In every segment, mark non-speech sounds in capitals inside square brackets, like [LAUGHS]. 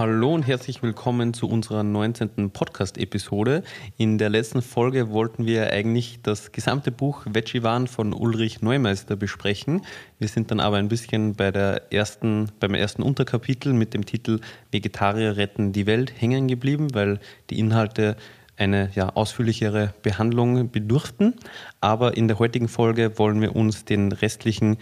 Hallo und herzlich willkommen zu unserer 19. Podcast-Episode. In der letzten Folge wollten wir eigentlich das gesamte Buch Vegevan von Ulrich Neumeister besprechen. Wir sind dann aber ein bisschen bei der ersten, beim ersten Unterkapitel mit dem Titel Vegetarier retten die Welt hängen geblieben, weil die Inhalte eine ja, ausführlichere Behandlung bedurften. Aber in der heutigen Folge wollen wir uns den restlichen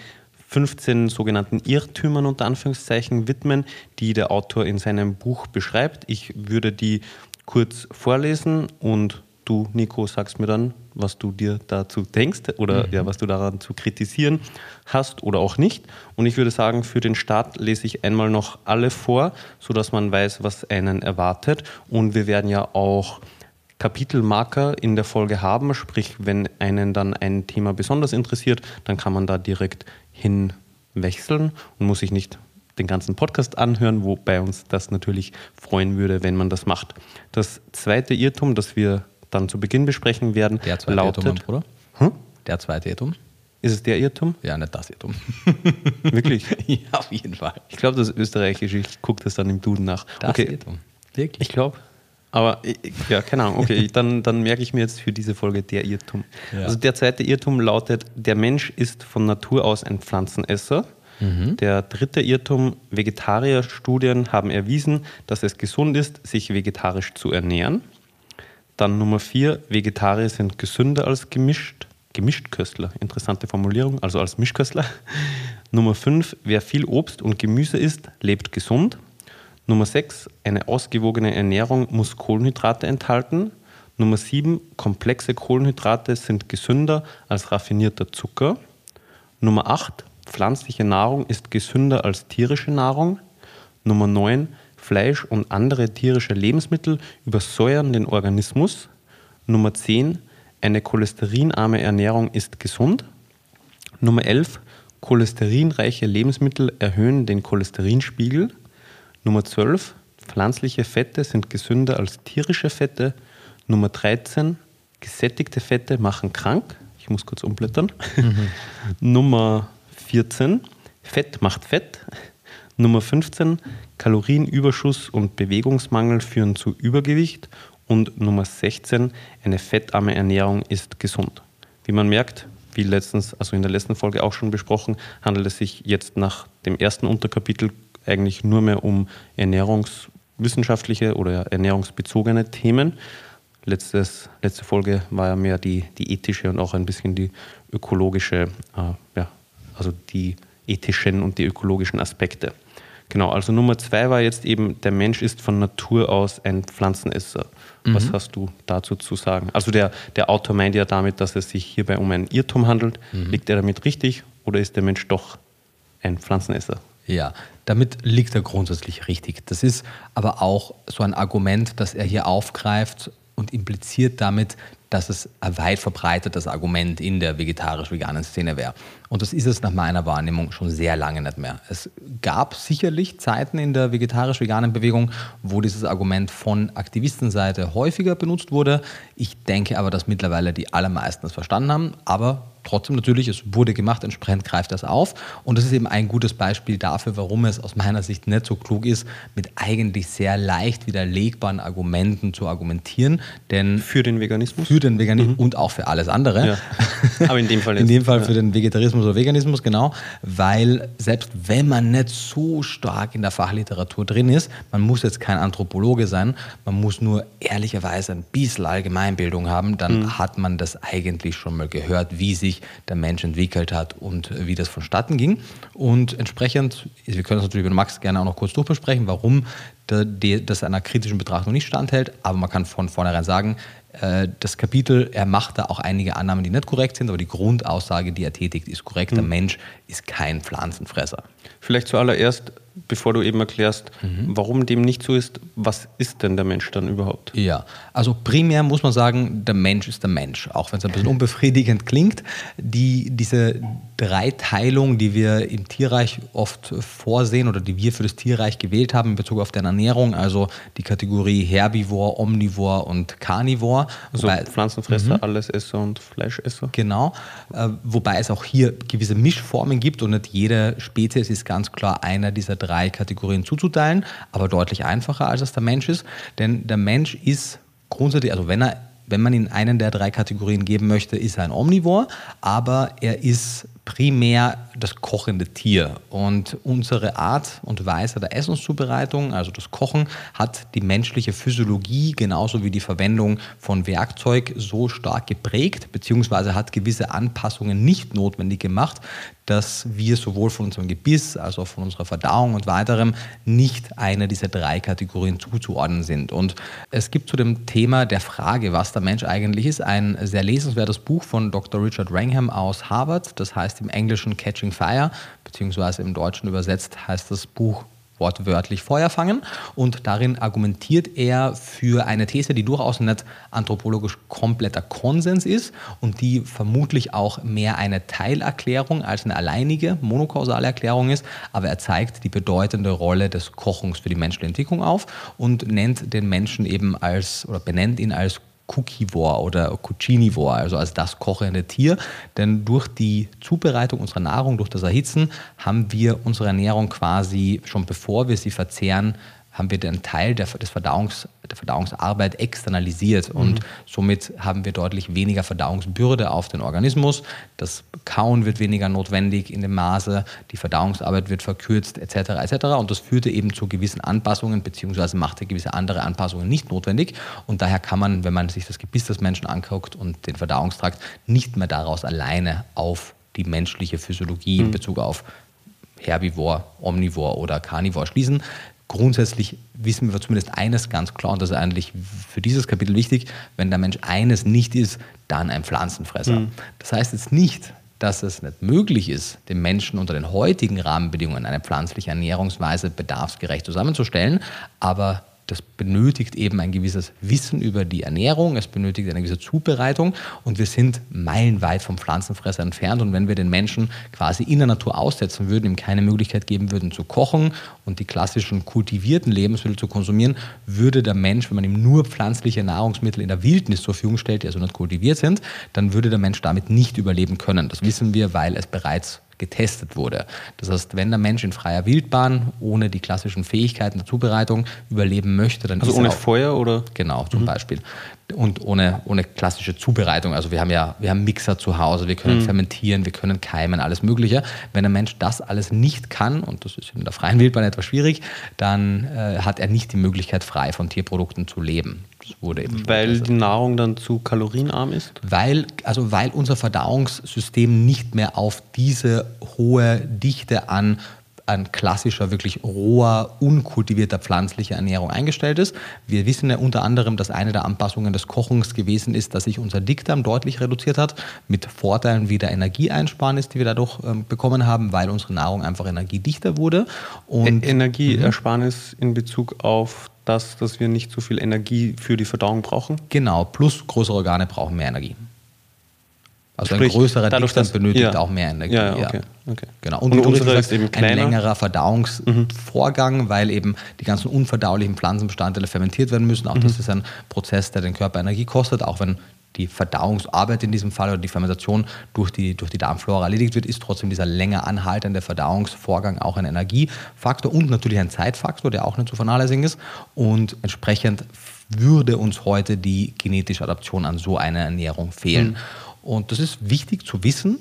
15 sogenannten Irrtümern unter Anführungszeichen widmen, die der Autor in seinem Buch beschreibt. Ich würde die kurz vorlesen und du, Nico, sagst mir dann, was du dir dazu denkst oder mhm. ja, was du daran zu kritisieren hast oder auch nicht. Und ich würde sagen, für den Start lese ich einmal noch alle vor, sodass man weiß, was einen erwartet. Und wir werden ja auch Kapitelmarker in der Folge haben, sprich, wenn einen dann ein Thema besonders interessiert, dann kann man da direkt hinwechseln und muss sich nicht den ganzen Podcast anhören, wobei uns das natürlich freuen würde, wenn man das macht. Das zweite Irrtum, das wir dann zu Beginn besprechen werden, der zweite lautet, Irrtum, Bruder? Hm? Der zweite Irrtum? Ist es der Irrtum? Ja, nicht das Irrtum. [LAUGHS] Wirklich? [LAUGHS] ja, auf jeden Fall. Ich glaube, das ist österreichisch. Ich gucke das dann im Duden nach. Das okay. Irrtum. Wirklich? Ich glaube. Aber ja, keine Ahnung. Okay, [LAUGHS] dann, dann merke ich mir jetzt für diese Folge der Irrtum. Ja. Also der zweite Irrtum lautet, der Mensch ist von Natur aus ein Pflanzenesser. Mhm. Der dritte Irrtum, Vegetarierstudien haben erwiesen, dass es gesund ist, sich vegetarisch zu ernähren. Dann Nummer vier, Vegetarier sind gesünder als gemischt. Gemischtköstler, interessante Formulierung, also als Mischköstler. [LAUGHS] Nummer fünf, wer viel Obst und Gemüse isst, lebt gesund. Nummer 6, eine ausgewogene Ernährung muss Kohlenhydrate enthalten. Nummer 7, komplexe Kohlenhydrate sind gesünder als raffinierter Zucker. Nummer 8, pflanzliche Nahrung ist gesünder als tierische Nahrung. Nummer 9, Fleisch und andere tierische Lebensmittel übersäuern den Organismus. Nummer 10, eine cholesterinarme Ernährung ist gesund. Nummer 11, cholesterinreiche Lebensmittel erhöhen den Cholesterinspiegel. Nummer 12, pflanzliche Fette sind gesünder als tierische Fette. Nummer 13, gesättigte Fette machen krank. Ich muss kurz umblättern. Mhm. [LAUGHS] Nummer 14, Fett macht Fett. Nummer 15, Kalorienüberschuss und Bewegungsmangel führen zu Übergewicht. Und Nummer 16, eine fettarme Ernährung ist gesund. Wie man merkt, wie letztens, also in der letzten Folge auch schon besprochen, handelt es sich jetzt nach dem ersten Unterkapitel eigentlich nur mehr um ernährungswissenschaftliche oder ernährungsbezogene Themen. Letztes, letzte Folge war ja mehr die, die ethische und auch ein bisschen die ökologische, äh, ja, also die ethischen und die ökologischen Aspekte. Genau, also Nummer zwei war jetzt eben, der Mensch ist von Natur aus ein Pflanzenesser. Mhm. Was hast du dazu zu sagen? Also der, der Autor meint ja damit, dass es sich hierbei um einen Irrtum handelt. Mhm. Liegt er damit richtig oder ist der Mensch doch ein Pflanzenesser? Ja, damit liegt er grundsätzlich richtig. Das ist aber auch so ein Argument, das er hier aufgreift und impliziert damit, dass es ein weit verbreitetes Argument in der vegetarisch-veganen Szene wäre. Und das ist es nach meiner Wahrnehmung schon sehr lange nicht mehr. Es gab sicherlich Zeiten in der vegetarisch-veganen Bewegung, wo dieses Argument von Aktivistenseite häufiger benutzt wurde. Ich denke aber, dass mittlerweile die allermeisten es verstanden haben. Aber trotzdem natürlich, es wurde gemacht, entsprechend greift das auf. Und das ist eben ein gutes Beispiel dafür, warum es aus meiner Sicht nicht so klug ist, mit eigentlich sehr leicht widerlegbaren Argumenten zu argumentieren. Denn für den Veganismus? Für den Veganismus mhm. und auch für alles andere. Ja. [LAUGHS] Aber in dem Fall jetzt. In dem Fall für den Vegetarismus oder Veganismus, genau. Weil selbst wenn man nicht so stark in der Fachliteratur drin ist, man muss jetzt kein Anthropologe sein, man muss nur ehrlicherweise ein bisschen Allgemeinbildung haben, dann mhm. hat man das eigentlich schon mal gehört, wie sich der Mensch entwickelt hat und wie das vonstatten ging. Und entsprechend, wir können das natürlich mit Max gerne auch noch kurz durchbesprechen, warum das einer kritischen Betrachtung nicht standhält, aber man kann von vornherein sagen, äh, das Kapitel, er macht da auch einige Annahmen, die nicht korrekt sind, aber die Grundaussage, die er tätigt, ist korrekt. Mhm. Der Mensch ist kein Pflanzenfresser. Vielleicht zuallererst bevor du eben erklärst, mhm. warum dem nicht so ist, was ist denn der Mensch dann überhaupt? Ja, also primär muss man sagen, der Mensch ist der Mensch, auch wenn es ein bisschen [LAUGHS] unbefriedigend klingt. Die, diese Dreiteilung, die wir im Tierreich oft vorsehen oder die wir für das Tierreich gewählt haben in Bezug auf deren Ernährung, also die Kategorie Herbivor, Omnivor und Carnivor. Also wobei, Pflanzenfresser, mhm. Allesesser und Fleischesser. Genau, äh, wobei es auch hier gewisse Mischformen gibt und nicht jede Spezies ist ganz klar einer dieser drei Kategorien zuzuteilen, aber deutlich einfacher, als es der Mensch ist. Denn der Mensch ist grundsätzlich, also wenn er wenn man ihn einen der drei Kategorien geben möchte, ist er ein Omnivor, aber er ist primär das kochende Tier. Und unsere Art und Weise der Essenszubereitung, also das Kochen, hat die menschliche Physiologie genauso wie die Verwendung von Werkzeug so stark geprägt, beziehungsweise hat gewisse Anpassungen nicht notwendig gemacht, dass wir sowohl von unserem Gebiss als auch von unserer Verdauung und weiterem nicht einer dieser drei Kategorien zuzuordnen sind. Und es gibt zu dem Thema der Frage, was der Mensch eigentlich ist, ein sehr lesenswertes Buch von Dr. Richard Wrangham aus Harvard. Das heißt im Englischen Catching Fire, beziehungsweise im Deutschen übersetzt heißt das Buch wortwörtlich Feuer fangen. Und darin argumentiert er für eine These, die durchaus nicht anthropologisch kompletter Konsens ist und die vermutlich auch mehr eine Teilerklärung als eine alleinige monokausale Erklärung ist. Aber er zeigt die bedeutende Rolle des Kochens für die menschliche Entwicklung auf und nennt den Menschen eben als oder benennt ihn als Cookivore oder Cucinivore, also als das kochende Tier. Denn durch die Zubereitung unserer Nahrung, durch das Erhitzen, haben wir unsere Ernährung quasi schon bevor wir sie verzehren, haben wir den Teil der, des Verdauungs, der Verdauungsarbeit externalisiert und mhm. somit haben wir deutlich weniger Verdauungsbürde auf den Organismus. Das Kauen wird weniger notwendig in dem Maße, die Verdauungsarbeit wird verkürzt etc. etc. Und das führte eben zu gewissen Anpassungen beziehungsweise machte gewisse andere Anpassungen nicht notwendig. Und daher kann man, wenn man sich das Gebiss des Menschen anguckt und den Verdauungstrakt, nicht mehr daraus alleine auf die menschliche Physiologie mhm. in Bezug auf Herbivor, Omnivor oder Carnivor schließen grundsätzlich wissen wir zumindest eines ganz klar, und das ist eigentlich für dieses Kapitel wichtig, wenn der Mensch eines nicht ist, dann ein Pflanzenfresser. Mhm. Das heißt jetzt nicht, dass es nicht möglich ist, dem Menschen unter den heutigen Rahmenbedingungen eine pflanzliche Ernährungsweise bedarfsgerecht zusammenzustellen, aber das benötigt eben ein gewisses Wissen über die Ernährung, es benötigt eine gewisse Zubereitung und wir sind meilenweit vom Pflanzenfresser entfernt. Und wenn wir den Menschen quasi in der Natur aussetzen würden, ihm keine Möglichkeit geben würden zu kochen und die klassischen kultivierten Lebensmittel zu konsumieren, würde der Mensch, wenn man ihm nur pflanzliche Nahrungsmittel in der Wildnis zur Verfügung stellt, die also nicht kultiviert sind, dann würde der Mensch damit nicht überleben können. Das wissen wir, weil es bereits getestet wurde. Das heißt, wenn der Mensch in freier Wildbahn ohne die klassischen Fähigkeiten der Zubereitung überleben möchte, dann also ist ohne auch, Feuer oder genau zum mhm. Beispiel und ohne, ohne klassische Zubereitung. Also wir haben ja wir haben Mixer zu Hause, wir können mhm. fermentieren, wir können keimen, alles Mögliche. Wenn ein Mensch das alles nicht kann und das ist in der freien Wildbahn etwas schwierig, dann äh, hat er nicht die Möglichkeit frei von Tierprodukten zu leben wurde eben. Weil die Nahrung dann zu kalorienarm ist? Weil, also weil unser Verdauungssystem nicht mehr auf diese hohe Dichte an an klassischer, wirklich roher, unkultivierter pflanzlicher Ernährung eingestellt ist. Wir wissen ja unter anderem, dass eine der Anpassungen des Kochens gewesen ist, dass sich unser Dickdarm deutlich reduziert hat, mit Vorteilen wie der Energieeinsparnis, die wir dadurch ähm, bekommen haben, weil unsere Nahrung einfach energiedichter wurde. Und e Energieersparnis in Bezug auf das, dass wir nicht so viel Energie für die Verdauung brauchen? Genau, plus größere Organe brauchen mehr Energie. Also Sprich, ein größerer dadurch, Dickdarm benötigt ja. auch mehr Energie. Ja, okay, okay. Genau. Und, und unsere gesagt, ist eben kleiner. ein längerer Verdauungsvorgang, mhm. weil eben die ganzen unverdaulichen Pflanzenbestandteile fermentiert werden müssen. Auch mhm. das ist ein Prozess, der den Körper Energie kostet, auch wenn die Verdauungsarbeit in diesem Fall oder die Fermentation durch die, durch die Darmflora erledigt wird, ist trotzdem dieser länger anhaltende Verdauungsvorgang auch ein Energiefaktor und natürlich ein Zeitfaktor, der auch nicht zu vernachlässigen ist. Und entsprechend würde uns heute die genetische Adaption an so eine Ernährung fehlen. Mhm. Und das ist wichtig zu wissen,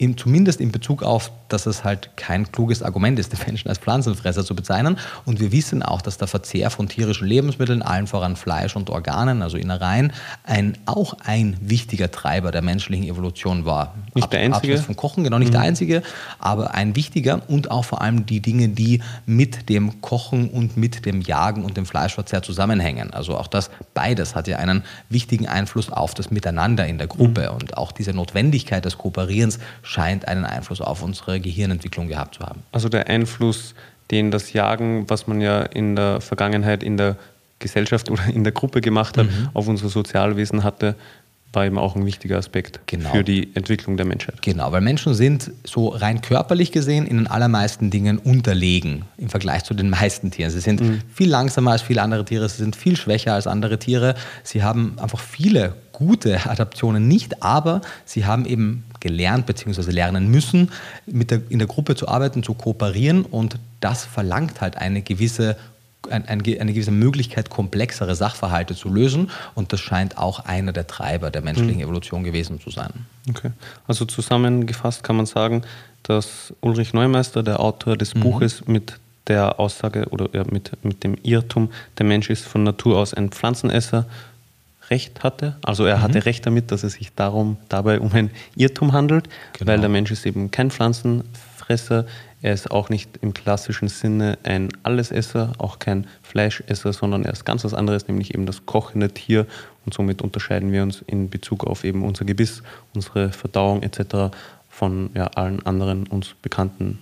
in, zumindest in Bezug auf, dass es halt kein kluges Argument ist, [LAUGHS] den Menschen als Pflanzenfresser zu bezeichnen. Und wir wissen auch, dass der Verzehr von tierischen Lebensmitteln, allen voran Fleisch und Organen, also Innereien, ein, auch ein wichtiger Treiber der menschlichen Evolution war. Nicht Ab, der einzige? Abschluss vom Kochen, genau nicht mhm. der einzige, aber ein wichtiger und auch vor allem die Dinge, die mit dem Kochen und mit dem Jagen und dem Fleischverzehr zusammenhängen. Also auch das, beides hat ja einen wichtigen Einfluss auf das Miteinander in der Gruppe. Mhm. Und auch diese Notwendigkeit des Kooperierens scheint einen Einfluss auf unsere Gehirnentwicklung gehabt zu haben. Also der Einfluss, den das Jagen, was man ja in der Vergangenheit in der Gesellschaft oder in der Gruppe gemacht hat, mhm. auf unser Sozialwesen hatte, war eben auch ein wichtiger Aspekt genau. für die Entwicklung der Menschheit. Genau, weil Menschen sind so rein körperlich gesehen in den allermeisten Dingen unterlegen im Vergleich zu den meisten Tieren. Sie sind mhm. viel langsamer als viele andere Tiere, sie sind viel schwächer als andere Tiere, sie haben einfach viele gute Adaptionen nicht, aber sie haben eben gelernt bzw. lernen müssen, mit der, in der Gruppe zu arbeiten, zu kooperieren und das verlangt halt eine gewisse ein, ein, eine gewisse Möglichkeit, komplexere Sachverhalte zu lösen. Und das scheint auch einer der Treiber der menschlichen mhm. Evolution gewesen zu sein. Okay. Also zusammengefasst kann man sagen, dass Ulrich Neumeister, der Autor des mhm. Buches, mit der Aussage oder mit, mit dem Irrtum, der Mensch ist von Natur aus ein Pflanzenesser, recht hatte. Also er mhm. hatte recht damit, dass es sich darum, dabei um ein Irrtum handelt, genau. weil der Mensch ist eben kein Pflanzenfresser, er ist auch nicht im klassischen Sinne ein Allesesser, auch kein Fleischesser, sondern er ist ganz was anderes, nämlich eben das kochende Tier. Und somit unterscheiden wir uns in Bezug auf eben unser Gebiss, unsere Verdauung etc. von ja, allen anderen uns bekannten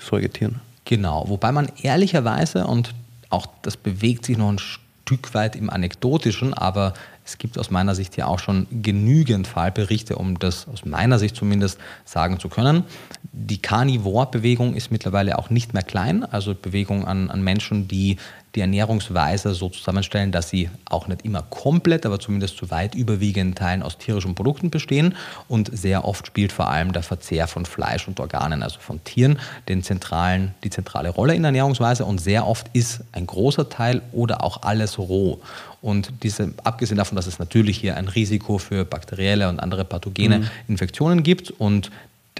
Säugetieren. Genau, wobei man ehrlicherweise, und auch das bewegt sich noch ein Stück weit im Anekdotischen, aber es gibt aus meiner Sicht ja auch schon genügend Fallberichte, um das aus meiner Sicht zumindest sagen zu können. Die Carnivore-Bewegung ist mittlerweile auch nicht mehr klein, also Bewegung an, an Menschen, die die Ernährungsweise so zusammenstellen, dass sie auch nicht immer komplett, aber zumindest zu weit überwiegenden Teilen aus tierischen Produkten bestehen. Und sehr oft spielt vor allem der Verzehr von Fleisch und Organen, also von Tieren, den zentralen, die zentrale Rolle in der Ernährungsweise. Und sehr oft ist ein großer Teil oder auch alles roh. Und diese, abgesehen davon, dass es natürlich hier ein Risiko für bakterielle und andere pathogene mhm. Infektionen gibt und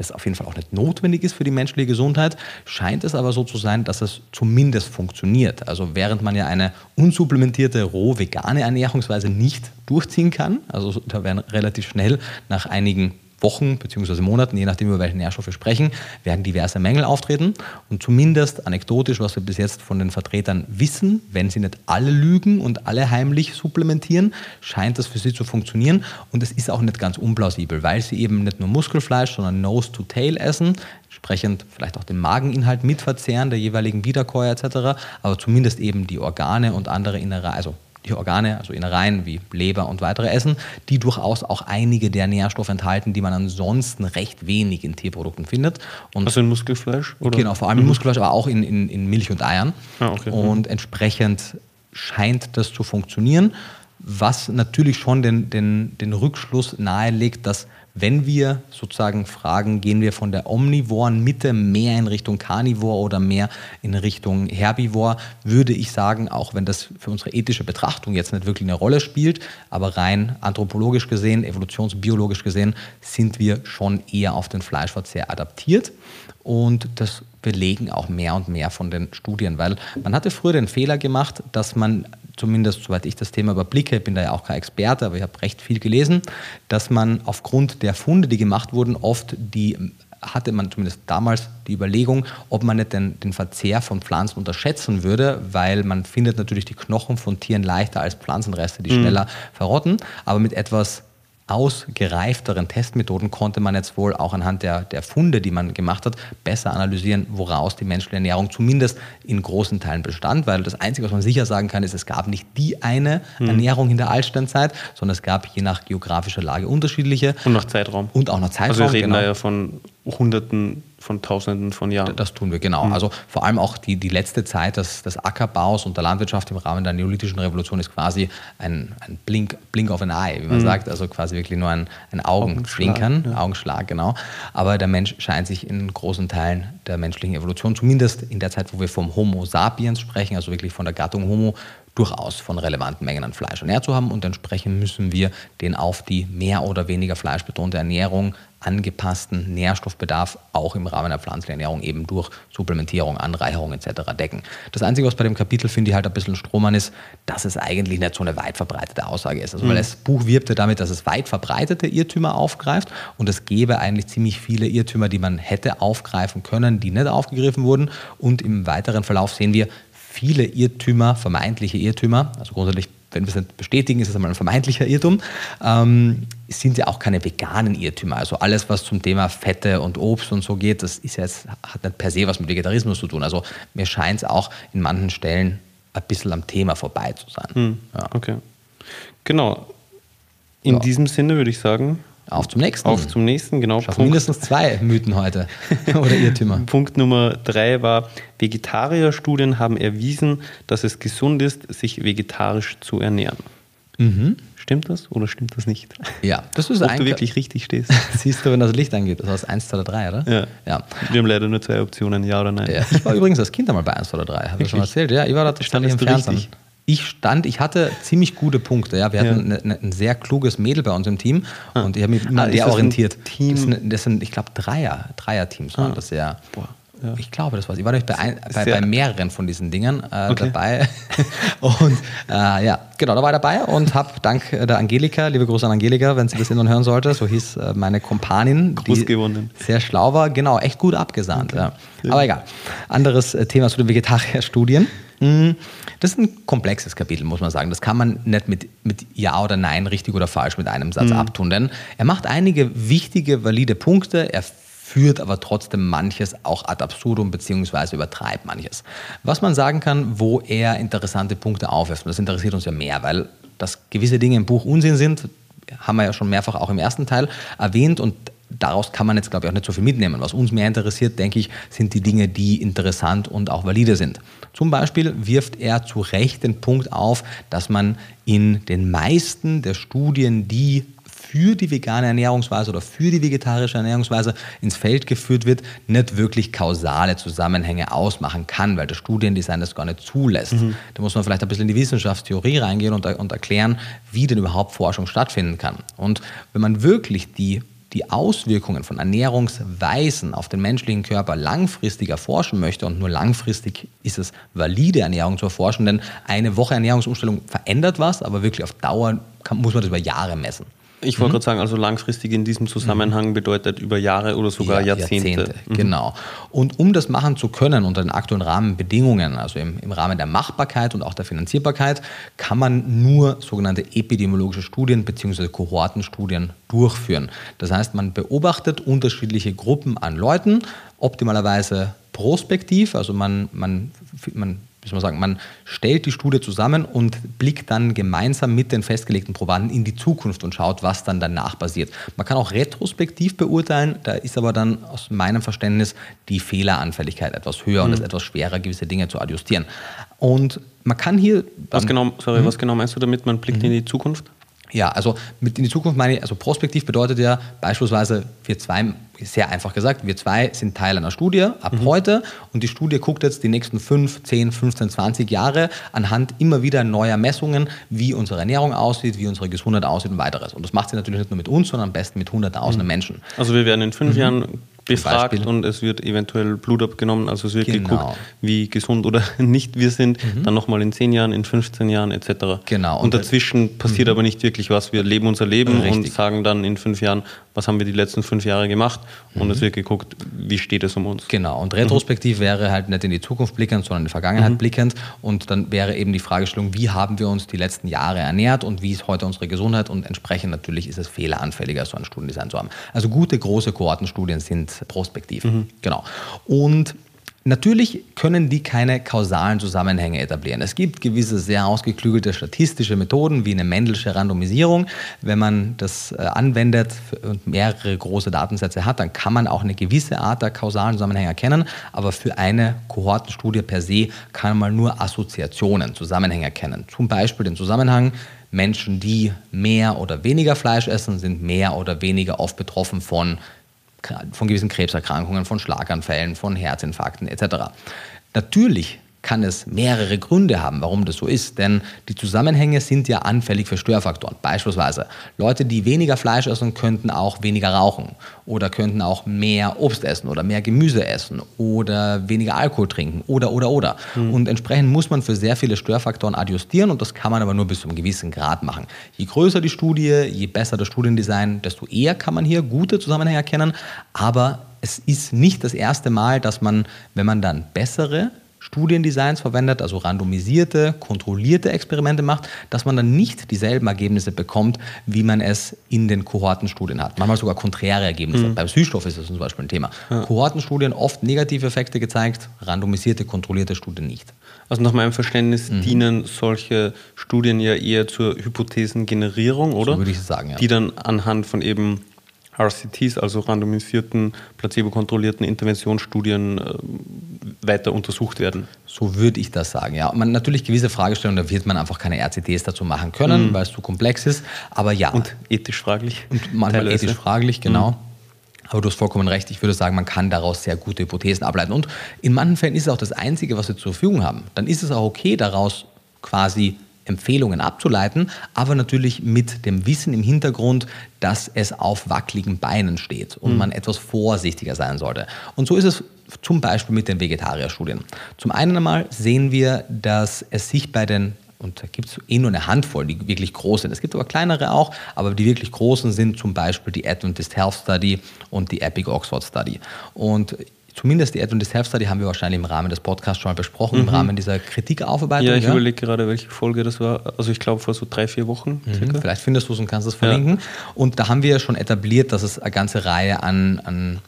das auf jeden Fall auch nicht notwendig ist für die menschliche Gesundheit, scheint es aber so zu sein, dass es zumindest funktioniert. Also während man ja eine unsupplementierte, roh vegane Ernährungsweise nicht durchziehen kann, also da werden relativ schnell nach einigen Wochen bzw. Monaten, je nachdem, über welche Nährstoffe sprechen, werden diverse Mängel auftreten. Und zumindest anekdotisch, was wir bis jetzt von den Vertretern wissen, wenn sie nicht alle lügen und alle heimlich supplementieren, scheint das für sie zu funktionieren. Und es ist auch nicht ganz unplausibel, weil sie eben nicht nur Muskelfleisch, sondern Nose to Tail essen, entsprechend vielleicht auch den Mageninhalt mitverzehren, der jeweiligen Wiederkäuer etc., aber zumindest eben die Organe und andere innere, also die Organe, also Innereien wie Leber und weitere essen, die durchaus auch einige der Nährstoffe enthalten, die man ansonsten recht wenig in Tierprodukten findet. Und also in Muskelfleisch? Oder? Genau, vor allem in mhm. Muskelfleisch, aber auch in, in, in Milch und Eiern. Ah, okay. Und entsprechend scheint das zu funktionieren, was natürlich schon den, den, den Rückschluss nahelegt, dass wenn wir sozusagen fragen, gehen wir von der omnivoren Mitte mehr in Richtung Carnivore oder mehr in Richtung Herbivore, würde ich sagen, auch wenn das für unsere ethische Betrachtung jetzt nicht wirklich eine Rolle spielt, aber rein anthropologisch gesehen, evolutionsbiologisch gesehen, sind wir schon eher auf den Fleischverzehr adaptiert. Und das belegen auch mehr und mehr von den Studien, weil man hatte früher den Fehler gemacht, dass man zumindest soweit ich das Thema überblicke, bin da ja auch kein Experte, aber ich habe recht viel gelesen, dass man aufgrund der Funde, die gemacht wurden, oft die hatte man zumindest damals die Überlegung, ob man nicht den, den Verzehr von Pflanzen unterschätzen würde, weil man findet natürlich die Knochen von Tieren leichter als Pflanzenreste, die mhm. schneller verrotten, aber mit etwas ausgereifteren Testmethoden konnte man jetzt wohl auch anhand der, der Funde, die man gemacht hat, besser analysieren, woraus die menschliche Ernährung zumindest in großen Teilen bestand, weil das Einzige, was man sicher sagen kann, ist, es gab nicht die eine hm. Ernährung in der Altsteinzeit, sondern es gab je nach geografischer Lage unterschiedliche. Und nach Zeitraum. Und auch nach Zeitraum. Also wir reden genau. da ja von Hunderten von Tausenden von Jahren. Das tun wir, genau. Mhm. Also vor allem auch die, die letzte Zeit des, des Ackerbaus und der Landwirtschaft im Rahmen der neolithischen Revolution ist quasi ein, ein Blink, Blink of an Eye, wie man mhm. sagt. Also quasi wirklich nur ein, ein Augenschwinkern, Augenschlag, ja. Augenschlag, genau. Aber der Mensch scheint sich in großen Teilen der menschlichen Evolution, zumindest in der Zeit, wo wir vom Homo sapiens sprechen, also wirklich von der Gattung Homo, durchaus von relevanten Mengen an Fleisch ernährt zu haben und entsprechend müssen wir den auf die mehr oder weniger fleischbetonte Ernährung angepassten Nährstoffbedarf auch im Rahmen der pflanzlichen Ernährung eben durch Supplementierung, Anreicherung etc. decken. Das Einzige, was bei dem Kapitel, finde ich, halt ein bisschen Strohmann ist, dass es eigentlich nicht so eine weit verbreitete Aussage ist. Also, mhm. weil das Buch wirbt ja damit, dass es weit verbreitete Irrtümer aufgreift und es gäbe eigentlich ziemlich viele Irrtümer, die man hätte aufgreifen können, die nicht aufgegriffen wurden. Und im weiteren Verlauf sehen wir viele Irrtümer, vermeintliche Irrtümer, also grundsätzlich wenn wir es nicht bestätigen, ist es einmal ein vermeintlicher Irrtum, ähm, sind ja auch keine veganen Irrtümer. Also alles, was zum Thema Fette und Obst und so geht, das ist jetzt, hat nicht per se was mit Vegetarismus zu tun. Also mir scheint es auch in manchen Stellen ein bisschen am Thema vorbei zu sein. Hm, ja. Okay. Genau. In ja. diesem Sinne würde ich sagen, auf zum nächsten. Auf zum nächsten, genau. Punkt. mindestens zwei Mythen heute [LAUGHS] oder Irrtümer. Punkt Nummer drei war, Vegetarierstudien haben erwiesen, dass es gesund ist, sich vegetarisch zu ernähren. Mhm. Stimmt das oder stimmt das nicht? Ja, das ist Ob du wirklich richtig stehst. [LAUGHS] Siehst du, wenn das Licht angeht. Das heißt 1, 2 oder 3, oder? Ja. ja. Wir haben leider nur zwei Optionen, ja oder nein. Ja. Ich war übrigens als Kind einmal bei 1 oder 3, habe ich schon erzählt. Ja, ich war da stand ich im Fernsehen. Richtig? Ich stand, ich hatte ziemlich gute Punkte. Ja. Wir hatten ja. ein, ein sehr kluges Mädel bei uns im Team ah. und ich habe mich immer ah, der orientiert. Team? Das, sind, das sind, ich glaube, Dreier, Dreier-Teams waren ah. das ja. Boah. Ja. Ich glaube, das war Ich war nämlich bei, ein, bei, bei, mehreren von diesen Dingern äh, okay. dabei. [LAUGHS] und äh, ja, genau, da war ich dabei und habe dank der Angelika, liebe Grüße an Angelika, wenn sie das irgendwann hören sollte, so hieß äh, meine Kompanin, die gewonnen. sehr schlau war, genau, echt gut abgesahnt. Okay. Ja. Aber egal. Anderes äh, Thema zu den Vegetarier-Studien. Mhm. Das ist ein komplexes Kapitel, muss man sagen. Das kann man nicht mit, mit Ja oder Nein, richtig oder falsch mit einem Satz mhm. abtun. Denn er macht einige wichtige, valide Punkte. Er führt aber trotzdem manches auch ad absurdum beziehungsweise übertreibt manches. Was man sagen kann, wo er interessante Punkte aufwirft, das interessiert uns ja mehr, weil dass gewisse Dinge im Buch Unsinn sind, haben wir ja schon mehrfach auch im ersten Teil erwähnt und daraus kann man jetzt, glaube ich, auch nicht so viel mitnehmen. Was uns mehr interessiert, denke ich, sind die Dinge, die interessant und auch valide sind. Zum Beispiel wirft er zu Recht den Punkt auf, dass man in den meisten der Studien, die für die vegane Ernährungsweise oder für die vegetarische Ernährungsweise ins Feld geführt wird, nicht wirklich kausale Zusammenhänge ausmachen kann, weil das Studiendesign das gar nicht zulässt. Mhm. Da muss man vielleicht ein bisschen in die Wissenschaftstheorie reingehen und, und erklären, wie denn überhaupt Forschung stattfinden kann. Und wenn man wirklich die die Auswirkungen von Ernährungsweisen auf den menschlichen Körper langfristig erforschen möchte, und nur langfristig ist es valide, Ernährung zu erforschen, denn eine Woche Ernährungsumstellung verändert was, aber wirklich auf Dauer kann, muss man das über Jahre messen. Ich wollte mhm. gerade sagen, also langfristig in diesem Zusammenhang mhm. bedeutet über Jahre oder sogar ja, Jahrzehnte. Jahrzehnte mhm. Genau. Und um das machen zu können unter den aktuellen Rahmenbedingungen, also im, im Rahmen der Machbarkeit und auch der Finanzierbarkeit, kann man nur sogenannte epidemiologische Studien bzw. Kohortenstudien durchführen. Das heißt, man beobachtet unterschiedliche Gruppen an Leuten, optimalerweise prospektiv, also man, man, man wie soll man sagen, man stellt die Studie zusammen und blickt dann gemeinsam mit den festgelegten Probanden in die Zukunft und schaut, was dann danach passiert. Man kann auch retrospektiv beurteilen, da ist aber dann aus meinem Verständnis die Fehleranfälligkeit etwas höher mhm. und es ist etwas schwerer, gewisse Dinge zu adjustieren. Und man kann hier. Was genau, sorry, mhm. was genau meinst du damit, man blickt mhm. in die Zukunft? Ja, also mit in die Zukunft meine ich, also prospektiv bedeutet ja beispielsweise, wir zwei, sehr einfach gesagt, wir zwei sind Teil einer Studie ab mhm. heute und die Studie guckt jetzt die nächsten 5, 10, 15, 20 Jahre anhand immer wieder neuer Messungen, wie unsere Ernährung aussieht, wie unsere Gesundheit aussieht und weiteres. Und das macht sie natürlich nicht nur mit uns, sondern am besten mit hunderttausenden mhm. Menschen. Also wir werden in fünf mhm. Jahren befragt und es wird eventuell Blut abgenommen. Also es wird genau. geguckt, wie gesund oder [LAUGHS] nicht wir sind. Mhm. Dann nochmal in 10 Jahren, in 15 Jahren etc. Genau. Und, und dazwischen passiert mhm. aber nicht wirklich was. Wir leben unser Leben Richtig. und sagen dann in fünf Jahren, was haben wir die letzten fünf Jahre gemacht und mhm. es wird geguckt, wie steht es um uns. Genau, und retrospektiv mhm. wäre halt nicht in die Zukunft blickend, sondern in die Vergangenheit mhm. blickend und dann wäre eben die Fragestellung, wie haben wir uns die letzten Jahre ernährt und wie ist heute unsere Gesundheit und entsprechend natürlich ist es fehleranfälliger, so ein Studiendesign zu haben. Also gute große Kohortenstudien sind prospektiv. Mhm. Genau. Und Natürlich können die keine kausalen Zusammenhänge etablieren. Es gibt gewisse sehr ausgeklügelte statistische Methoden wie eine Mendelsche Randomisierung. Wenn man das äh, anwendet und mehrere große Datensätze hat, dann kann man auch eine gewisse Art der kausalen Zusammenhänge erkennen. Aber für eine Kohortenstudie per se kann man nur Assoziationen, Zusammenhänge erkennen. Zum Beispiel den Zusammenhang, Menschen, die mehr oder weniger Fleisch essen, sind mehr oder weniger oft betroffen von von gewissen Krebserkrankungen, von Schlaganfällen, von Herzinfarkten etc. Natürlich kann es mehrere Gründe haben, warum das so ist. Denn die Zusammenhänge sind ja anfällig für Störfaktoren. Beispielsweise Leute, die weniger Fleisch essen, könnten auch weniger rauchen oder könnten auch mehr Obst essen oder mehr Gemüse essen oder weniger Alkohol trinken oder oder oder. Mhm. Und entsprechend muss man für sehr viele Störfaktoren adjustieren und das kann man aber nur bis zu einem gewissen Grad machen. Je größer die Studie, je besser das Studiendesign, desto eher kann man hier gute Zusammenhänge erkennen. Aber es ist nicht das erste Mal, dass man, wenn man dann bessere Studiendesigns verwendet, also randomisierte, kontrollierte Experimente macht, dass man dann nicht dieselben Ergebnisse bekommt, wie man es in den Kohortenstudien hat. Manchmal sogar konträre Ergebnisse. Mhm. Beim Süßstoff ist das zum Beispiel ein Thema. Ja. Kohortenstudien oft negative Effekte gezeigt, randomisierte, kontrollierte Studien nicht. Also nach meinem Verständnis mhm. dienen solche Studien ja eher zur Hypothesengenerierung, oder? So würde ich sagen, ja. Die dann anhand von eben RCTs, also randomisierten, placebo-kontrollierten Interventionsstudien äh, weiter untersucht werden. So würde ich das sagen, ja. Man natürlich gewisse Fragestellungen, da wird man einfach keine RCTs dazu machen können, mhm. weil es zu komplex ist, aber ja. Und ethisch fraglich. Und manchmal teilweise. ethisch fraglich, genau. Mhm. Aber du hast vollkommen recht. Ich würde sagen, man kann daraus sehr gute Hypothesen ableiten. Und in manchen Fällen ist es auch das Einzige, was wir zur Verfügung haben. Dann ist es auch okay, daraus quasi Empfehlungen abzuleiten, aber natürlich mit dem Wissen im Hintergrund, dass es auf wackeligen Beinen steht und mhm. man etwas vorsichtiger sein sollte. Und so ist es zum Beispiel mit den Vegetarierstudien. Zum einen einmal sehen wir, dass es sich bei den und da gibt es eh nur eine Handvoll, die wirklich groß sind. Es gibt aber kleinere auch, aber die wirklich großen sind zum Beispiel die Adventist Health Study und die Epic Oxford Study. Und zumindest die Adventist Health Study haben wir wahrscheinlich im Rahmen des Podcasts schon mal besprochen, mhm. im Rahmen dieser Kritikaufarbeitung. Ja, ich ja? überlege gerade, welche Folge das war. Also ich glaube vor so drei, vier Wochen. Mhm. Vielleicht findest du es und kannst es verlinken. Ja. Und da haben wir schon etabliert, dass es eine ganze Reihe an, an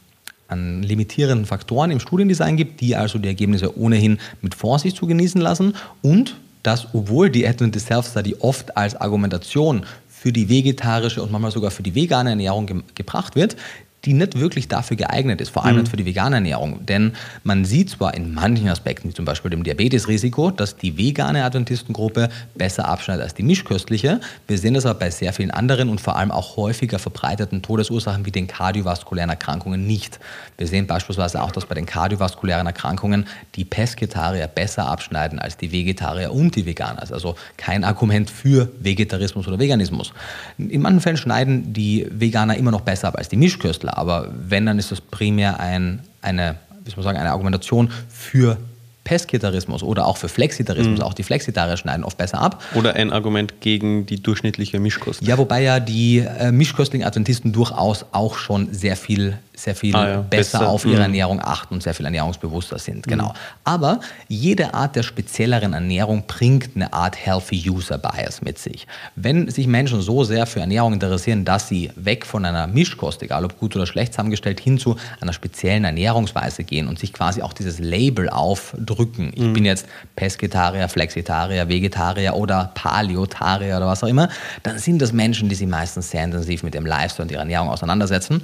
an limitierenden Faktoren im Studiendesign gibt, die also die Ergebnisse ohnehin mit Vorsicht zu genießen lassen und dass, obwohl die Adventist Health Study oft als Argumentation für die vegetarische und manchmal sogar für die vegane Ernährung ge gebracht wird, die nicht wirklich dafür geeignet ist, vor allem mhm. nicht für die vegane Ernährung. Denn man sieht zwar in manchen Aspekten, wie zum Beispiel dem Diabetesrisiko, dass die vegane Adventistengruppe besser abschneidet als die mischköstliche. Wir sehen das aber bei sehr vielen anderen und vor allem auch häufiger verbreiteten Todesursachen wie den kardiovaskulären Erkrankungen nicht. Wir sehen beispielsweise auch, dass bei den kardiovaskulären Erkrankungen die Pesketarier besser abschneiden als die Vegetarier und die Veganer. Also kein Argument für Vegetarismus oder Veganismus. In manchen Fällen schneiden die Veganer immer noch besser ab als die Mischköstler aber wenn, dann ist das primär ein, eine, wie soll man sagen, eine Argumentation für Pesketarismus oder auch für Flexitarismus, mhm. auch die Flexitarier schneiden oft besser ab. Oder ein Argument gegen die durchschnittliche Mischkost. Ja, wobei ja die äh, mischköstlichen Adventisten durchaus auch schon sehr viel sehr viel ah, ja. besser, besser, auf ihre mhm. Ernährung achten und sehr viel ernährungsbewusster sind. Genau. Mhm. Aber jede Art der spezielleren Ernährung bringt eine Art Healthy User Bias mit sich. Wenn sich Menschen so sehr für Ernährung interessieren, dass sie weg von einer Mischkost, egal ob gut oder schlecht zusammengestellt, hin zu einer speziellen Ernährungsweise gehen und sich quasi auch dieses Label aufdrücken. Ich mhm. bin jetzt Pesketarier, Flexitarier, Vegetarier oder Paleotarier oder was auch immer, dann sind das Menschen, die sich meistens sehr intensiv mit dem Lifestyle und ihrer Ernährung auseinandersetzen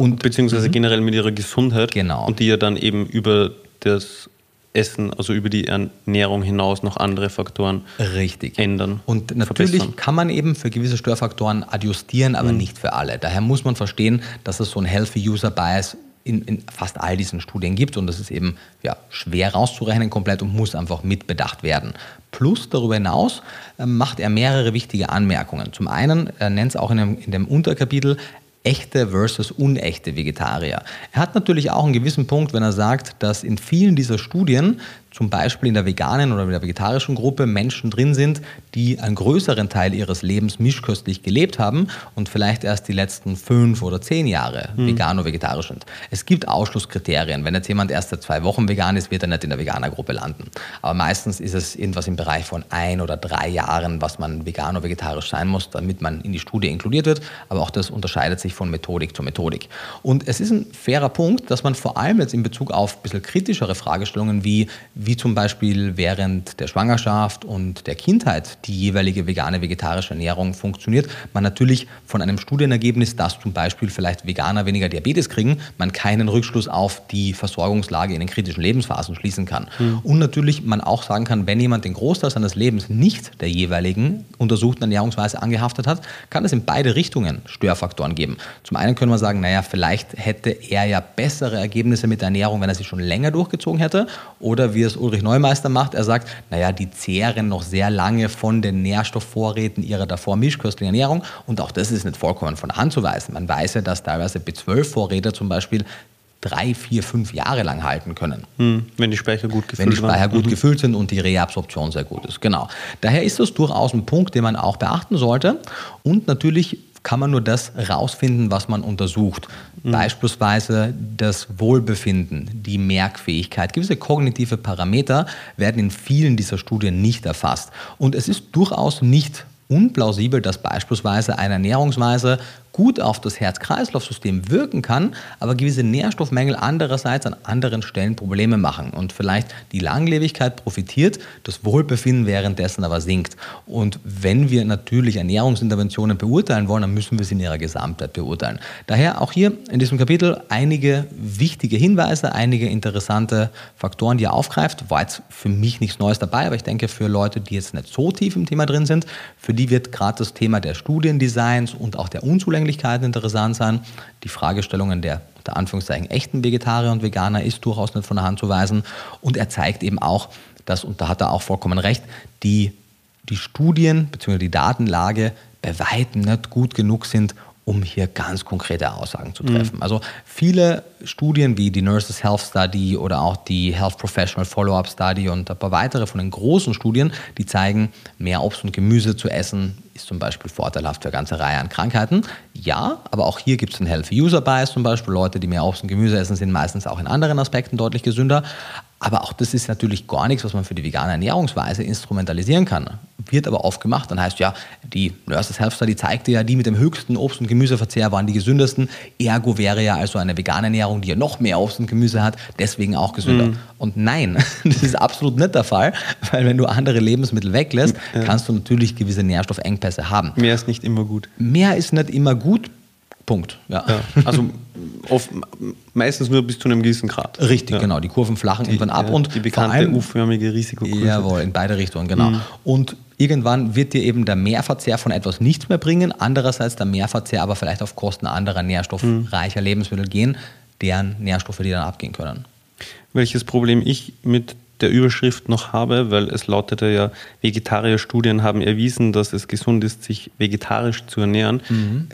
und, beziehungsweise mhm. generell mit ihrer Gesundheit. Genau. Und die ja dann eben über das Essen, also über die Ernährung hinaus noch andere Faktoren Richtig. ändern. Und natürlich verbessern. kann man eben für gewisse Störfaktoren adjustieren, aber mhm. nicht für alle. Daher muss man verstehen, dass es so ein Healthy User Bias in, in, fast all diesen Studien gibt und das ist eben ja, schwer rauszurechnen komplett und muss einfach mitbedacht werden. Plus darüber hinaus äh, macht er mehrere wichtige Anmerkungen. Zum einen, er nennt es auch in dem, in dem Unterkapitel, echte versus unechte Vegetarier. Er hat natürlich auch einen gewissen Punkt, wenn er sagt, dass in vielen dieser Studien zum Beispiel in der veganen oder in der vegetarischen Gruppe Menschen drin sind, die einen größeren Teil ihres Lebens mischköstlich gelebt haben und vielleicht erst die letzten fünf oder zehn Jahre mhm. vegan-vegetarisch sind. Es gibt Ausschlusskriterien. Wenn jetzt jemand erst seit zwei Wochen vegan ist, wird er nicht in der Veganergruppe landen. Aber meistens ist es irgendwas im Bereich von ein oder drei Jahren, was man vegan-vegetarisch sein muss, damit man in die Studie inkludiert wird. Aber auch das unterscheidet sich von Methodik zu Methodik. Und es ist ein fairer Punkt, dass man vor allem jetzt in Bezug auf ein bisschen kritischere Fragestellungen wie wie zum Beispiel während der Schwangerschaft und der Kindheit die jeweilige vegane, vegetarische Ernährung funktioniert, man natürlich von einem Studienergebnis, dass zum Beispiel vielleicht Veganer weniger Diabetes kriegen, man keinen Rückschluss auf die Versorgungslage in den kritischen Lebensphasen schließen kann. Mhm. Und natürlich man auch sagen kann, wenn jemand den Großteil seines Lebens nicht der jeweiligen untersuchten Ernährungsweise angehaftet hat, kann es in beide Richtungen Störfaktoren geben. Zum einen können wir sagen, naja, vielleicht hätte er ja bessere Ergebnisse mit der Ernährung, wenn er sie schon länger durchgezogen hätte. Oder wie Ulrich Neumeister macht, er sagt, naja, die zehren noch sehr lange von den Nährstoffvorräten ihrer davor mischköstlichen Ernährung. Und auch das ist nicht vollkommen von der Hand zu weisen. Man weiß ja, dass teilweise B12-Vorräte zum Beispiel drei, vier, fünf Jahre lang halten können. Hm, wenn die Speicher gut gefüllt sind. Wenn die Speicher gut mhm. gefüllt sind und die Reabsorption sehr gut ist. Genau. Daher ist das durchaus ein Punkt, den man auch beachten sollte. Und natürlich kann man nur das rausfinden, was man untersucht. Mhm. Beispielsweise das Wohlbefinden, die Merkfähigkeit. Gewisse kognitive Parameter werden in vielen dieser Studien nicht erfasst. Und es ist durchaus nicht unplausibel, dass beispielsweise eine Ernährungsweise gut auf das Herz-Kreislauf-System wirken kann, aber gewisse Nährstoffmängel andererseits an anderen Stellen Probleme machen und vielleicht die Langlebigkeit profitiert, das Wohlbefinden währenddessen aber sinkt. Und wenn wir natürlich Ernährungsinterventionen beurteilen wollen, dann müssen wir sie in ihrer Gesamtheit beurteilen. Daher auch hier in diesem Kapitel einige wichtige Hinweise, einige interessante Faktoren, die er aufgreift. War jetzt für mich nichts Neues dabei, aber ich denke für Leute, die jetzt nicht so tief im Thema drin sind, für die wird gerade das Thema der Studiendesigns und auch der Unzulänglichkeit Unzulänglichkeiten interessant sein. Die Fragestellungen der unter Anführungszeichen echten Vegetarier und Veganer ist durchaus nicht von der Hand zu weisen. Und er zeigt eben auch, dass, und da hat er auch vollkommen recht, die, die Studien bzw. die Datenlage bei weitem nicht gut genug sind, um hier ganz konkrete Aussagen zu treffen. Mhm. Also viele Studien wie die Nurses Health Study oder auch die Health Professional Follow-up Study und ein paar weitere von den großen Studien, die zeigen, mehr Obst und Gemüse zu essen ist zum Beispiel vorteilhaft für eine ganze Reihe an Krankheiten. Ja, aber auch hier gibt es einen Healthy User Bias zum Beispiel. Leute, die mehr Obst und Gemüse essen, sind meistens auch in anderen Aspekten deutlich gesünder. Aber auch das ist natürlich gar nichts, was man für die vegane Ernährungsweise instrumentalisieren kann. Wird aber oft gemacht. Dann heißt ja, die Nurses Health Study zeigte ja, die mit dem höchsten Obst- und Gemüseverzehr waren die gesündesten. Ergo wäre ja also eine vegane Ernährung, die ja noch mehr Obst und Gemüse hat, deswegen auch gesünder. Mhm. Und nein, [LAUGHS] das ist absolut nicht der Fall, weil wenn du andere Lebensmittel weglässt, ja. kannst du natürlich gewisse Nährstoffengpässe haben. Mehr ist nicht immer gut. Mehr ist nicht immer gut. Punkt. Ja. ja. Also oft, meistens nur bis zu einem gewissen Grad. Richtig, ja. genau. Die Kurven flachen die, irgendwann ab ja, und die bekannte U-förmige Risikokurve. Jawohl, in beide Richtungen, genau. Mhm. Und irgendwann wird dir eben der Mehrverzehr von etwas nichts mehr bringen. Andererseits der Mehrverzehr aber vielleicht auf Kosten anderer nährstoffreicher mhm. Lebensmittel gehen, deren Nährstoffe die dann abgehen können. Welches Problem ich mit der Überschrift noch habe, weil es lautete ja, Vegetarierstudien haben erwiesen, dass es gesund ist, sich vegetarisch zu ernähren. Mhm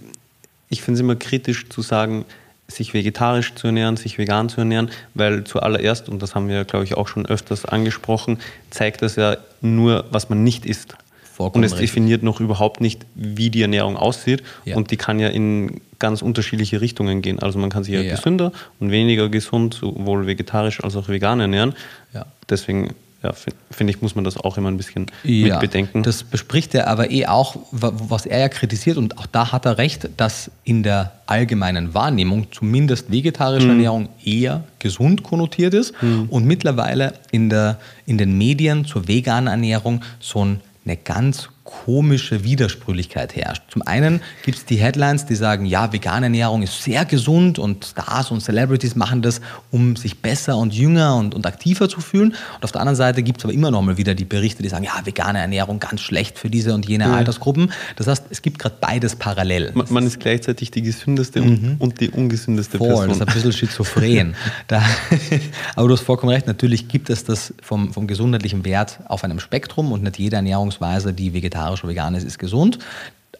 ich finde es immer kritisch zu sagen, sich vegetarisch zu ernähren, sich vegan zu ernähren, weil zuallererst, und das haben wir, glaube ich, auch schon öfters angesprochen, zeigt das ja nur, was man nicht isst. Vollkommen und es richtig. definiert noch überhaupt nicht, wie die Ernährung aussieht. Ja. Und die kann ja in ganz unterschiedliche Richtungen gehen. Also man kann sich ja, ja. gesünder und weniger gesund, sowohl vegetarisch als auch vegan ernähren. Ja. Deswegen ja, finde find ich, muss man das auch immer ein bisschen ja, mit bedenken. Das bespricht er aber eh auch, was er ja kritisiert, und auch da hat er recht, dass in der allgemeinen Wahrnehmung zumindest vegetarische mhm. Ernährung eher gesund konnotiert ist mhm. und mittlerweile in, der, in den Medien zur veganen Ernährung so eine ganz komische Widersprüchlichkeit herrscht. Zum einen gibt es die Headlines, die sagen, ja, vegane Ernährung ist sehr gesund und Stars und Celebrities machen das, um sich besser und jünger und, und aktiver zu fühlen. Und auf der anderen Seite gibt es aber immer noch mal wieder die Berichte, die sagen, ja, vegane Ernährung ganz schlecht für diese und jene ja. Altersgruppen. Das heißt, es gibt gerade beides parallel. Man, man, ist gleichzeitig die gesündeste mhm. und die ungesündeste Voll, Person. das ist ein bisschen schizophren. [LAUGHS] da, [LAUGHS] aber du hast vollkommen recht, natürlich gibt es das vom, vom gesundheitlichen Wert auf einem Spektrum und nicht jede Ernährungsweise, die vegetarisch vegetarisch oder vegan ist, ist gesund.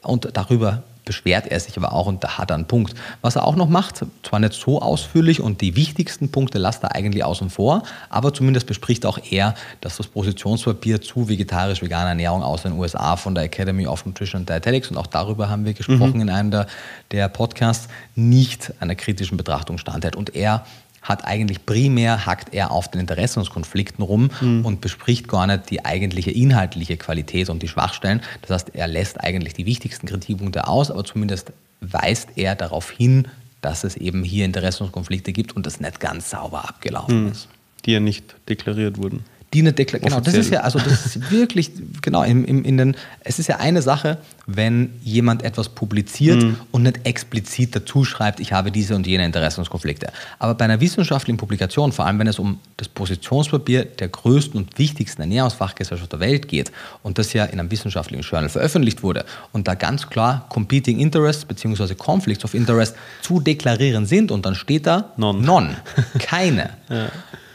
Und darüber beschwert er sich aber auch und da hat er einen Punkt. Was er auch noch macht, zwar nicht so ausführlich und die wichtigsten Punkte lasst er eigentlich außen vor, aber zumindest bespricht auch er, dass das Positionspapier zu vegetarisch-veganer Ernährung aus den USA von der Academy of Nutrition and Dietetics und auch darüber haben wir gesprochen mhm. in einem der, der Podcasts, nicht einer kritischen Betrachtung standhält. Und er hat eigentlich primär hackt er auf den Interessenskonflikten rum mhm. und bespricht gar nicht die eigentliche inhaltliche Qualität und die Schwachstellen. Das heißt, er lässt eigentlich die wichtigsten Kritikpunkte aus, aber zumindest weist er darauf hin, dass es eben hier Interessenskonflikte gibt und das nicht ganz sauber abgelaufen mhm. ist. Die ja nicht deklariert wurden die eine Deklaration. Genau, das ist ja, also das ist wirklich, genau, im, im, in den, es ist ja eine Sache, wenn jemand etwas publiziert mhm. und nicht explizit dazu schreibt, ich habe diese und jene Interessenskonflikte. Aber bei einer wissenschaftlichen Publikation, vor allem wenn es um das Positionspapier der größten und wichtigsten Ernährungsfachgesellschaft der Welt geht und das ja in einem wissenschaftlichen Journal veröffentlicht wurde und da ganz klar Competing Interests bzw. Conflicts of Interest zu deklarieren sind und dann steht da None, none keine, [LAUGHS] ja.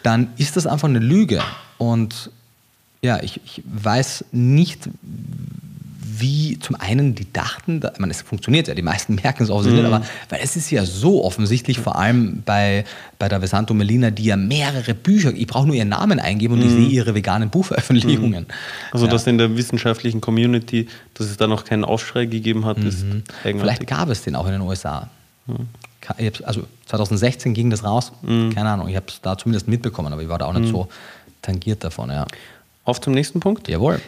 dann ist das einfach eine Lüge. Und ja, ich, ich weiß nicht, wie zum einen die dachten, ich meine, es funktioniert ja, die meisten [LAUGHS] merken es offensichtlich, mhm. aber weil es ist ja so offensichtlich, vor allem bei, bei der Vesanto Melina, die ja mehrere Bücher, ich brauche nur ihren Namen eingeben und mhm. ich sehe ihre veganen Buchveröffentlichungen. Mhm. Also, ja. dass in der wissenschaftlichen Community, dass es da noch keinen Aufschrei gegeben hat, ist mhm. Vielleicht gab es den auch in den USA. Mhm. Also 2016 ging das raus, mhm. keine Ahnung, ich habe es da zumindest mitbekommen, aber ich war da auch nicht so tangiert davon, ja. Auf zum nächsten Punkt? Jawohl.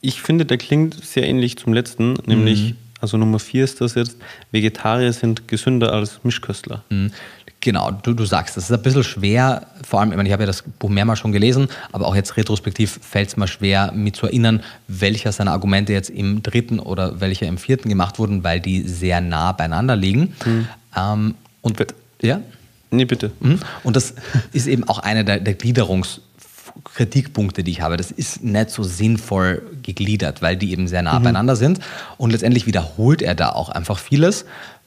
Ich finde, der klingt sehr ähnlich zum letzten, nämlich, mhm. also Nummer vier ist das jetzt, Vegetarier sind gesünder als Mischköstler. Mhm. Genau, du, du sagst, das ist ein bisschen schwer, vor allem, ich, meine, ich habe ja das Buch mehrmals schon gelesen, aber auch jetzt retrospektiv fällt es mir schwer, mich zu erinnern, welcher seiner Argumente jetzt im dritten oder welcher im vierten gemacht wurden, weil die sehr nah beieinander liegen. Mhm. Ähm, und ja? Nee, bitte. Mhm. Und das ist eben auch einer der, der Gliederungs- Kritikpunkte, die ich habe. Das ist nicht so sinnvoll gegliedert, weil die eben sehr nah mhm. beieinander sind. Und letztendlich wiederholt er da auch einfach vieles.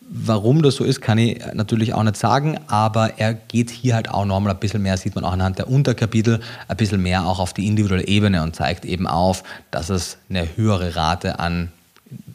Warum das so ist, kann ich natürlich auch nicht sagen, aber er geht hier halt auch nochmal ein bisschen mehr, sieht man auch anhand der Unterkapitel, ein bisschen mehr auch auf die individuelle Ebene und zeigt eben auf, dass es eine höhere Rate an,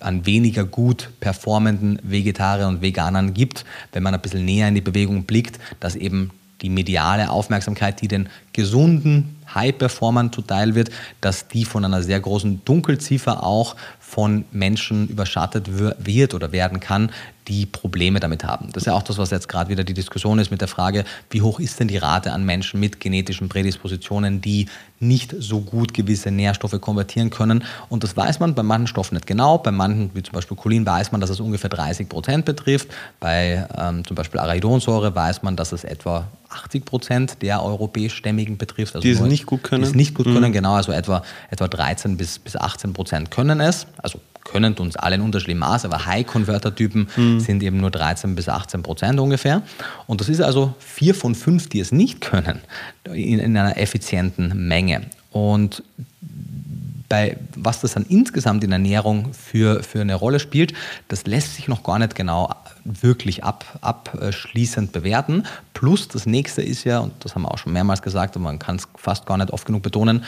an weniger gut performenden Vegetariern und Veganern gibt, wenn man ein bisschen näher in die Bewegung blickt, dass eben die mediale Aufmerksamkeit, die den gesunden High-Performern zuteil wird, dass die von einer sehr großen Dunkelziffer auch von Menschen überschattet wird oder werden kann, die Probleme damit haben. Das ist ja auch das, was jetzt gerade wieder die Diskussion ist mit der Frage, wie hoch ist denn die Rate an Menschen mit genetischen Prädispositionen, die nicht so gut gewisse Nährstoffe konvertieren können. Und das weiß man bei manchen Stoffen nicht genau. Bei manchen, wie zum Beispiel Cholin, weiß man, dass es ungefähr 30 Prozent betrifft. Bei ähm, zum Beispiel Arachidonsäure weiß man, dass es etwa 80 Prozent der europäischstämmigen betrifft. Also die es nicht gut können. Die es nicht gut mhm. können, genau. Also etwa, etwa 13 bis, bis 18 Prozent können es. Also können uns alle in unterschiedlichem Maß, aber High-Converter-Typen mhm. sind eben nur 13 bis 18 Prozent ungefähr. Und das ist also vier von fünf, die es nicht können, in, in einer effizienten Menge. Und bei was das dann insgesamt in Ernährung für, für eine Rolle spielt, das lässt sich noch gar nicht genau wirklich ab, abschließend bewerten. Plus das nächste ist ja, und das haben wir auch schon mehrmals gesagt, und man kann es fast gar nicht oft genug betonen,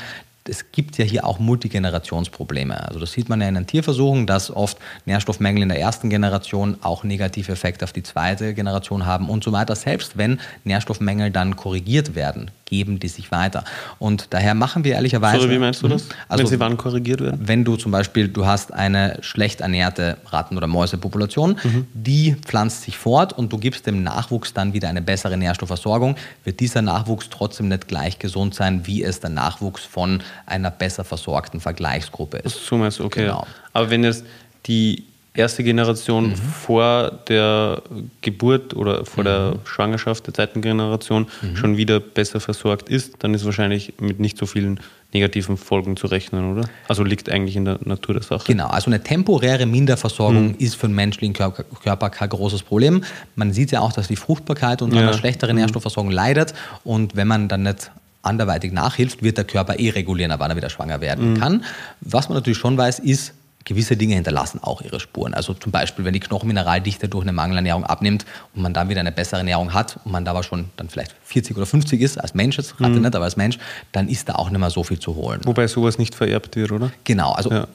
es gibt ja hier auch Multigenerationsprobleme. Also das sieht man ja in den Tierversuchen, dass oft Nährstoffmängel in der ersten Generation auch negative Effekte auf die zweite Generation haben und so weiter. Selbst wenn Nährstoffmängel dann korrigiert werden, geben die sich weiter. Und daher machen wir ehrlicherweise. Sorry, wie meinst du das? Also, wenn sie wann korrigiert werden? Wenn du zum Beispiel, du hast eine schlecht ernährte Ratten- oder Mäusepopulation, mhm. die pflanzt sich fort und du gibst dem Nachwuchs dann wieder eine bessere Nährstoffversorgung, wird dieser Nachwuchs trotzdem nicht gleich gesund sein, wie es der Nachwuchs von einer besser versorgten Vergleichsgruppe ist. So meinst du, okay. Genau. Aber wenn jetzt die erste Generation mhm. vor der Geburt oder vor mhm. der Schwangerschaft der zweiten Generation mhm. schon wieder besser versorgt ist, dann ist wahrscheinlich mit nicht so vielen negativen Folgen zu rechnen, oder? Also liegt eigentlich in der Natur der Sache. Genau, also eine temporäre Minderversorgung mhm. ist für den menschlichen Körper, Körper, kein großes Problem. Man sieht ja auch, dass die Fruchtbarkeit unter ja. einer schlechteren mhm. Nährstoffversorgung leidet und wenn man dann nicht anderweitig nachhilft, wird der Körper eh regulieren, wann er wieder schwanger werden mhm. kann. Was man natürlich schon weiß, ist, gewisse Dinge hinterlassen auch ihre Spuren. Also zum Beispiel, wenn die Knochenmineraldichte durch eine Mangelernährung abnimmt und man dann wieder eine bessere Ernährung hat und man da aber schon dann vielleicht 40 oder 50 ist, als Mensch, jetzt Ratte mhm. nicht, aber als Mensch, dann ist da auch nicht mehr so viel zu holen. Wobei sowas nicht vererbt wird, oder? Genau, also ja.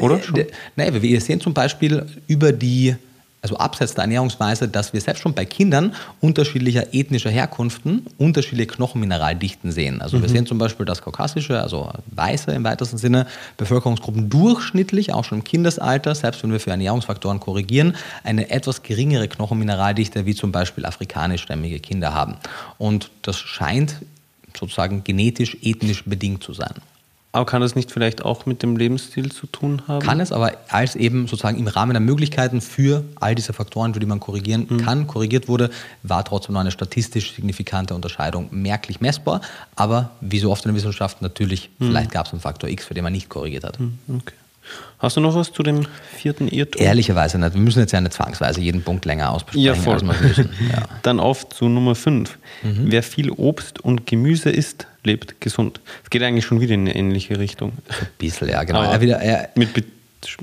oder? Schon? Äh, naja, wir sehen zum Beispiel über die also abseits der Ernährungsweise, dass wir selbst schon bei Kindern unterschiedlicher ethnischer Herkunften unterschiedliche Knochenmineraldichten sehen. Also mhm. wir sehen zum Beispiel, dass kaukasische, also weiße im weitesten Sinne, Bevölkerungsgruppen durchschnittlich, auch schon im Kindesalter, selbst wenn wir für Ernährungsfaktoren korrigieren, eine etwas geringere Knochenmineraldichte wie zum Beispiel afrikanischstämmige Kinder haben. Und das scheint sozusagen genetisch, ethnisch bedingt zu sein. Aber kann das nicht vielleicht auch mit dem Lebensstil zu tun haben? Kann es, aber als eben sozusagen im Rahmen der Möglichkeiten für all diese Faktoren, für die man korrigieren mhm. kann, korrigiert wurde, war trotzdem noch eine statistisch signifikante Unterscheidung merklich messbar. Aber wie so oft in der Wissenschaft natürlich, mhm. vielleicht gab es einen Faktor X, für den man nicht korrigiert hat. Mhm. Okay. Hast du noch was zu dem vierten Irrtum? Ehrlicherweise nicht. Wir müssen jetzt ja nicht zwangsweise jeden Punkt länger ausbesprechen, ja, voll. als wir müssen. [LAUGHS] Ja. Dann auf zu Nummer 5. Mhm. Wer viel Obst und Gemüse isst, lebt gesund. Es geht eigentlich schon wieder in eine ähnliche Richtung. Ein bisschen, ja, genau. Er wieder, er, mit Be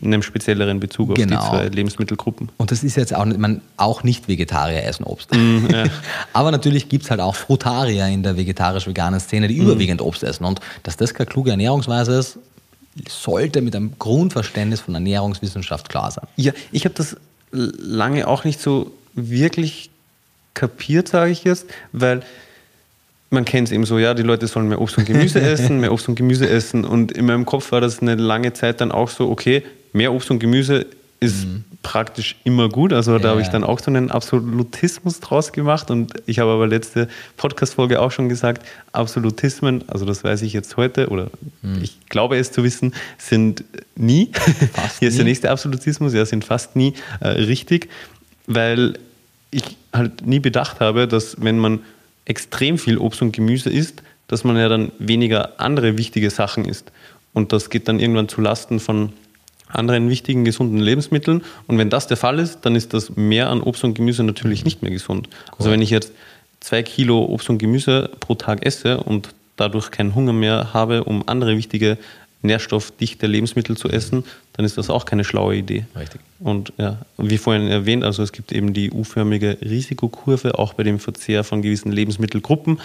einem spezielleren Bezug auf genau. die zwei Lebensmittelgruppen. Und das ist jetzt auch, man, auch nicht Vegetarier essen Obst. Mm, ja. [LAUGHS] Aber natürlich gibt es halt auch Frutarier in der vegetarisch-veganen Szene, die mm. überwiegend Obst essen. Und dass das keine kluge Ernährungsweise ist, sollte mit einem Grundverständnis von Ernährungswissenschaft klar sein. Ja, ich habe das lange auch nicht so wirklich kapiert, sage ich jetzt, weil man kennt es eben so, ja, die Leute sollen mehr Obst und Gemüse [LAUGHS] essen, mehr Obst und Gemüse essen. Und in meinem Kopf war das eine lange Zeit dann auch so, okay, mehr Obst und Gemüse ist mhm. praktisch immer gut. Also ja. da habe ich dann auch so einen Absolutismus draus gemacht. Und ich habe aber letzte Podcast-Folge auch schon gesagt, Absolutismen, also das weiß ich jetzt heute oder mhm. ich glaube es zu wissen, sind nie, fast [LAUGHS] hier ist der nächste Absolutismus, ja, sind fast nie äh, richtig, weil ich halt nie bedacht habe, dass wenn man extrem viel Obst und Gemüse isst, dass man ja dann weniger andere wichtige Sachen isst. Und das geht dann irgendwann zu Lasten von anderen wichtigen, gesunden Lebensmitteln. Und wenn das der Fall ist, dann ist das mehr an Obst und Gemüse natürlich nicht mehr gesund. Cool. Also wenn ich jetzt zwei Kilo Obst und Gemüse pro Tag esse und dadurch keinen Hunger mehr habe, um andere wichtige nährstoffdichte Lebensmittel zu essen, dann ist das auch keine schlaue Idee. Richtig. Und ja, wie vorhin erwähnt, also es gibt eben die U-förmige Risikokurve, auch bei dem Verzehr von gewissen Lebensmittelgruppen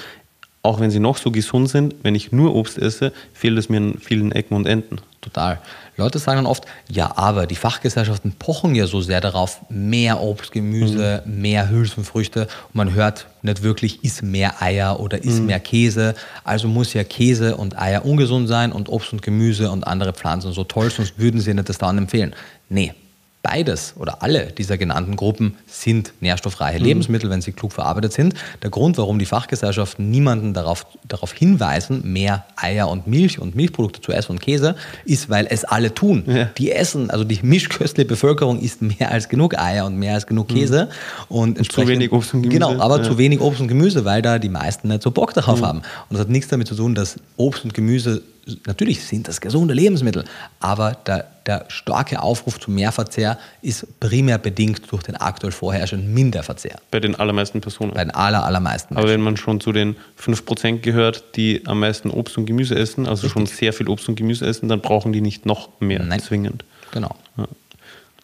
auch wenn sie noch so gesund sind, wenn ich nur Obst esse, fehlt es mir in vielen Ecken und Enden. Total. Leute sagen dann oft, ja, aber die Fachgesellschaften pochen ja so sehr darauf, mehr Obst, Gemüse, mhm. mehr Hülsenfrüchte. Und man hört nicht wirklich, ist mehr Eier oder ist mhm. mehr Käse. Also muss ja Käse und Eier ungesund sein und Obst und Gemüse und andere Pflanzen so toll, sonst würden sie nicht das dann empfehlen. Nee, Beides oder alle dieser genannten Gruppen sind nährstoffreiche mhm. Lebensmittel, wenn sie klug verarbeitet sind. Der Grund, warum die Fachgesellschaften niemanden darauf, darauf hinweisen, mehr Eier und Milch und Milchprodukte zu essen und Käse, ist, weil es alle tun. Ja. Die essen, also die mischköstliche Bevölkerung isst mehr als genug Eier und mehr als genug mhm. Käse. Mhm. Und, und zu wenig Obst und Gemüse. Genau, aber ja. zu wenig Obst und Gemüse, weil da die meisten nicht so Bock darauf mhm. haben. Und das hat nichts damit zu tun, dass Obst und Gemüse natürlich sind das gesunde Lebensmittel, aber der, der starke Aufruf zum Mehrverzehr ist primär bedingt durch den aktuell vorherrschenden Minderverzehr. Bei den allermeisten Personen. Bei den aller, allermeisten. Aber wenn man schon zu den 5% gehört, die am meisten Obst und Gemüse essen, also Richtig. schon sehr viel Obst und Gemüse essen, dann brauchen die nicht noch mehr Nein. zwingend. Genau. Ja.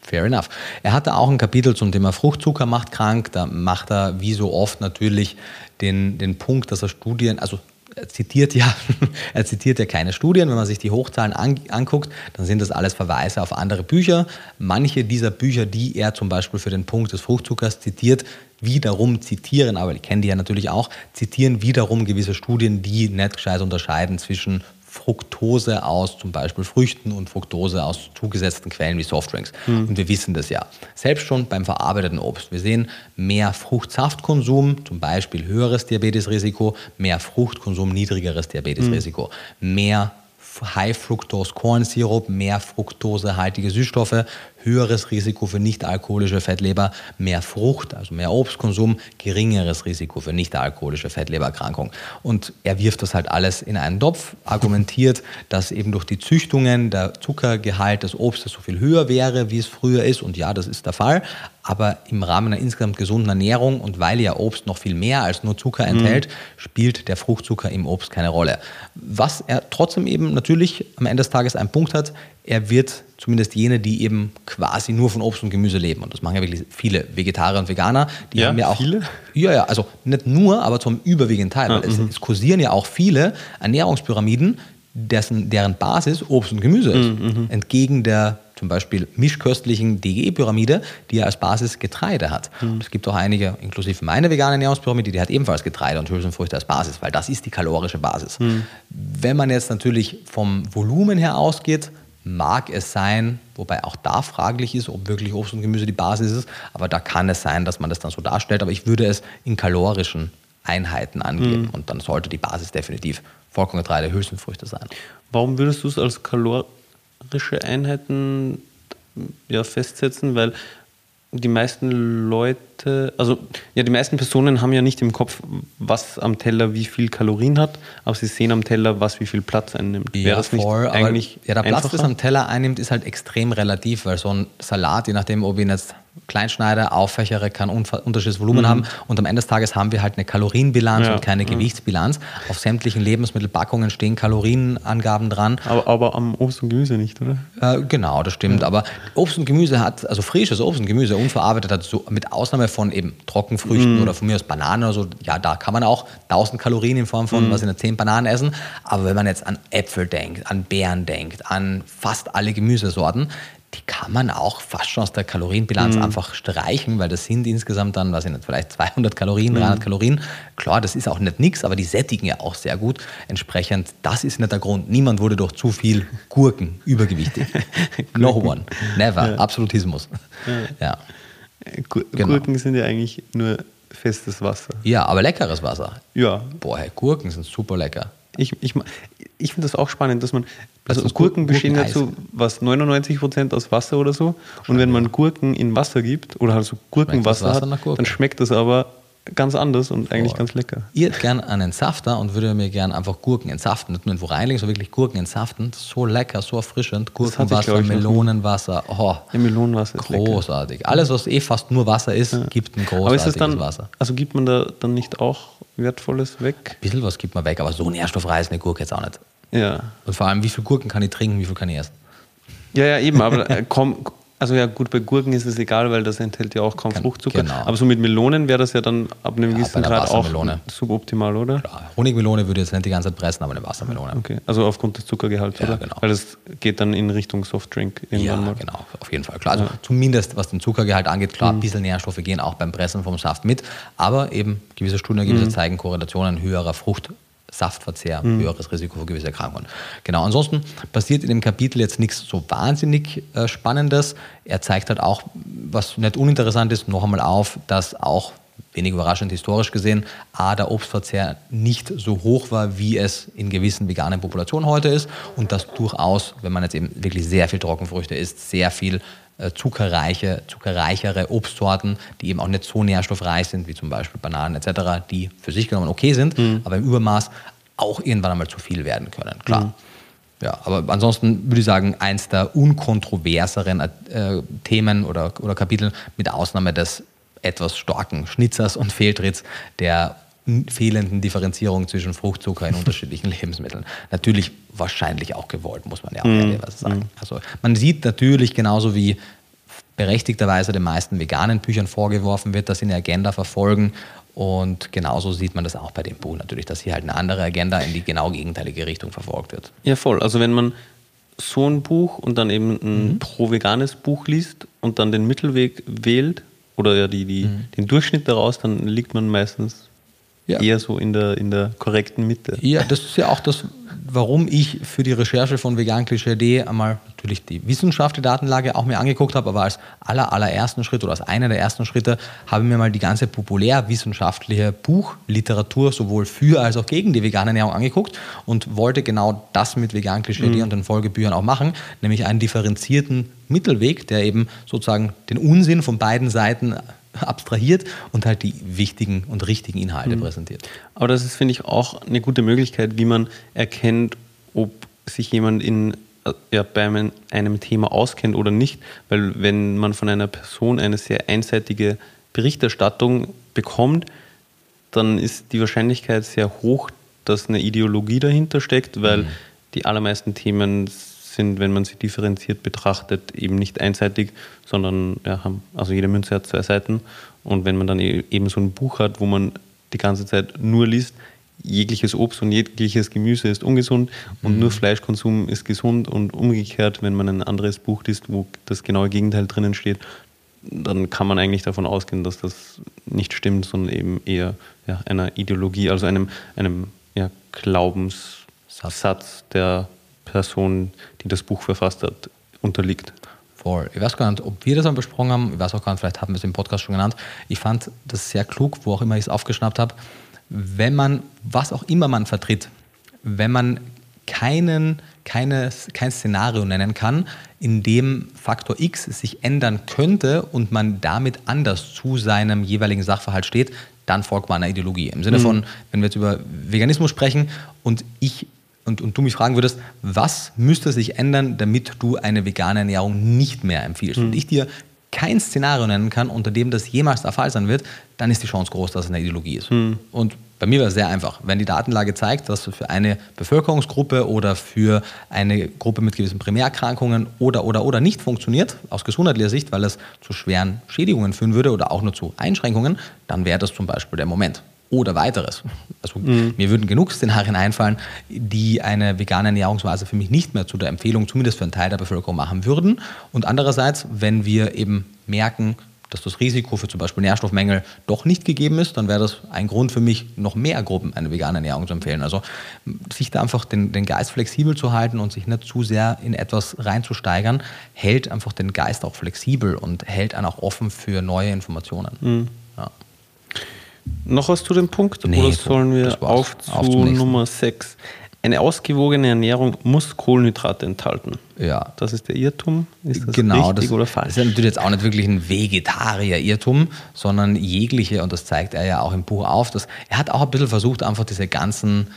Fair enough. Er hatte auch ein Kapitel zum Thema Fruchtzucker macht krank. Da macht er wie so oft natürlich den, den Punkt, dass er Studien, also er zitiert ja, [LAUGHS] er zitiert ja keine Studien. Wenn man sich die Hochzahlen an, anguckt, dann sind das alles Verweise auf andere Bücher. Manche dieser Bücher, die er zum Beispiel für den Punkt des Fruchtzuckers zitiert, wiederum zitieren, aber ich kenne die ja natürlich auch, zitieren wiederum gewisse Studien, die nicht gescheit unterscheiden zwischen Fructose aus zum Beispiel Früchten und Fructose aus zugesetzten Quellen wie Softdrinks. Mhm. Und wir wissen das ja. Selbst schon beim verarbeiteten Obst. Wir sehen mehr Fruchtsaftkonsum, zum Beispiel höheres Diabetesrisiko, mehr Fruchtkonsum, niedrigeres Diabetesrisiko, mhm. mehr High Fructose Corn Syrup, mehr fruktosehaltige Süßstoffe, höheres Risiko für nicht-alkoholische Fettleber, mehr Frucht, also mehr Obstkonsum, geringeres Risiko für nicht-alkoholische Fettlebererkrankung. Und er wirft das halt alles in einen Topf, argumentiert, [LAUGHS] dass eben durch die Züchtungen der Zuckergehalt des Obstes so viel höher wäre, wie es früher ist. Und ja, das ist der Fall. Aber im Rahmen einer insgesamt gesunden Ernährung und weil ja Obst noch viel mehr als nur Zucker enthält, mhm. spielt der Fruchtzucker im Obst keine Rolle. Was er trotzdem eben natürlich am Ende des Tages einen Punkt hat, er wird zumindest jene, die eben quasi nur von Obst und Gemüse leben. Und das machen ja wirklich viele Vegetarier und Veganer. Die ja, haben ja auch. Viele? Ja, ja, also nicht nur, aber zum überwiegenden Teil. Ah, es, mhm. es, kursieren ja auch viele Ernährungspyramiden, dessen, deren Basis Obst und Gemüse ist. Mhm, mhm. Entgegen der zum Beispiel mischköstlichen DGE-Pyramide, die ja als Basis Getreide hat. Mhm. Es gibt auch einige, inklusive meine vegane Ernährungspyramide, die hat ebenfalls Getreide und Hülsenfrüchte als Basis, weil das ist die kalorische Basis. Mhm. Wenn man jetzt natürlich vom Volumen her ausgeht, mag es sein, wobei auch da fraglich ist, ob wirklich Obst und Gemüse die Basis ist, aber da kann es sein, dass man das dann so darstellt. Aber ich würde es in kalorischen Einheiten angeben. Mhm. Und dann sollte die Basis definitiv Vollkorngetreide, Hülsenfrüchte sein. Warum würdest du es als kalorische Einheiten ja, festsetzen? Weil die meisten Leute, also ja, die meisten Personen haben ja nicht im Kopf, was am Teller wie viel Kalorien hat, aber sie sehen am Teller, was wie viel Platz einnimmt. Ja, Wäre das voll, nicht eigentlich aber, Ja, der Platz, das am Teller einnimmt, ist halt extrem relativ, weil so ein Salat, je nachdem, ob ihn jetzt Kleinschneider, auffächere, kann unterschiedliches Volumen mhm. haben und am Ende des Tages haben wir halt eine Kalorienbilanz ja. und keine ja. Gewichtsbilanz. Auf sämtlichen Lebensmittelpackungen stehen Kalorienangaben dran. Aber, aber am Obst und Gemüse nicht, oder? Äh, genau, das stimmt. Ja. Aber Obst und Gemüse hat, also frisches Obst und Gemüse, unverarbeitet hat, so mit Ausnahme von eben Trockenfrüchten mhm. oder von mir aus Bananen oder so, ja, da kann man auch 1000 Kalorien in Form von, mhm. was in der 10 Bananen essen. Aber wenn man jetzt an Äpfel denkt, an Beeren denkt, an fast alle Gemüsesorten, die kann man auch fast schon aus der Kalorienbilanz mhm. einfach streichen, weil das sind insgesamt dann, was ich nicht, vielleicht 200 Kalorien, 300 mhm. Kalorien. Klar, das ist auch nicht nichts, aber die sättigen ja auch sehr gut. Entsprechend, das ist nicht der Grund. Niemand wurde durch zu viel Gurken übergewichtig. [LAUGHS] no one. Never. Ja. Absolutismus. Ja. ja. Genau. Gurken sind ja eigentlich nur festes Wasser. Ja, aber leckeres Wasser. Ja. Boah, hey, Gurken sind super lecker. Ich, ich, ich finde das auch spannend, dass man, also, also Gurken bestehen ja zu was 99 Prozent aus Wasser oder so. Und wenn man Gurken in Wasser gibt oder also Gurkenwasser hat, dann schmeckt das aber ganz anders und eigentlich oh. ganz lecker. Ich hätte gern einen Safter und würde mir gern einfach Gurken entsaften. Nicht nur irgendwo reinlegen, sondern wirklich Gurken entsaften. So lecker, so erfrischend. Gurkenwasser, ich, Melonenwasser. Oh, ja, Melonenwasser ist Großartig. Alles, was eh fast nur Wasser ist, ja. gibt ein großartiges aber ist dann, Wasser. Also gibt man da dann nicht auch Wertvolles weg? Ein bisschen was gibt man weg, aber so nährstoffreich ist eine Gurke jetzt auch nicht. Ja. Und vor allem, wie viel Gurken kann ich trinken, wie viel kann ich essen? Ja, ja, eben, aber äh, komm, also ja gut, bei Gurken ist es egal, weil das enthält ja auch kaum Kann, Fruchtzucker. Genau. Aber so mit Melonen wäre das ja dann ab einem ja, gewissen Grad auch suboptimal, oder? Klar. Honigmelone würde jetzt nicht die ganze Zeit pressen, aber eine Wassermelone. Okay, also aufgrund des Zuckergehalts, ja, oder? genau. Weil das geht dann in Richtung Softdrink irgendwann ja, mal. genau, auf jeden Fall. Klar, also ja. zumindest was den Zuckergehalt angeht, klar, mhm. ein bisschen Nährstoffe gehen auch beim Pressen vom Saft mit, aber eben gewisse Studienergebnisse mhm. zeigen Korrelationen höherer Frucht Saftverzehr, mhm. höheres Risiko für gewisse Erkrankungen. Genau, ansonsten passiert in dem Kapitel jetzt nichts so wahnsinnig äh, Spannendes. Er zeigt halt auch, was nicht uninteressant ist, noch einmal auf, dass auch wenig überraschend historisch gesehen, A, der Obstverzehr nicht so hoch war, wie es in gewissen veganen Populationen heute ist und dass durchaus, wenn man jetzt eben wirklich sehr viel Trockenfrüchte isst, sehr viel zuckerreiche, zuckerreichere Obstsorten, die eben auch nicht so nährstoffreich sind, wie zum Beispiel Bananen etc., die für sich genommen okay sind, mhm. aber im Übermaß auch irgendwann einmal zu viel werden können. Klar. Mhm. Ja, aber ansonsten würde ich sagen, eins der unkontroverseren äh, Themen oder, oder Kapitel, mit Ausnahme des etwas starken Schnitzers und Fehltritts der fehlenden Differenzierung zwischen Fruchtzucker in [LAUGHS] unterschiedlichen Lebensmitteln. Natürlich wahrscheinlich auch gewollt, muss man ja auch mm. ehrlich sagen. Mm. Also man sieht natürlich genauso wie berechtigterweise den meisten veganen Büchern vorgeworfen wird, dass sie eine Agenda verfolgen. Und genauso sieht man das auch bei dem Buch natürlich, dass hier halt eine andere Agenda in die genau gegenteilige Richtung verfolgt wird. Ja, voll. Also wenn man so ein Buch und dann eben ein mhm. pro-veganes Buch liest und dann den Mittelweg wählt oder ja die, die, mhm. den Durchschnitt daraus, dann liegt man meistens ja. eher so in der, in der korrekten Mitte. Ja, das ist ja auch das, warum ich für die Recherche von Vegan Klischee einmal natürlich die wissenschaftliche Datenlage auch mir angeguckt habe, aber als aller, allerersten Schritt oder als einer der ersten Schritte habe ich mir mal die ganze populärwissenschaftliche Buchliteratur sowohl für als auch gegen die vegane Ernährung angeguckt und wollte genau das mit Vegan Klischee mhm. und den Folgebüchern auch machen, nämlich einen differenzierten Mittelweg, der eben sozusagen den Unsinn von beiden Seiten abstrahiert und halt die wichtigen und richtigen Inhalte mhm. präsentiert. Aber das ist, finde ich, auch eine gute Möglichkeit, wie man erkennt, ob sich jemand in, äh, ja, bei einem Thema auskennt oder nicht. Weil wenn man von einer Person eine sehr einseitige Berichterstattung bekommt, dann ist die Wahrscheinlichkeit sehr hoch, dass eine Ideologie dahinter steckt, weil mhm. die allermeisten Themen sind, wenn man sie differenziert betrachtet, eben nicht einseitig, sondern ja, haben, also jede Münze hat zwei Seiten. Und wenn man dann e-, eben so ein Buch hat, wo man die ganze Zeit nur liest, jegliches Obst und jegliches Gemüse ist ungesund und mhm. nur Fleischkonsum ist gesund und umgekehrt, wenn man ein anderes Buch liest, wo das genaue Gegenteil drinnen steht, dann kann man eigentlich davon ausgehen, dass das nicht stimmt, sondern eben eher ja, einer Ideologie, also einem, einem ja, Glaubenssatz der Person, die das Buch verfasst hat, unterliegt. Voll. Ich weiß gar nicht, ob wir das mal besprochen haben. Ich weiß auch gar nicht, vielleicht haben wir es im Podcast schon genannt. Ich fand das sehr klug, wo auch immer ich es aufgeschnappt habe. wenn man, was auch immer man vertritt, wenn man keinen, keine, kein Szenario nennen kann, in dem Faktor X sich ändern könnte und man damit anders zu seinem jeweiligen Sachverhalt steht, dann folgt man einer Ideologie. Im Sinne mhm. von, wenn wir jetzt über Veganismus sprechen und ich und, und du mich fragen würdest, was müsste sich ändern, damit du eine vegane Ernährung nicht mehr empfiehlst? Mhm. Und ich dir kein Szenario nennen kann, unter dem das jemals der Fall sein wird, dann ist die Chance groß, dass es eine Ideologie ist. Mhm. Und bei mir war es sehr einfach. Wenn die Datenlage zeigt, dass für eine Bevölkerungsgruppe oder für eine Gruppe mit gewissen Primärerkrankungen oder, oder, oder nicht funktioniert, aus gesundheitlicher Sicht, weil es zu schweren Schädigungen führen würde oder auch nur zu Einschränkungen, dann wäre das zum Beispiel der Moment oder weiteres. Also mhm. mir würden genug Szenarien einfallen, die eine vegane Ernährungsweise für mich nicht mehr zu der Empfehlung, zumindest für einen Teil der Bevölkerung machen würden. Und andererseits, wenn wir eben merken, dass das Risiko für zum Beispiel Nährstoffmängel doch nicht gegeben ist, dann wäre das ein Grund für mich, noch mehr Gruppen eine vegane Ernährung zu empfehlen. Also sich da einfach den, den Geist flexibel zu halten und sich nicht zu sehr in etwas reinzusteigern, hält einfach den Geist auch flexibel und hält einen auch offen für neue Informationen. Mhm. Ja. Noch was zu dem Punkt? Nee, oder sollen wir auf zu auf Nummer 6? Eine ausgewogene Ernährung muss Kohlenhydrate enthalten. Ja. Das ist der Irrtum. Ist das genau, richtig das, oder falsch? Das ist natürlich jetzt auch nicht wirklich ein Vegetarier-Irrtum, sondern jegliche, und das zeigt er ja auch im Buch auf, dass er hat auch ein bisschen versucht, einfach diese ganzen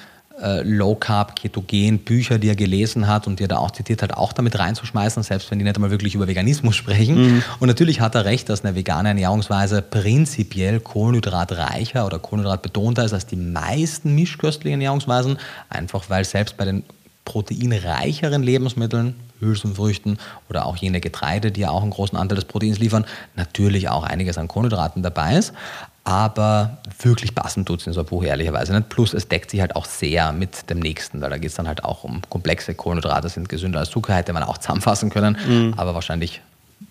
äh, Low Carb, Ketogen, Bücher, die er gelesen hat und die er da auch zitiert hat, auch damit reinzuschmeißen, selbst wenn die nicht einmal wirklich über Veganismus sprechen. Mhm. Und natürlich hat er recht, dass eine vegane Ernährungsweise prinzipiell kohlenhydratreicher oder kohlenhydratbetonter ist als die meisten mischköstlichen Ernährungsweisen, einfach weil selbst bei den proteinreicheren Lebensmitteln, Hülsenfrüchten oder auch jene Getreide, die ja auch einen großen Anteil des Proteins liefern, natürlich auch einiges an Kohlenhydraten dabei ist aber wirklich passend tut es in so einem Buch ehrlicherweise nicht. Plus es deckt sich halt auch sehr mit dem nächsten, weil da geht es dann halt auch um komplexe Kohlenhydrate, sind gesünder als Zucker, hätte man auch zusammenfassen können, mhm. aber wahrscheinlich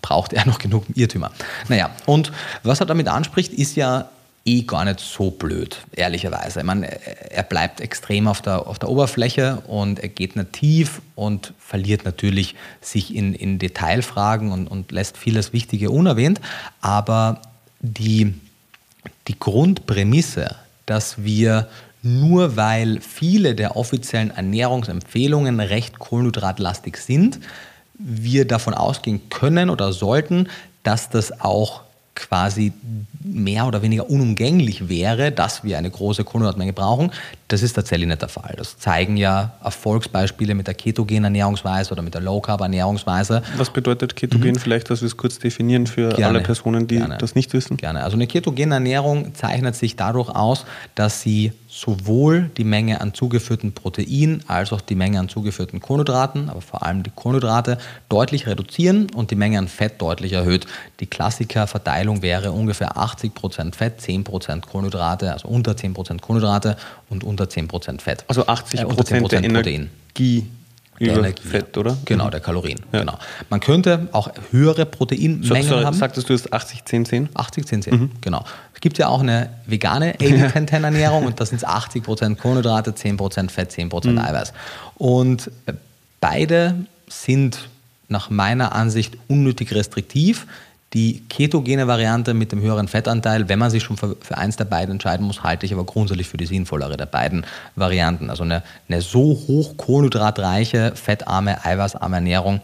braucht er [LAUGHS] noch genug Irrtümer. Naja, und was er damit anspricht, ist ja eh gar nicht so blöd, ehrlicherweise. Ich meine, er bleibt extrem auf der, auf der Oberfläche und er geht nicht tief und verliert natürlich sich in, in Detailfragen und, und lässt vieles Wichtige unerwähnt, aber die die Grundprämisse, dass wir nur weil viele der offiziellen Ernährungsempfehlungen recht kohlenhydratlastig sind, wir davon ausgehen können oder sollten, dass das auch quasi mehr oder weniger unumgänglich wäre, dass wir eine große Kohlenhydratmenge brauchen. Das ist tatsächlich nicht der Fall. Das zeigen ja Erfolgsbeispiele mit der ketogenen Ernährungsweise oder mit der Low Carb Ernährungsweise. Was bedeutet ketogen? Mhm. Vielleicht, dass wir es kurz definieren für Gerne. alle Personen, die Gerne. das nicht wissen. Gerne. Also eine ketogene Ernährung zeichnet sich dadurch aus, dass sie sowohl die Menge an zugeführten Protein als auch die Menge an zugeführten Kohlenhydraten, aber vor allem die Kohlenhydrate, deutlich reduzieren und die Menge an Fett deutlich erhöht. Die Klassikerverteilung wäre ungefähr 80% Fett, 10% Kohlenhydrate, also unter 10% Kohlenhydrate und unter 10% Fett. Also 80% äh, 10 der Protein. Energie der Energie. Fett, oder? Genau, mhm. der Kalorien. Ja. Genau. Man könnte auch höhere Proteinmengen so, so, haben. Sagtest du es 80, 10, 10? 80, 10, 10, mhm. genau. Es gibt ja auch eine vegane [LAUGHS] 80-10-Ernährung und das sind 80% Kohlenhydrate, 10% Fett, 10% mhm. Eiweiß. Und äh, beide sind nach meiner Ansicht unnötig restriktiv. Die ketogene Variante mit dem höheren Fettanteil, wenn man sich schon für, für, eins der beiden entscheiden muss, halte ich aber grundsätzlich für die sinnvollere der beiden Varianten. Also eine, eine so hoch kohlenhydratreiche, fettarme, eiweißarme Ernährung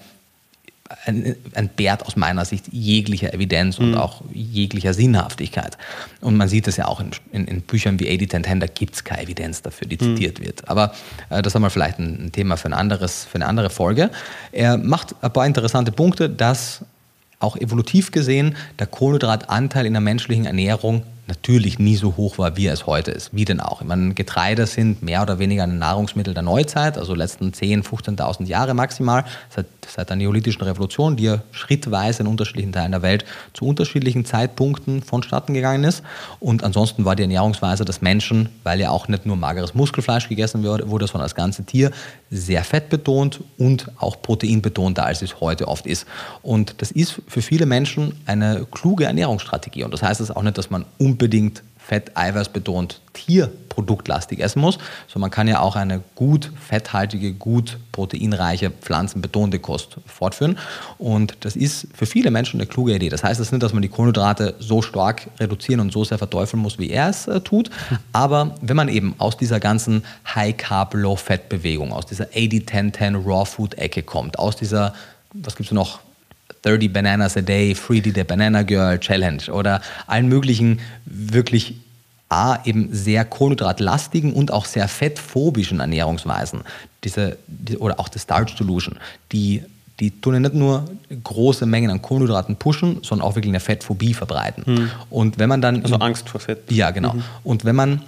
entbehrt aus meiner Sicht jeglicher Evidenz und mhm. auch jeglicher Sinnhaftigkeit. Und man sieht das ja auch in, in, in Büchern wie 80-10-10, da gibt es keine Evidenz dafür, die mhm. zitiert wird. Aber äh, das haben wir vielleicht ein, ein, Thema für, ein anderes, für eine andere Folge. Er macht ein paar interessante Punkte, dass auch evolutiv gesehen der Kohlenhydratanteil in der menschlichen Ernährung natürlich nie so hoch war, wie es heute ist. Wie denn auch? Ich meine, Getreide sind mehr oder weniger ein Nahrungsmittel der Neuzeit, also letzten 10.000, 15.000 Jahre maximal, seit, seit der neolithischen Revolution, die ja schrittweise in unterschiedlichen Teilen der Welt zu unterschiedlichen Zeitpunkten vonstatten gegangen ist. Und ansonsten war die Ernährungsweise des Menschen, weil ja auch nicht nur mageres Muskelfleisch gegessen wurde, sondern das ganze Tier, sehr fettbetont und auch proteinbetonter, als es heute oft ist. Und das ist für viele Menschen eine kluge Ernährungsstrategie. Und das heißt es auch nicht, dass man um unbedingt fett, eiweißbetont, tierproduktlastig essen muss, sondern man kann ja auch eine gut fetthaltige, gut proteinreiche, pflanzenbetonte Kost fortführen. Und das ist für viele Menschen eine kluge Idee. Das heißt jetzt nicht, dass man die Kohlenhydrate so stark reduzieren und so sehr verteufeln muss, wie er es äh, tut. Aber wenn man eben aus dieser ganzen High-Carb, Low-Fat-Bewegung, aus dieser 80-10-10 Raw-Food-Ecke kommt, aus dieser, was gibt es noch, 30 Bananas a Day, Freedy the Banana Girl Challenge oder allen möglichen wirklich A, eben sehr kohlenhydratlastigen und auch sehr fettphobischen Ernährungsweisen, diese, die, oder auch die Starch Solution, die, die tun ja nicht nur große Mengen an Kohlenhydraten pushen, sondern auch wirklich eine Fettphobie verbreiten. Hm. Und wenn man dann. Also Angst vor Fett. Ja, genau. Mhm. Und wenn man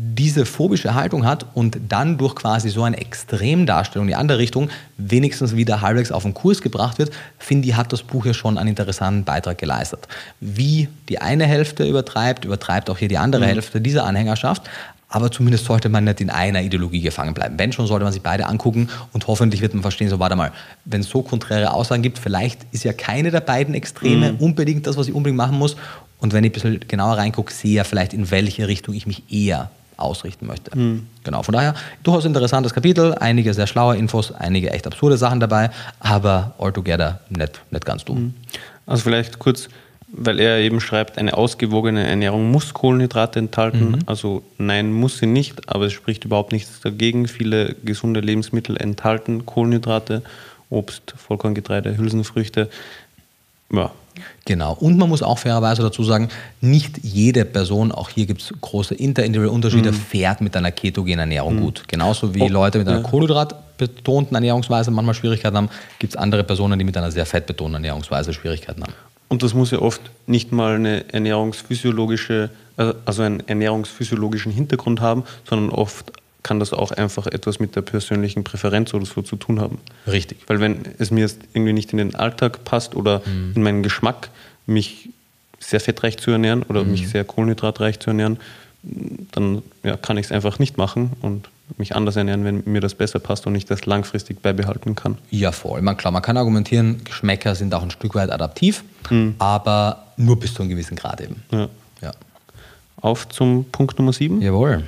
diese phobische Haltung hat und dann durch quasi so eine Extremdarstellung in die andere Richtung wenigstens wieder halbwegs auf den Kurs gebracht wird, finde ich, hat das Buch ja schon einen interessanten Beitrag geleistet. Wie die eine Hälfte übertreibt, übertreibt auch hier die andere mhm. Hälfte dieser Anhängerschaft. Aber zumindest sollte man nicht in einer Ideologie gefangen bleiben. Wenn schon, sollte man sich beide angucken und hoffentlich wird man verstehen, so warte mal, wenn es so konträre Aussagen gibt, vielleicht ist ja keine der beiden Extreme mhm. unbedingt das, was ich unbedingt machen muss. Und wenn ich ein bisschen genauer reingucke, sehe ja vielleicht, in welche Richtung ich mich eher ausrichten möchte. Mhm. Genau, von daher durchaus interessantes Kapitel, einige sehr schlaue Infos, einige echt absurde Sachen dabei, aber altogether nicht, nicht ganz dumm. Mhm. Also vielleicht kurz, weil er eben schreibt, eine ausgewogene Ernährung muss Kohlenhydrate enthalten. Mhm. Also nein, muss sie nicht, aber es spricht überhaupt nichts dagegen. Viele gesunde Lebensmittel enthalten Kohlenhydrate, Obst, Vollkorngetreide, Hülsenfrüchte. Ja, Genau. Und man muss auch fairerweise dazu sagen, nicht jede Person, auch hier gibt es große interindividuelle Unterschiede, mhm. fährt mit einer ketogenen Ernährung mhm. gut. Genauso wie oh, Leute mit einer ja. kohlenhydratbetonten Ernährungsweise manchmal Schwierigkeiten haben, gibt es andere Personen, die mit einer sehr fettbetonten Ernährungsweise Schwierigkeiten haben. Und das muss ja oft nicht mal eine ernährungsphysiologische, äh, also einen ernährungsphysiologischen Hintergrund haben, sondern oft kann das auch einfach etwas mit der persönlichen Präferenz oder so zu tun haben. Richtig. Weil wenn es mir jetzt irgendwie nicht in den Alltag passt oder mhm. in meinen Geschmack, mich sehr fettreich zu ernähren oder mhm. mich sehr kohlenhydratreich zu ernähren, dann ja, kann ich es einfach nicht machen und mich anders ernähren, wenn mir das besser passt und ich das langfristig beibehalten kann. Ja, voll. Man, klar, man kann argumentieren, Geschmäcker sind auch ein Stück weit adaptiv, mhm. aber nur bis zu einem gewissen Grad eben. Ja. ja. Auf zum Punkt Nummer 7. Jawohl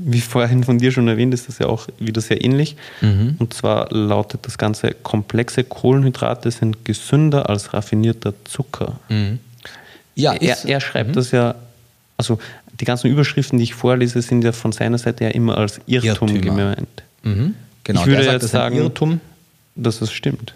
wie vorhin von dir schon erwähnt, ist das ja auch wieder sehr ähnlich. Mhm. Und zwar lautet das Ganze, komplexe Kohlenhydrate sind gesünder als raffinierter Zucker. Mhm. Ja, er, er schreibt mhm. das ja, also die ganzen Überschriften, die ich vorlese, sind ja von seiner Seite ja immer als Irrtum Irrtümer. gemeint. Mhm. Genau, ich würde sagt, jetzt sagen, Irrtum. dass es stimmt.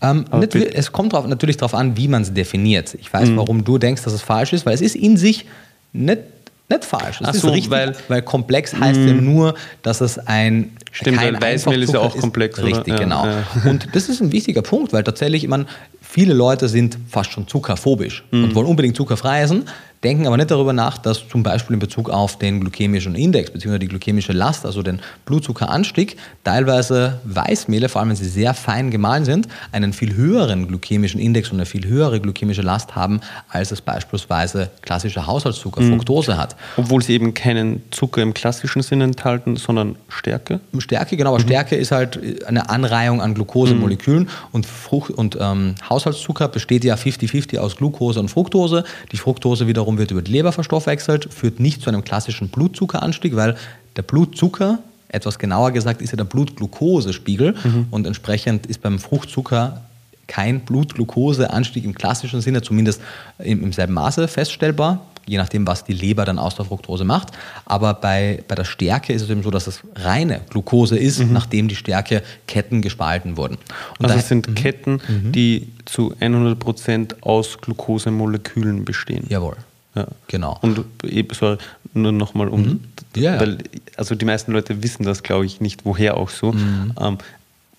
Ähm, nicht, es kommt drauf, natürlich darauf an, wie man es definiert. Ich weiß, mhm. warum du denkst, dass es falsch ist, weil es ist in sich nicht nicht falsch. Das Ach ist so, richtig, weil, weil komplex heißt ja mm. nur, dass es ein Stimmt, kein weil Weißmehl ist ja auch komplex. Richtig, oder? genau. Ja. Und das ist ein wichtiger Punkt, weil tatsächlich, man, viele Leute sind fast schon zuckerphobisch mhm. und wollen unbedingt zuckerfrei essen denken aber nicht darüber nach, dass zum Beispiel in Bezug auf den glykämischen Index bzw. die glykämische Last, also den Blutzuckeranstieg, teilweise Weißmehle, vor allem wenn sie sehr fein gemahlen sind, einen viel höheren glykämischen Index und eine viel höhere glykämische Last haben, als es beispielsweise klassischer Haushaltszucker, mhm. Fructose hat. Obwohl sie eben keinen Zucker im klassischen Sinne enthalten, sondern Stärke? Stärke, genau. Aber mhm. Stärke ist halt eine Anreihung an Glukosemolekülen mhm. und, Frucht und ähm, Haushaltszucker besteht ja 50-50 aus Glucose und Fructose. Die Fructose wiederum wiederum wird über die Leber verstoffwechselt, führt nicht zu einem klassischen Blutzuckeranstieg, weil der Blutzucker, etwas genauer gesagt, ist ja der Blutglukosespiegel mhm. und entsprechend ist beim Fruchtzucker kein Blutglukoseanstieg im klassischen Sinne, zumindest im, im selben Maße feststellbar je nachdem, was die Leber dann aus der Fructose macht. Aber bei, bei der Stärke ist es eben so, dass es reine Glucose ist, mhm. nachdem die Stärkeketten gespalten wurden. Und also es sind mhm. Ketten, mhm. die zu 100% aus Glukosemolekülen bestehen. Jawohl. Ja. Genau. Und sorry, nur nochmal um, mhm. ja, weil also die meisten Leute wissen das, glaube ich, nicht, woher auch so. Mhm. Ähm,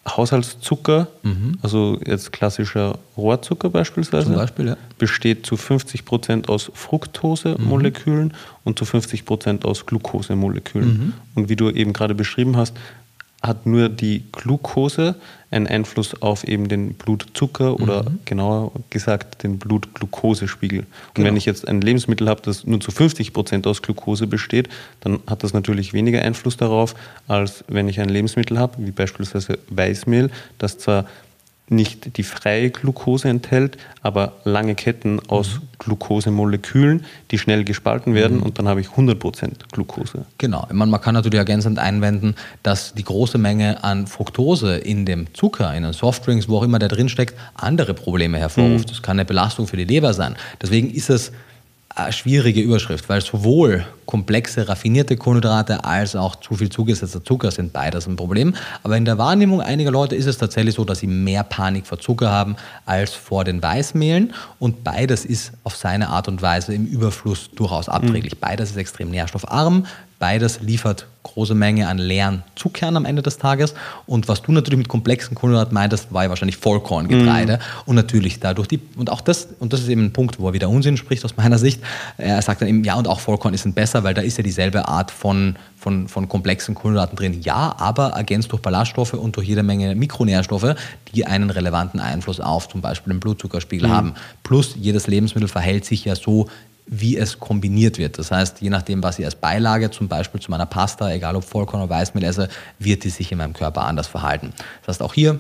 Haushaltszucker, mhm. also jetzt klassischer Rohrzucker beispielsweise, Beispiel, ja. besteht zu 50 Prozent aus Fructosemolekülen mhm. und zu 50 Prozent aus Glukosemolekülen. Mhm. Und wie du eben gerade beschrieben hast, hat nur die Glucose einen Einfluss auf eben den Blutzucker oder mhm. genauer gesagt den Blutglukosespiegel. Und genau. wenn ich jetzt ein Lebensmittel habe, das nur zu 50 Prozent aus Glucose besteht, dann hat das natürlich weniger Einfluss darauf, als wenn ich ein Lebensmittel habe, wie beispielsweise Weißmehl, das zwar nicht die freie Glucose enthält, aber lange Ketten aus mhm. Glukosemolekülen, die schnell gespalten werden mhm. und dann habe ich 100% Glucose. Genau. Man, man kann natürlich ergänzend einwenden, dass die große Menge an Fructose in dem Zucker, in den Softdrinks, wo auch immer der drin steckt, andere Probleme hervorruft. Mhm. Das kann eine Belastung für die Leber sein. Deswegen ist es eine schwierige Überschrift, weil sowohl komplexe, raffinierte Kohlenhydrate als auch zu viel zugesetzter Zucker sind beides ein Problem. Aber in der Wahrnehmung einiger Leute ist es tatsächlich so, dass sie mehr Panik vor Zucker haben als vor den Weißmehlen. Und beides ist auf seine Art und Weise im Überfluss durchaus abträglich. Mhm. Beides ist extrem nährstoffarm, Beides liefert große Menge an leeren Zuckern am Ende des Tages. Und was du natürlich mit komplexen Kohlenhydraten meintest, war ja wahrscheinlich Vollkorngetreide. Mhm. Und natürlich dadurch die, und auch das, und das ist eben ein Punkt, wo er wieder Unsinn spricht aus meiner Sicht. Er sagt dann eben, ja, und auch Vollkorn ist ein besser, weil da ist ja dieselbe Art von, von, von komplexen Kohlenhydraten drin. Ja, aber ergänzt durch Ballaststoffe und durch jede Menge Mikronährstoffe, die einen relevanten Einfluss auf zum Beispiel den Blutzuckerspiegel mhm. haben. Plus jedes Lebensmittel verhält sich ja so, wie es kombiniert wird. Das heißt, je nachdem, was ich als Beilage zum Beispiel zu meiner Pasta, egal ob Vollkorn oder Weißmehl esse, wird die sich in meinem Körper anders verhalten. Das heißt, auch hier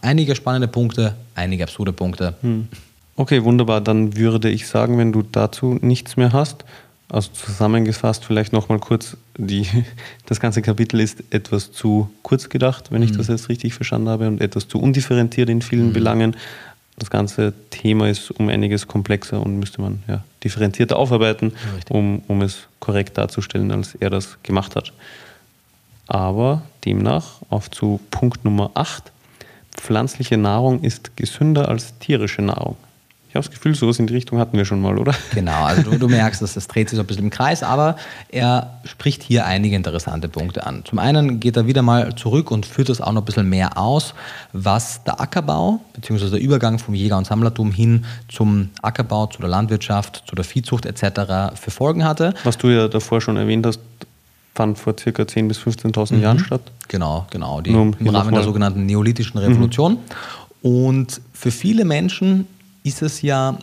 einige spannende Punkte, einige absurde Punkte. Hm. Okay, wunderbar. Dann würde ich sagen, wenn du dazu nichts mehr hast, also zusammengefasst vielleicht nochmal kurz, die, [LAUGHS] das ganze Kapitel ist etwas zu kurz gedacht, wenn ich mhm. das jetzt richtig verstanden habe, und etwas zu undifferenziert in vielen mhm. Belangen das ganze Thema ist um einiges komplexer und müsste man ja, differenzierter aufarbeiten, um, um es korrekt darzustellen, als er das gemacht hat. Aber demnach auf zu Punkt Nummer 8. Pflanzliche Nahrung ist gesünder als tierische Nahrung. Ich habe das Gefühl, sowas in die Richtung hatten wir schon mal, oder? [LAUGHS] Genau, also du, du merkst, dass das dreht sich so ein bisschen im Kreis, aber er spricht hier einige interessante Punkte an. Zum einen geht er wieder mal zurück und führt das auch noch ein bisschen mehr aus, was der Ackerbau bzw. der Übergang vom Jäger- und Sammlertum hin zum Ackerbau, zu der Landwirtschaft, zu der Viehzucht etc. für Folgen hatte. Was du ja davor schon erwähnt hast, fand vor ca. 10.000 bis 15.000 mhm. Jahren statt. Genau, genau, die, um im Rahmen der sogenannten neolithischen Revolution. Mhm. Und für viele Menschen ist es ja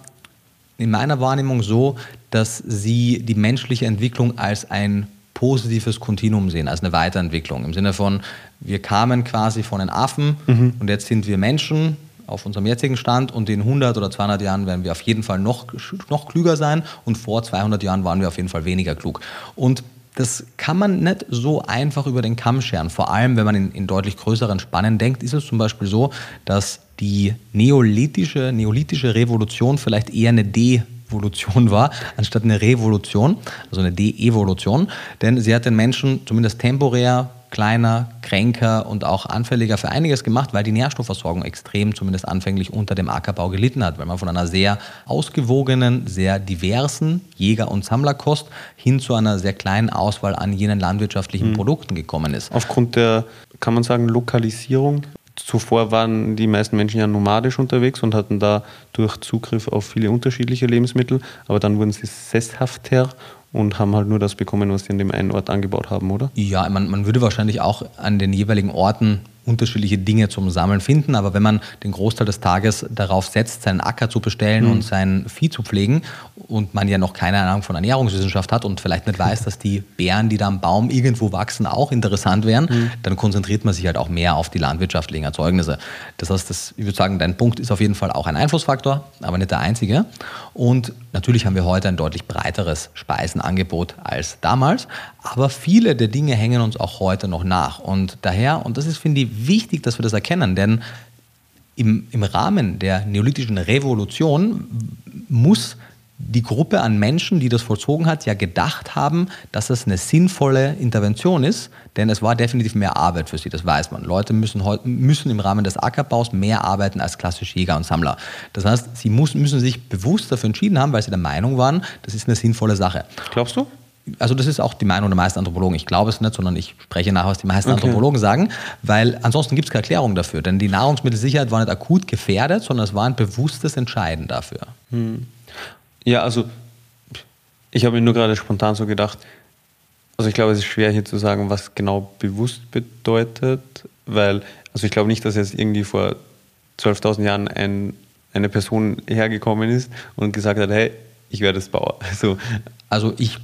in meiner Wahrnehmung so, dass sie die menschliche Entwicklung als ein positives Kontinuum sehen, als eine Weiterentwicklung. Im Sinne von, wir kamen quasi von den Affen mhm. und jetzt sind wir Menschen auf unserem jetzigen Stand und in 100 oder 200 Jahren werden wir auf jeden Fall noch, noch klüger sein und vor 200 Jahren waren wir auf jeden Fall weniger klug. Und das kann man nicht so einfach über den Kamm scheren. Vor allem, wenn man in, in deutlich größeren Spannen denkt, ist es zum Beispiel so, dass die neolithische, neolithische Revolution vielleicht eher eine Devolution war, anstatt eine Revolution, also eine De-Evolution. Denn sie hat den Menschen zumindest temporär kleiner, kränker und auch anfälliger für einiges gemacht, weil die Nährstoffversorgung extrem, zumindest anfänglich, unter dem Ackerbau gelitten hat, weil man von einer sehr ausgewogenen, sehr diversen Jäger- und Sammlerkost hin zu einer sehr kleinen Auswahl an jenen landwirtschaftlichen mhm. Produkten gekommen ist. Aufgrund der, kann man sagen, Lokalisierung Zuvor waren die meisten Menschen ja nomadisch unterwegs und hatten da durch Zugriff auf viele unterschiedliche Lebensmittel, aber dann wurden sie sesshafter und haben halt nur das bekommen, was sie an dem einen Ort angebaut haben, oder? Ja, man, man würde wahrscheinlich auch an den jeweiligen Orten unterschiedliche Dinge zum Sammeln finden. Aber wenn man den Großteil des Tages darauf setzt, seinen Acker zu bestellen mhm. und sein Vieh zu pflegen und man ja noch keine Ahnung von Ernährungswissenschaft hat und vielleicht nicht weiß, dass die Beeren, die da am Baum irgendwo wachsen, auch interessant wären, mhm. dann konzentriert man sich halt auch mehr auf die landwirtschaftlichen Erzeugnisse. Das heißt, das, ich würde sagen, dein Punkt ist auf jeden Fall auch ein Einflussfaktor, aber nicht der einzige. Und natürlich haben wir heute ein deutlich breiteres Speisenangebot als damals. Aber viele der Dinge hängen uns auch heute noch nach. Und daher, und das ist, finde ich, wichtig, dass wir das erkennen, denn im, im Rahmen der neolithischen Revolution muss die Gruppe an Menschen, die das vollzogen hat, ja gedacht haben, dass es eine sinnvolle Intervention ist, denn es war definitiv mehr Arbeit für sie, das weiß man. Leute müssen, müssen im Rahmen des Ackerbaus mehr arbeiten als klassische Jäger und Sammler. Das heißt, sie muss, müssen sich bewusst dafür entschieden haben, weil sie der Meinung waren, das ist eine sinnvolle Sache. Glaubst du? Also das ist auch die Meinung der meisten Anthropologen. Ich glaube es nicht, sondern ich spreche nach, was die meisten okay. Anthropologen sagen, weil ansonsten gibt es keine Erklärung dafür. Denn die Nahrungsmittelsicherheit war nicht akut gefährdet, sondern es war ein bewusstes Entscheiden dafür. Hm. Ja, also ich habe mir nur gerade spontan so gedacht, also ich glaube, es ist schwer hier zu sagen, was genau bewusst bedeutet, weil, also ich glaube nicht, dass jetzt irgendwie vor 12.000 Jahren ein, eine Person hergekommen ist und gesagt hat, hey, ich werde das Bauer. [LAUGHS] Also, also ich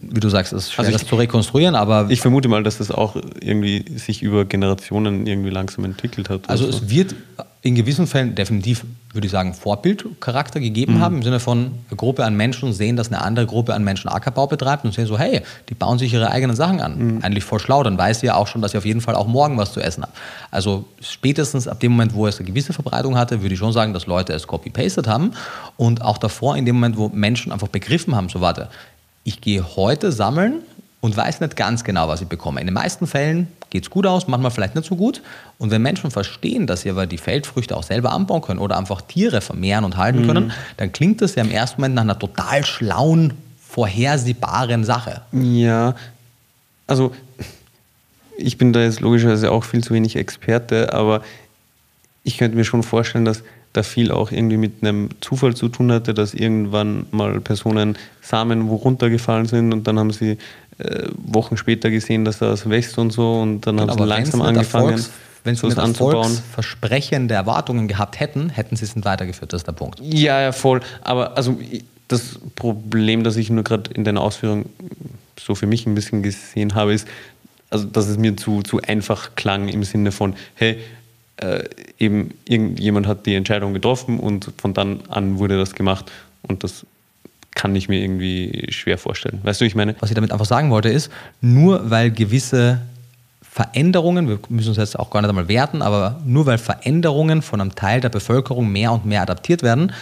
wie du sagst, es ist schwer, Also ich- das zu rekonstruieren, aber Ich vermute mal, dass das auch irgendwie sich über Generationen irgendwie langsam entwickelt hat. Also so. es wird in gewissen Fällen definitiv, würde ich sagen, Vorbildcharakter gegeben haben, im Sinne von eine Gruppe an Menschen sehen, dass eine andere Gruppe an Menschen Ackerbau betreibt und sehen so, hey, die bauen sich ihre eigenen Sachen an. Eigentlich voll schlau, dann weiß sie ja auch schon, dass sie auf jeden Fall auch morgen was zu essen haben. Also spätestens ab dem Moment, wo es eine gewisse Verbreitung hatte, würde ich schon sagen, dass Leute es copy-pasted haben und auch davor, in dem Moment, wo Menschen einfach begriffen haben, so warte, ich gehe heute sammeln und weiß nicht ganz genau, was ich bekomme. In den meisten Fällen geht es gut aus, manchmal vielleicht nicht so gut. Und wenn Menschen verstehen, dass sie aber die Feldfrüchte auch selber anbauen können oder einfach Tiere vermehren und halten können, dann klingt das ja im ersten Moment nach einer total schlauen, vorhersehbaren Sache. Ja, also ich bin da jetzt logischerweise auch viel zu wenig Experte, aber ich könnte mir schon vorstellen, dass da viel auch irgendwie mit einem Zufall zu tun hatte, dass irgendwann mal Personen Samen wo runtergefallen sind und dann haben sie äh, Wochen später gesehen, dass das wächst und so und dann haben sie langsam angefangen, wenn sie sowas nicht anzubauen. erfolgsversprechende Erwartungen gehabt hätten, hätten sie es nicht weitergeführt. Das ist der Punkt. Ja, ja, voll. Aber also das Problem, das ich nur gerade in deiner Ausführung so für mich ein bisschen gesehen habe, ist, also dass es mir zu, zu einfach klang im Sinne von, hey, äh, eben irgendjemand hat die Entscheidung getroffen und von dann an wurde das gemacht und das kann ich mir irgendwie schwer vorstellen. Weißt du, ich meine? Was ich damit einfach sagen wollte, ist, nur weil gewisse Veränderungen, wir müssen uns jetzt auch gar nicht einmal werten, aber nur weil Veränderungen von einem Teil der Bevölkerung mehr und mehr adaptiert werden,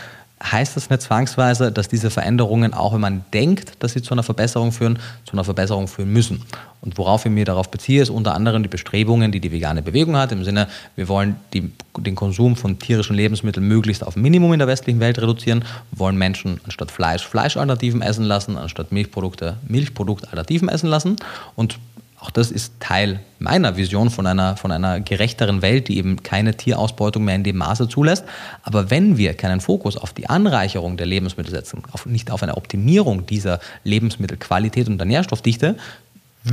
heißt das nicht zwangsweise, dass diese Veränderungen, auch wenn man denkt, dass sie zu einer Verbesserung führen, zu einer Verbesserung führen müssen. Und worauf ich mir darauf beziehe, ist unter anderem die Bestrebungen, die die vegane Bewegung hat, im Sinne, wir wollen die, den Konsum von tierischen Lebensmitteln möglichst auf Minimum in der westlichen Welt reduzieren, wollen Menschen anstatt Fleisch Fleischalternativen essen lassen, anstatt Milchprodukte Milchproduktalternativen essen lassen. Und auch das ist Teil meiner Vision von einer, von einer gerechteren Welt, die eben keine Tierausbeutung mehr in dem Maße zulässt. Aber wenn wir keinen Fokus auf die Anreicherung der Lebensmittel setzen, auf, nicht auf eine Optimierung dieser Lebensmittelqualität und der Nährstoffdichte,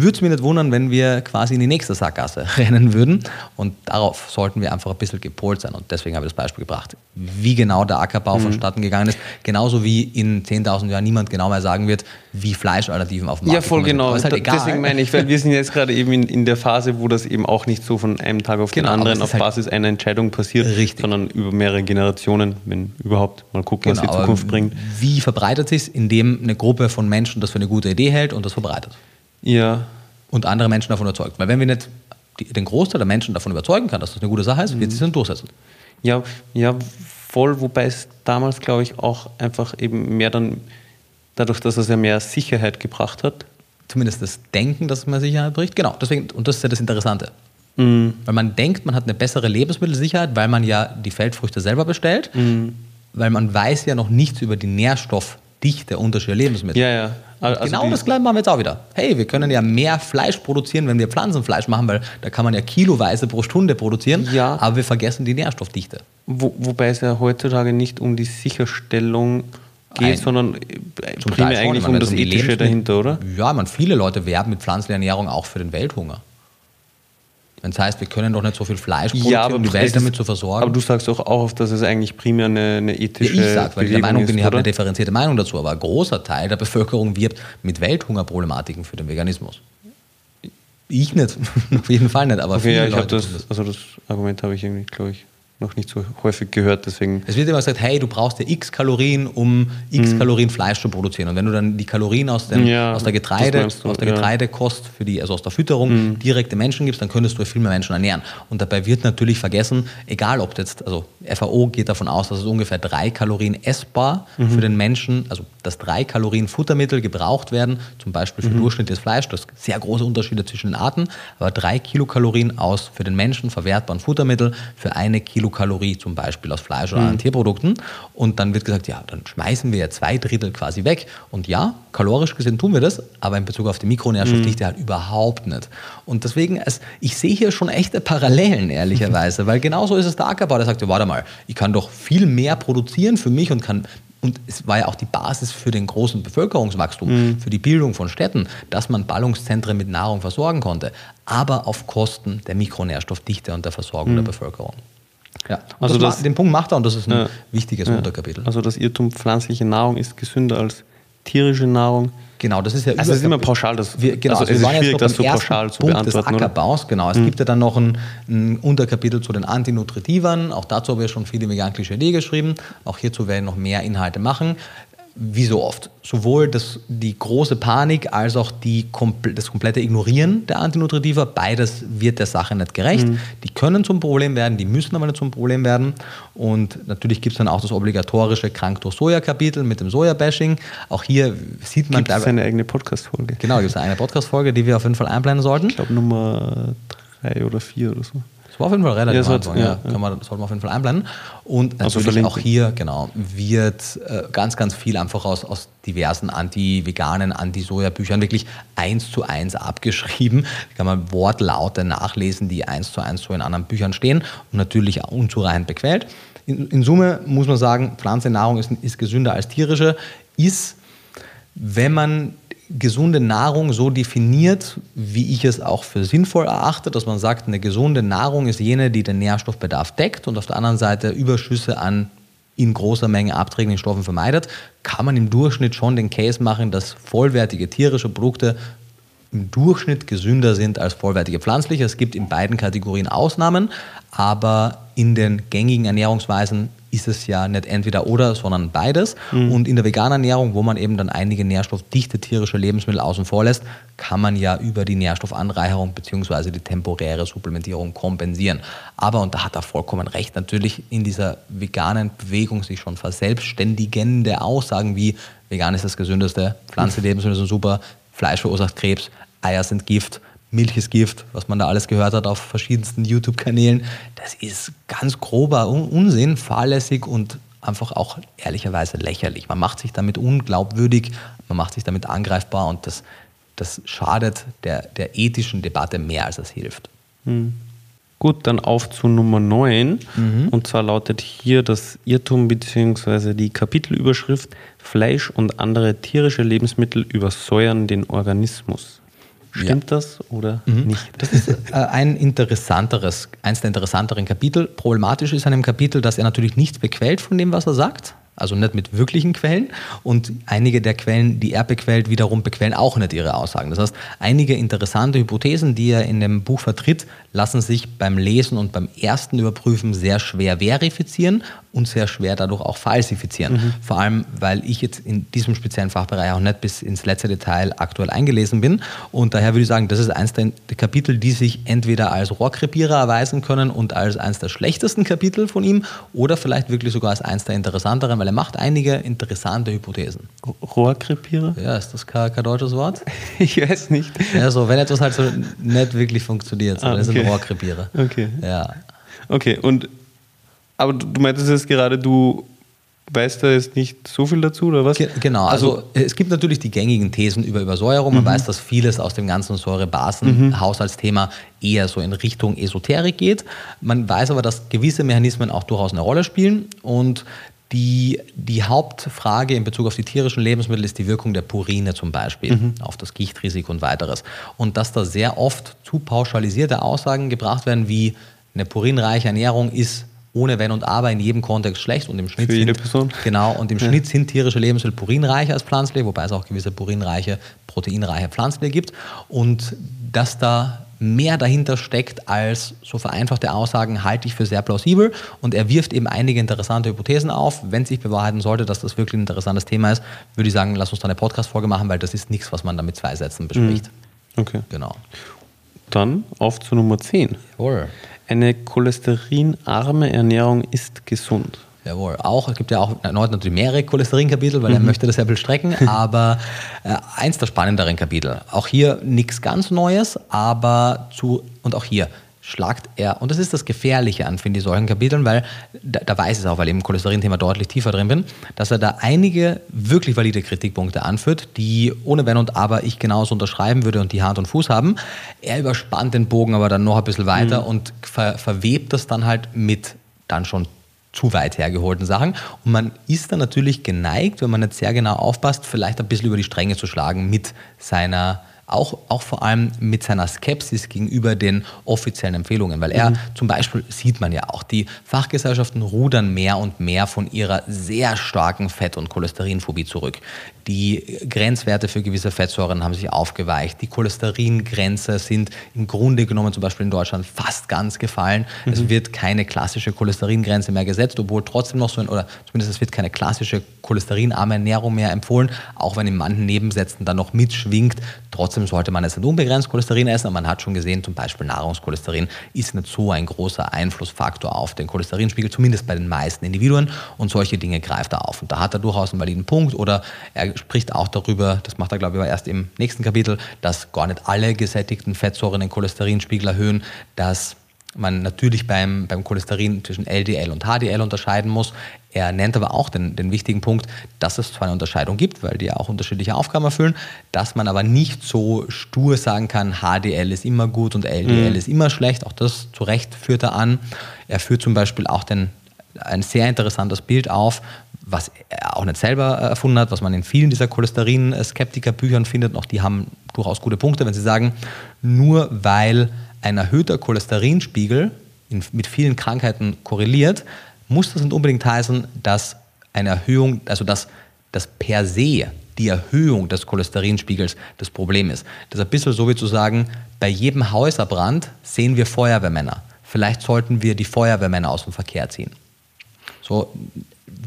würde es mich nicht wundern, wenn wir quasi in die nächste Sackgasse [LAUGHS] rennen würden. Und darauf sollten wir einfach ein bisschen gepolt sein. Und deswegen habe ich das Beispiel gebracht, wie genau der Ackerbau vonstatten gegangen ist. Genauso wie in 10.000 Jahren niemand genau mehr sagen wird, wie Fleischalternativen auf dem Markt Ja, voll genau. Halt egal. Deswegen meine ich, weil wir sind jetzt gerade eben in, in der Phase, wo das eben auch nicht so von einem Tag auf Genau, den anderen es auf halt- Basis einer Entscheidung passiert, Richtig. sondern über mehrere Generationen, wenn überhaupt. Mal gucken, was Genau, die aber Zukunft bringt. Wie verbreitet sich indem eine Gruppe von Menschen das für eine gute Idee hält und das verbreitet? Ja, Und andere Menschen davon überzeugt. Weil wenn wir nicht die, den Großteil der Menschen davon überzeugen kann, dass das eine gute Sache ist, wird sie es dann durchsetzen. Ja, ja, voll, wobei es damals, glaube ich, auch einfach eben mehr dann, dadurch, dass es ja mehr Sicherheit gebracht hat. Zumindest das Denken, dass es mehr Sicherheit bricht. Genau, deswegen, und das ist ja das Interessante. Mhm. Weil man denkt, man hat eine bessere Lebensmittelsicherheit, weil man ja die Feldfrüchte selber bestellt, Mhm. weil man weiß ja noch nichts über die Nährstoffdichte unterschiedlicher Lebensmittel. Ja, ja. Also genau das gleiche machen wir jetzt auch wieder. Hey, wir können ja mehr Fleisch produzieren, wenn wir Pflanzenfleisch machen, weil da kann man ja kiloweise pro Stunde produzieren, Ja. aber wir vergessen die Nährstoffdichte. Wo, wobei es ja heutzutage nicht um die Sicherstellung geht, Nein. sondern äh, Zum primär eigentlich um das die Ethische dahinter, oder? Ja, man, viele Leute werben mit pflanzlicher Ernährung auch für den Welthunger. Wenn es heißt, wir können doch nicht so viel Fleisch produzieren, um die Welt damit zu versorgen. Aber du sagst doch auch oft, dass es eigentlich primär eine, eine Ja, ethische ich sag, weil ich der Meinung bin, ist, ich habe eine differenzierte Meinung dazu, aber ein großer Teil der Bevölkerung wirbt mit Welthungerproblematiken für den Veganismus. Ich nicht, [LAUGHS] auf jeden Fall nicht, aber Okay, viele ja, ich Leute das, das. also das Argument habe ich irgendwie, glaube ich, noch nicht so häufig gehört, deswegen. Es wird immer gesagt, hey, du brauchst ja x Kalorien, um x Mhm. Kalorien Fleisch zu produzieren. Und wenn du dann die Kalorien aus, den, Ja, aus der Getreide, du, aus der ja. Mhm. Getreidekost für die, also aus der Fütterung direkt den Menschen gibst, dann könntest du viel mehr Menschen ernähren. Und dabei wird natürlich vergessen, egal ob jetzt, also FAO geht davon aus, dass es ungefähr drei Kalorien essbar Mhm. für den Menschen, also dass drei Kalorien Futtermittel gebraucht werden, zum Beispiel Mhm. für durchschnittliches Fleisch. Das sind sehr große Unterschiede zwischen den Arten, aber drei Kilokalorien aus für den Menschen verwertbaren Futtermittel für eine Kilokalorie zum Beispiel aus Fleisch oder anderen Tierprodukten. Und dann wird gesagt, ja, dann schmeißen wir ja zwei Drittel quasi weg. Und ja, kalorisch gesehen tun wir das, aber in Bezug auf die Mikronährstoffdichte halt überhaupt nicht. Und deswegen, es, ich sehe hier schon echte Parallelen, ehrlicherweise, [LAUGHS] weil genauso ist es der Ackerbau, der sagt, ja, warte mal, ich kann doch viel mehr produzieren für mich und kann und es war ja auch die Basis für den großen Bevölkerungswachstum, für die Bildung von Städten, dass man Ballungszentren mit Nahrung versorgen konnte, aber auf Kosten der Mikronährstoffdichte und der Versorgung der Bevölkerung. Ja, Also das das- den Punkt macht er und das ist ein Ja. wichtiges Ja. Unterkapitel. Also das Irrtum, pflanzliche Nahrung ist gesünder als tierische Nahrung. Genau, das ist ja also es ist immer pauschal, das, wir, genau, also es wir ist schwierig, das so pauschal zu Punkt beantworten. Des Ackerbaus, genau. Es mhm. gibt ja dann noch ein, ein, Unterkapitel zu den Antinutritivern. Auch dazu habe ich schon viele vegan Klischee geschrieben. Auch hierzu werden noch mehr Inhalte machen wie so oft, sowohl das, die große Panik als auch die, das komplette Ignorieren der Antinutritiva, beides wird der Sache nicht gerecht. Mhm. Die können zum Problem werden, die müssen aber nicht zum Problem werden. Und natürlich gibt es dann auch das obligatorische Krank durch Soja-Kapitel mit dem Soja-Bashing. Auch hier sieht man... Gibt es eine eigene Podcast-Folge? Genau, gibt es eine Podcast-Folge, die wir auf jeden Fall einblenden sollten. Ich glaube Nummer drei oder vier oder so. Das war auf jeden Fall relativ ja, Anfang, ja. ja. Kann man, sollte man auf jeden Fall einblenden. Und also natürlich also auch hier, genau, wird äh, ganz, ganz viel einfach aus, aus diversen anti-veganen, anti-Soja-Büchern wirklich eins zu eins abgeschrieben. Da kann man Wortlaute nachlesen, die eins zu eins so in anderen Büchern stehen und natürlich auch unzureichend bequält. In, in Summe muss man sagen, Pflanzennahrung ist, ist gesünder als tierische, ist, wenn man gesunde Nahrung so definiert, wie ich es auch für sinnvoll erachte, dass man sagt, eine gesunde Nahrung ist jene, die den Nährstoffbedarf deckt und auf der anderen Seite Überschüsse an in großer Menge abträglichen Stoffen vermeidet, kann man im Durchschnitt schon den Case machen, dass vollwertige tierische Produkte im Durchschnitt gesünder sind als vollwertige pflanzliche. Es gibt in beiden Kategorien Ausnahmen, aber in den gängigen Ernährungsweisen ist es ja nicht entweder oder, sondern beides. Mhm. Und in der veganen Ernährung, wo man eben dann einige nährstoffdichte tierische Lebensmittel außen vor lässt, kann man ja über die Nährstoffanreicherung bzw. die temporäre Supplementierung kompensieren. Aber, und da hat er vollkommen recht, natürlich in dieser veganen Bewegung sich schon verselbstständigende Aussagen wie vegan ist das gesündeste, Pflanzenlebensmittel sind super, Fleisch verursacht Krebs, Eier sind Gift, Milch ist Gift, was man da alles gehört hat auf verschiedensten YouTube-Kanälen. Das ist ganz grober Unsinn, fahrlässig und einfach auch ehrlicherweise lächerlich. Man macht sich damit unglaubwürdig, man macht sich damit angreifbar und das, das schadet der, der ethischen Debatte mehr, als es hilft. Mhm. Gut, dann auf zu Nummer 9. Mhm. Und zwar lautet hier das Irrtum bzw. die Kapitelüberschrift Fleisch und andere tierische Lebensmittel übersäuern den Organismus. Stimmt ja. das oder mhm. nicht? Das ist äh, ein interessanteres, eins der interessanteren Kapitel. Problematisch ist an dem Kapitel, dass er natürlich nichts bequält von dem, was er sagt also nicht mit wirklichen Quellen. Und einige der Quellen, die er bequält, wiederum bequälen auch nicht ihre Aussagen. Das heißt, einige interessante Hypothesen, die er in dem Buch vertritt, lassen sich beim Lesen und beim ersten Überprüfen sehr schwer verifizieren und sehr schwer dadurch auch falsifizieren. Mhm. Vor allem, weil ich jetzt in diesem speziellen Fachbereich auch nicht bis ins letzte Detail aktuell eingelesen bin. Und daher würde ich sagen, das ist eins der Kapitel, die sich entweder als Rohrkrepierer erweisen können und als eins der schlechtesten Kapitel von ihm oder vielleicht wirklich sogar als eins der interessanteren, weil er macht einige interessante Hypothesen. Rohrkrepierer? Ja, ist das kein, kein deutsches Wort? [LAUGHS] ich weiß nicht. Ja, so, wenn etwas halt so nicht wirklich funktioniert, so, ah, okay. dann ist ein Rohrkrepierer. Okay. Ja. Okay, und aber du meintest jetzt gerade, du weißt da jetzt nicht so viel dazu, oder was? genau, also, also, es gibt natürlich die gängigen Thesen über Übersäuerung. Man mhm. weiß, dass vieles aus dem ganzen Säurebasen-Haushaltsthema eher so in Richtung Esoterik geht. Man weiß aber, dass gewisse Mechanismen auch durchaus eine Rolle spielen und die, die Hauptfrage in Bezug auf die tierischen Lebensmittel ist die Wirkung der Purine zum Beispiel mhm. auf das Gichtrisiko und weiteres. Und dass da sehr oft zu pauschalisierte Aussagen gebracht werden, wie eine purinreiche Ernährung ist ohne Wenn und Aber in jedem Kontext schlecht und im Schnitt Für jede sind, Person. Genau, und im ja. Schnitt sind tierische Lebensmittel purinreicher als pflanzliche, wobei es auch gewisse purinreiche, proteinreiche pflanzliche gibt. Und dass da mehr dahinter steckt als so vereinfachte Aussagen, halte ich für sehr plausibel. Und er wirft eben einige interessante Hypothesen auf. Wenn sich bewahrheiten sollte, dass das wirklich ein interessantes Thema ist, würde ich sagen, lass uns da eine Podcast-Folge machen, weil das ist nichts, was man da mit zwei Sätzen bespricht. Mhm. Okay. Genau. Dann auf zu Nummer 10. Jawohl. Eine cholesterinarme Ernährung ist gesund. Jawohl, auch, es gibt ja auch erneut natürlich mehrere Cholesterinkapitel, weil mhm. er möchte das ja strecken, [LAUGHS] aber äh, eins der spannenderen Kapitel. Auch hier nichts ganz Neues, aber zu, und auch hier, schlagt er, und das ist das Gefährliche an, finde ich, solchen Kapiteln, weil da, da weiß es auch, weil ich im Cholesterin-Thema deutlich tiefer drin bin, dass er da einige wirklich valide Kritikpunkte anführt, die ohne Wenn und Aber ich genauso unterschreiben würde und die Hand und Fuß haben. Er überspannt den Bogen aber dann noch ein bisschen weiter mhm. und ver, verwebt das dann halt mit dann schon zu weit hergeholten Sachen. Und man ist dann natürlich geneigt, wenn man nicht sehr genau aufpasst, vielleicht ein bisschen über die Stränge zu schlagen mit seiner auch, auch vor allem mit seiner Skepsis gegenüber den offiziellen Empfehlungen, weil er mhm. zum Beispiel sieht man ja auch, die Fachgesellschaften rudern mehr und mehr von ihrer sehr starken Fett- und Cholesterinphobie zurück. Die Grenzwerte für gewisse Fettsäuren haben sich aufgeweicht, die Cholesteringrenze sind im Grunde genommen zum Beispiel in Deutschland fast ganz gefallen. Mhm. Es wird keine klassische Cholesteringrenze mehr gesetzt, obwohl trotzdem noch so ein, oder zumindest es wird keine klassische cholesterinarme Ernährung mehr empfohlen, auch wenn in manchen Nebensätzen dann noch mitschwingt. Trotzdem sollte man jetzt nicht unbegrenzt Cholesterin essen, aber man hat schon gesehen, zum Beispiel Nahrungscholesterin ist nicht so ein großer Einflussfaktor auf den Cholesterinspiegel, zumindest bei den meisten Individuen und solche Dinge greift er auf. Und da hat er durchaus einen validen Punkt oder er spricht auch darüber, das macht er glaube ich aber erst im nächsten Kapitel, dass gar nicht alle gesättigten Fettsäuren den Cholesterinspiegel erhöhen, dass man natürlich beim, beim Cholesterin zwischen LDL und HDL unterscheiden muss. Er nennt aber auch den, den wichtigen Punkt, dass es zwar eine Unterscheidung gibt, weil die auch unterschiedliche Aufgaben erfüllen, dass man aber nicht so stur sagen kann, HDL ist immer gut und LDL mhm. ist immer schlecht. Auch das zu Recht führt er an. Er führt zum Beispiel auch den, ein sehr interessantes Bild auf, was er auch nicht selber erfunden hat, was man in vielen dieser Cholesterin-Skeptiker-Büchern findet. Auch die haben durchaus gute Punkte, wenn sie sagen, nur weil ein erhöhter Cholesterinspiegel in, mit vielen Krankheiten korreliert, muss das nicht unbedingt heißen, dass eine Erhöhung, also dass, dass per se die Erhöhung des Cholesterinspiegels das Problem ist. Das ist ein bisschen so wie zu sagen, bei jedem Häuserbrand sehen wir Feuerwehrmänner. Vielleicht sollten wir die Feuerwehrmänner aus dem Verkehr ziehen. So,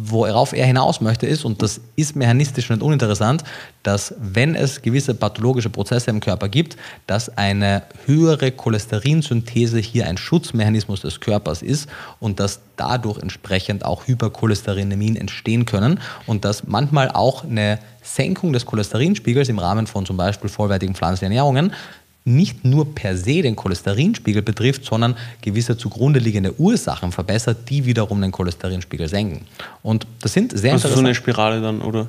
worauf er hinaus möchte, ist, und das ist mechanistisch nicht uninteressant, dass wenn es gewisse pathologische Prozesse im Körper gibt, dass eine höhere Cholesterinsynthese hier ein Schutzmechanismus des Körpers ist und dass dadurch entsprechend auch Hypercholesterinämien entstehen können und dass manchmal auch eine Senkung des Cholesterinspiegels im Rahmen von zum Beispiel vollwertigen pflanzlichen Ernährungen nicht nur per se den Cholesterinspiegel betrifft, sondern gewisse zugrunde liegende Ursachen verbessert, die wiederum den Cholesterinspiegel senken. Und das sind sehr also so eine Spirale dann, oder?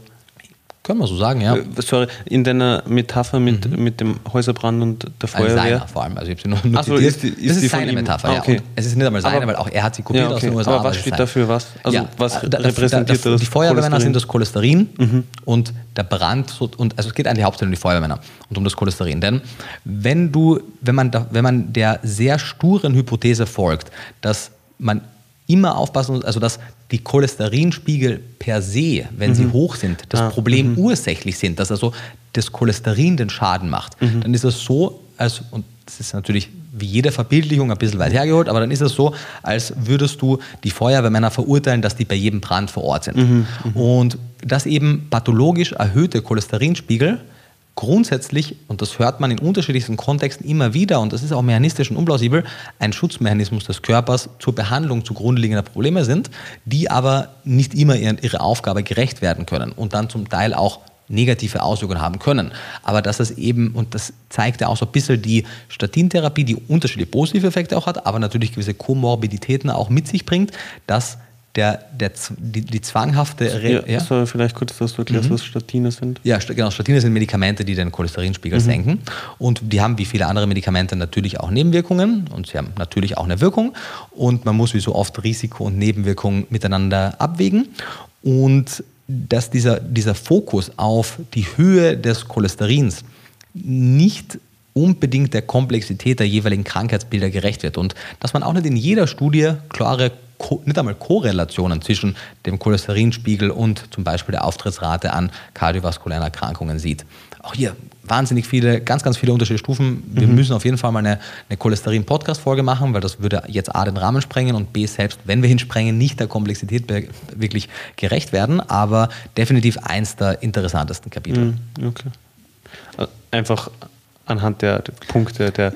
Können wir so sagen, ja. Äh, sorry, in deiner Metapher mit, mhm. mit dem Häuserbrand und der Feuerwehr? Also seiner vor allem, also ich habe sie nur, nur so, ist, die, ist das ist seine Metapher, ah, okay. ja. Und es ist nicht einmal seine, aber, weil auch er hat sie kopiert ja, okay. aus den USA. Aber was steht sein. dafür was? Also ja, was da, repräsentiert da, da, das? Die Feuerwehrmänner sind das Cholesterin mhm. und der Brand, und also es geht eigentlich hauptsächlich um die Feuerwehrmänner und um das Cholesterin. Denn wenn du, wenn man, wenn man der sehr sturen Hypothese folgt, dass man immer aufpassen also dass die Cholesterinspiegel per se, wenn mhm. sie hoch sind, das ah, Problem mhm. ursächlich sind, dass also das Cholesterin den Schaden macht, mhm. dann ist es so, als, und das ist natürlich wie jede Verbildlichung ein bisschen weit hergeholt, aber dann ist es so, als würdest du die Feuerwehrmänner verurteilen, dass die bei jedem Brand vor Ort sind. Mhm. Mhm. Und dass eben pathologisch erhöhte Cholesterinspiegel grundsätzlich, und das hört man in unterschiedlichsten Kontexten immer wieder, und das ist auch mechanistisch und unplausibel, ein Schutzmechanismus des Körpers zur Behandlung zugrunde liegender Probleme sind, die aber nicht immer ihre Aufgabe gerecht werden können und dann zum Teil auch negative Auswirkungen haben können. Aber dass es eben, und das zeigt ja auch so ein bisschen die Statintherapie, die unterschiedliche positive Effekte auch hat, aber natürlich gewisse Komorbiditäten auch mit sich bringt, dass der, der, die, die zwanghafte. Re ja, ja? vielleicht kurz, dass du erklärst, mhm. was Statine sind. Ja, genau. Statine sind Medikamente, die den Cholesterinspiegel mhm. senken. Und die haben wie viele andere Medikamente natürlich auch Nebenwirkungen. Und sie haben natürlich auch eine Wirkung. Und man muss wie so oft Risiko und Nebenwirkung miteinander abwägen. Und dass dieser, dieser Fokus auf die Höhe des Cholesterins nicht unbedingt der Komplexität der jeweiligen Krankheitsbilder gerecht wird und dass man auch nicht in jeder Studie klare nicht einmal Korrelationen zwischen dem Cholesterinspiegel und zum Beispiel der Auftrittsrate an kardiovaskulären Erkrankungen sieht. Auch hier wahnsinnig viele, ganz, ganz viele unterschiedliche Stufen. Wir mhm. müssen auf jeden Fall mal eine, eine Cholesterin-Podcast-Folge machen, weil das würde jetzt A den Rahmen sprengen und B selbst, wenn wir hinsprengen, nicht der Komplexität wirklich gerecht werden, aber definitiv eins der interessantesten Kapitel. Mhm. Okay. Einfach anhand der, der Punkte der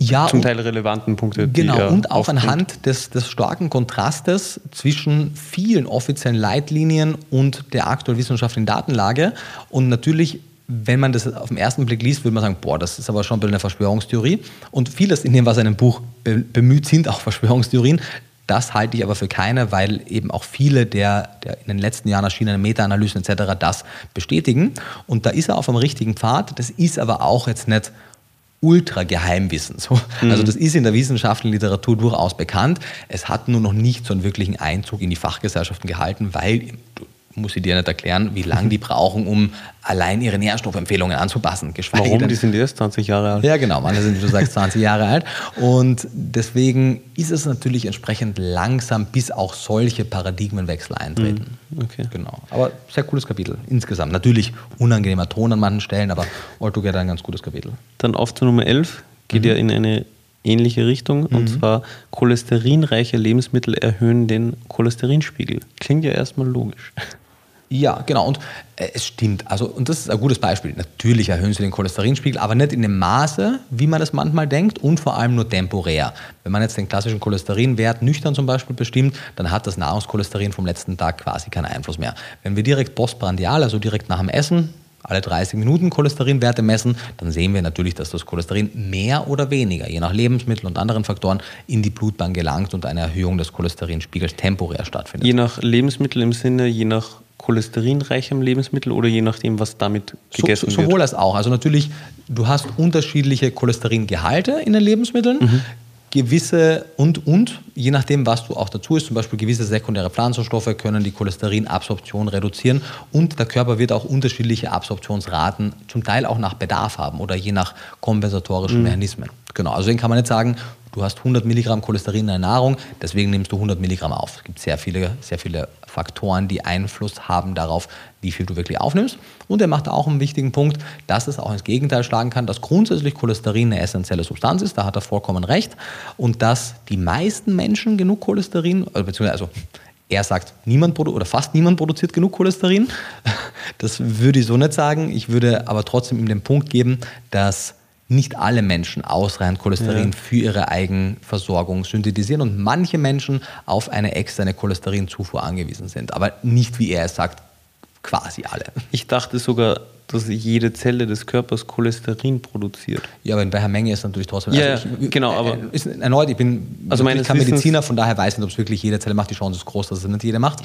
ja, zum Teil relevanten Punkte. Genau, und auch aufbringt. anhand des, des starken Kontrastes zwischen vielen offiziellen Leitlinien und der aktuellen wissenschaftlichen Datenlage. Und natürlich, wenn man das auf den ersten Blick liest, würde man sagen, boah, das ist aber schon ein bisschen eine Verschwörungstheorie. Und vieles in dem, was in einem Buch bemüht, sind auch [LAUGHS] Verschwörungstheorien. Das halte ich aber für keine, weil eben auch viele der, der in den letzten Jahren erschienenen Meta-Analysen etc. das bestätigen. Und da ist er auf einem richtigen Pfad. Das ist aber auch jetzt nicht Ultra-Geheimwissen. So. Mhm. Also das ist in der wissenschaftlichen Literatur durchaus bekannt. Es hat nur noch nicht so einen wirklichen Einzug in die Fachgesellschaften gehalten, weil muss ich dir nicht erklären, wie lange die [LAUGHS] brauchen, um allein ihre Nährstoffempfehlungen anzupassen. Geschweige Warum? Denn, die sind erst 20 Jahre alt. Ja, genau. Manche sind, wie du sagst, 20 Jahre alt. Und deswegen ist es natürlich entsprechend langsam, bis auch solche Paradigmenwechsel eintreten. Mhm. Okay. Genau. Aber sehr cooles Kapitel insgesamt. Natürlich unangenehmer Ton an manchen Stellen, aber altogether ein ganz gutes Kapitel. Dann auf zu Nummer 11 geht mhm. ja in eine ähnliche Richtung. Mhm. Und zwar cholesterinreiche Lebensmittel erhöhen den Cholesterinspiegel. Klingt ja erstmal logisch. Ja, genau. Und äh, es stimmt. Also, und das ist ein gutes Beispiel. Natürlich erhöhen sie den Cholesterinspiegel, aber nicht in dem Maße, wie man das manchmal denkt und vor allem nur temporär. Wenn man jetzt den klassischen Cholesterinwert nüchtern zum Beispiel bestimmt, dann hat das Nahrungscholesterin vom letzten Tag quasi keinen Einfluss mehr. Wenn wir direkt postprandial, also direkt nach dem Essen, alle 30 Minuten Cholesterinwerte messen, dann sehen wir natürlich, dass das Cholesterin mehr oder weniger, je nach Lebensmittel und anderen Faktoren, in die Blutbahn gelangt und eine Erhöhung des Cholesterinspiegels temporär stattfindet. Je nach Lebensmittel im Sinne, je nach cholesterinreichem Lebensmittel oder je nachdem, was damit gegessen so, so, sowohl wird? Sowohl als auch. Also natürlich, du hast unterschiedliche Cholesteringehalte in den Lebensmitteln. Mhm gewisse und und, je nachdem, was du auch dazu isst, zum Beispiel gewisse sekundäre Pflanzenstoffe können die Cholesterinabsorption reduzieren und der Körper wird auch unterschiedliche Absorptionsraten zum Teil auch nach Bedarf haben oder je nach kompensatorischen mhm. Mechanismen. Genau, also den kann man nicht sagen, du hast 100 Milligramm Cholesterin in der Nahrung, deswegen nimmst du 100 Milligramm auf. Es gibt sehr viele, sehr viele Faktoren, die Einfluss haben darauf, wie viel du wirklich aufnimmst. Und er macht auch einen wichtigen Punkt, dass es auch ins Gegenteil schlagen kann, dass grundsätzlich Cholesterin eine essentielle Substanz ist, da hat er vollkommen recht, und dass die meisten Menschen genug Cholesterin, äh, beziehungsweise also er sagt, niemand oder fast niemand produziert genug Cholesterin. [LAUGHS] Das würde ich so nicht sagen. Ich würde aber trotzdem ihm den Punkt geben, dass nicht alle Menschen ausreichend Cholesterin ja. für ihre Eigenversorgung synthetisieren und manche Menschen auf eine externe Cholesterinzufuhr angewiesen sind. Aber nicht, wie er es sagt, quasi alle. Ich dachte sogar, dass jede Zelle des Körpers Cholesterin produziert. Ja, aber in welcher Menge ist natürlich trotzdem. Ja, also ich, genau, aber. Äh, ist, erneut, ich bin also kein Mediziner, von daher weiß ich nicht, ob es wirklich jede Zelle macht. Die Chance ist groß, dass es nicht jede macht.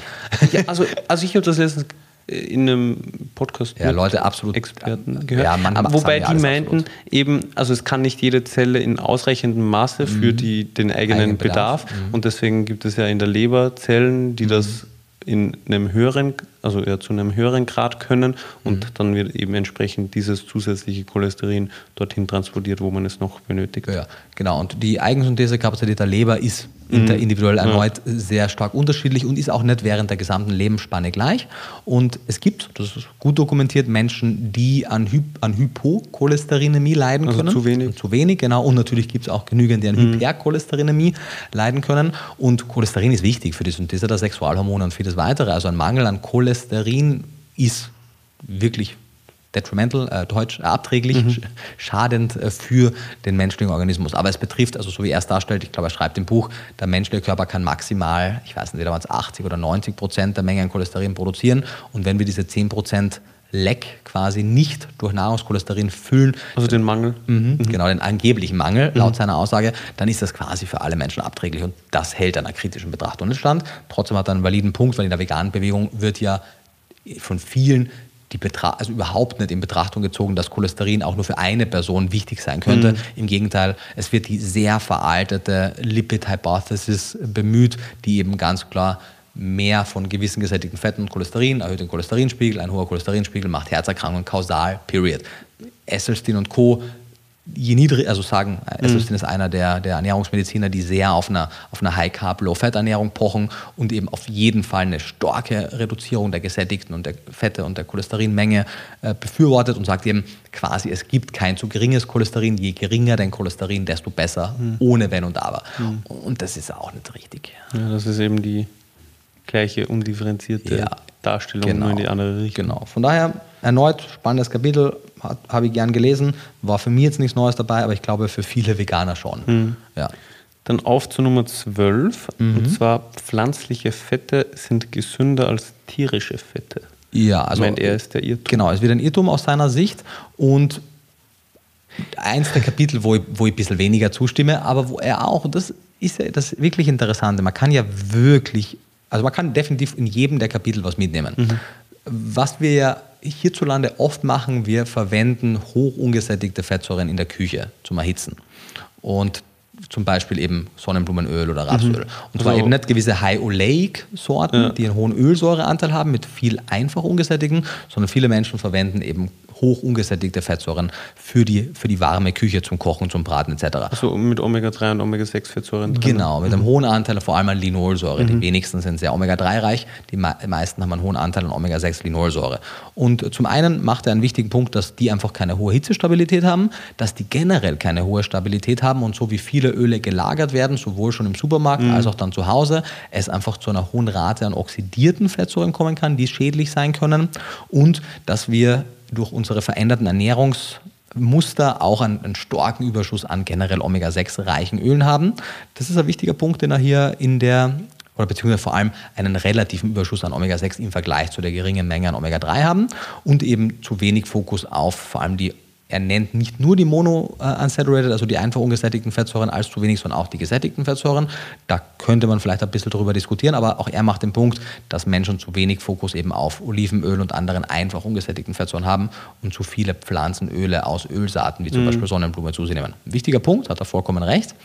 Ja, also, also ich habe das letztens in einem Podcast ja, Leute absolut Experten gehört. Ja, man, Wobei die meinten absolut. eben, also es kann nicht jede Zelle in ausreichendem Maße für mhm. die, den eigenen Bedarf. Bedarf. Mhm. Und deswegen gibt es ja in der Leber Zellen, die mhm. das in einem höheren, also eher zu einem höheren Grad können und mhm. dann wird eben entsprechend dieses zusätzliche Cholesterin dorthin transportiert, wo man es noch benötigt. Ja, genau. Und die Eigensynthesekapazität der Leber ist mhm. individuell erneut ja. sehr stark unterschiedlich und ist auch nicht während der gesamten Lebensspanne gleich. Und es gibt, das ist gut dokumentiert, Menschen, die an, Hy an Hypocholesterinämie leiden also können. Zu wenig. Zu wenig, genau. Und natürlich gibt es auch genügend, die an mhm. Hypercholesterinämie leiden können. Und Cholesterin ist wichtig für die Synthese der Sexualhormone und vieles weitere. Also ein Mangel an Cholesterin ist wirklich detrimental, äh, deutsch, äh, abträglich, mhm. schadend äh, für den menschlichen Organismus. Aber es betrifft, also so wie er es darstellt, ich glaube, er schreibt im Buch, der menschliche Körper kann maximal, ich weiß nicht, damals 80 oder 90 Prozent der Menge an Cholesterin produzieren. Und wenn wir diese 10 Prozent Leck quasi nicht durch Nahrungscholesterin füllen. Also den Mangel. Mhm, mhm. Genau, den angeblichen Mangel, laut mhm. seiner Aussage, dann ist das quasi für alle Menschen abträglich und das hält einer kritischen Betrachtung nicht stand. Trotzdem hat er einen validen Punkt, weil in der veganen Bewegung wird ja von vielen die Betra also überhaupt nicht in Betrachtung gezogen, dass Cholesterin auch nur für eine Person wichtig sein könnte. Mhm. Im Gegenteil, es wird die sehr veraltete Lipid Hypothesis bemüht, die eben ganz klar mehr von gewissen gesättigten Fetten und Cholesterin erhöht den Cholesterinspiegel. Ein hoher Cholesterinspiegel macht Herzerkrankungen kausal, period. Esselstyn und Co je niedriger, also sagen, Esselstyn mhm. ist einer der, der Ernährungsmediziner, die sehr auf einer, auf einer High-Carb, Low-Fat-Ernährung pochen und eben auf jeden Fall eine starke Reduzierung der gesättigten und der Fette und der Cholesterinmenge äh, befürwortet und sagt eben quasi, es gibt kein zu geringes Cholesterin, je geringer dein Cholesterin, desto besser, mhm. ohne Wenn und Aber. Mhm. Und das ist auch nicht richtig. Ja, das ist eben die gleiche undifferenzierte ja, Darstellung, genau, nur in die andere Richtung. Genau, von daher erneut spannendes Kapitel, habe ich gern gelesen. War für mich jetzt nichts Neues dabei, aber ich glaube für viele Veganer schon. Mhm. Ja. Dann auf zu Nummer 12. Mhm. Und zwar pflanzliche Fette sind gesünder als tierische Fette. Ja, also. Meint er, ist der Irrtum. Genau, es wird ein Irrtum aus seiner Sicht. Und eins der Kapitel, wo ich, wo ich ein bisschen weniger zustimme, aber wo er auch, und das ist ja das wirklich Interessante, man kann ja wirklich, also man kann definitiv in jedem der Kapitel was mitnehmen. Mhm. Was wir ja hierzulande oft machen, wir verwenden hoch ungesättigte Fettsäuren in der Küche zum Erhitzen. Und zum Beispiel eben Sonnenblumenöl oder Rapsöl. Mhm. Und zwar also, eben nicht gewisse High-Oleic-Sorten, ja. die einen hohen Ölsäureanteil haben, mit viel einfach ungesättigten, sondern viele Menschen verwenden eben hoch ungesättigte Fettsäuren für die, für die warme Küche zum Kochen, zum Braten etc. Also mit Omega-3 und Omega-6-Fettsäuren drin? Genau, mit einem mhm. hohen Anteil, vor allem an Linolsäure. Mhm. Die wenigsten sind sehr Omega-3-reich, die meisten haben einen hohen Anteil an Omega-6-Linolsäure. Und zum einen macht er einen wichtigen Punkt, dass die einfach keine hohe Hitzestabilität haben, dass die generell keine hohe Stabilität haben und so wie viele Öle gelagert werden, sowohl schon im Supermarkt mhm. als auch dann zu Hause, es einfach zu einer hohen Rate an oxidierten Fettsäuren kommen kann, die schädlich sein können und dass wir durch unsere veränderten Ernährungsmuster auch einen, einen starken Überschuss an generell Omega-6-reichen Ölen haben. Das ist ein wichtiger Punkt, den er hier in der oder beziehungsweise vor allem einen relativen Überschuss an Omega-6 im Vergleich zu der geringen Menge an Omega-3 haben und eben zu wenig Fokus auf vor allem die er nennt nicht nur die Mono-Unsaturated, also die einfach ungesättigten Fettsäuren, als zu wenig, sondern auch die gesättigten Fettsäuren. Da könnte man vielleicht ein bisschen drüber diskutieren, aber auch er macht den Punkt, dass Menschen zu wenig Fokus eben auf Olivenöl und anderen einfach ungesättigten Fettsäuren haben und zu viele Pflanzenöle aus Ölsaaten, wie zum mhm. Beispiel Sonnenblume, zu sich nehmen. Wichtiger Punkt, hat er vollkommen recht.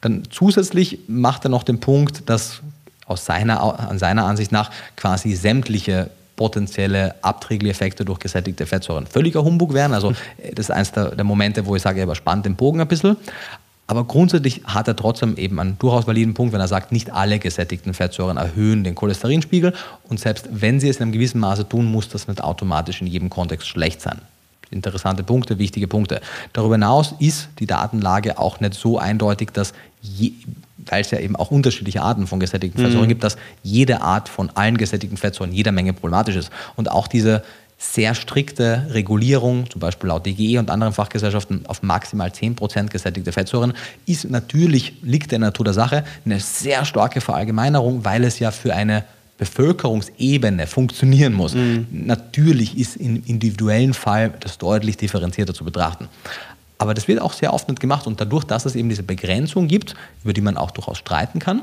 Dann zusätzlich macht er noch den Punkt, dass aus seiner, an seiner Ansicht nach quasi sämtliche potenzielle abträgliche Effekte durch gesättigte Fettsäuren völliger Humbug wären. Also äh, das ist eines der, der Momente, wo ich sage, er überspannt den Bogen ein bisschen. Aber grundsätzlich hat er trotzdem eben einen durchaus validen Punkt, wenn er sagt, nicht alle gesättigten Fettsäuren erhöhen den Cholesterinspiegel und selbst wenn sie es in einem gewissen Maße tun, muss das nicht automatisch in jedem Kontext schlecht sein. Interessante Punkte, wichtige Punkte. Darüber hinaus ist die Datenlage auch nicht so eindeutig, dass je, weil es ja eben auch unterschiedliche Arten von gesättigten Fettsäuren mhm. gibt, dass jede Art von allen gesättigten Fettsäuren jeder Menge problematisch ist. Und auch diese sehr strikte Regulierung, zum Beispiel laut DGE und anderen Fachgesellschaften auf maximal 10% gesättigte Fettsäuren, ist natürlich, liegt in der Natur der Sache, eine sehr starke Verallgemeinerung, weil es ja für eine Bevölkerungsebene funktionieren muss. Mhm. Natürlich ist im individuellen Fall das deutlich differenzierter zu betrachten. Aber das wird auch sehr oft nicht gemacht und dadurch, dass es eben diese Begrenzung gibt, über die man auch durchaus streiten kann,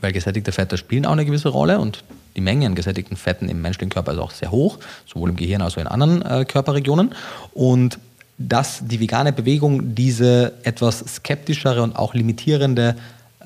weil gesättigte Fette spielen auch eine gewisse Rolle und die Menge an gesättigten Fetten im menschlichen Körper ist auch sehr hoch, sowohl im Gehirn als auch in anderen äh, Körperregionen. Und dass die vegane Bewegung diese etwas skeptischere und auch limitierende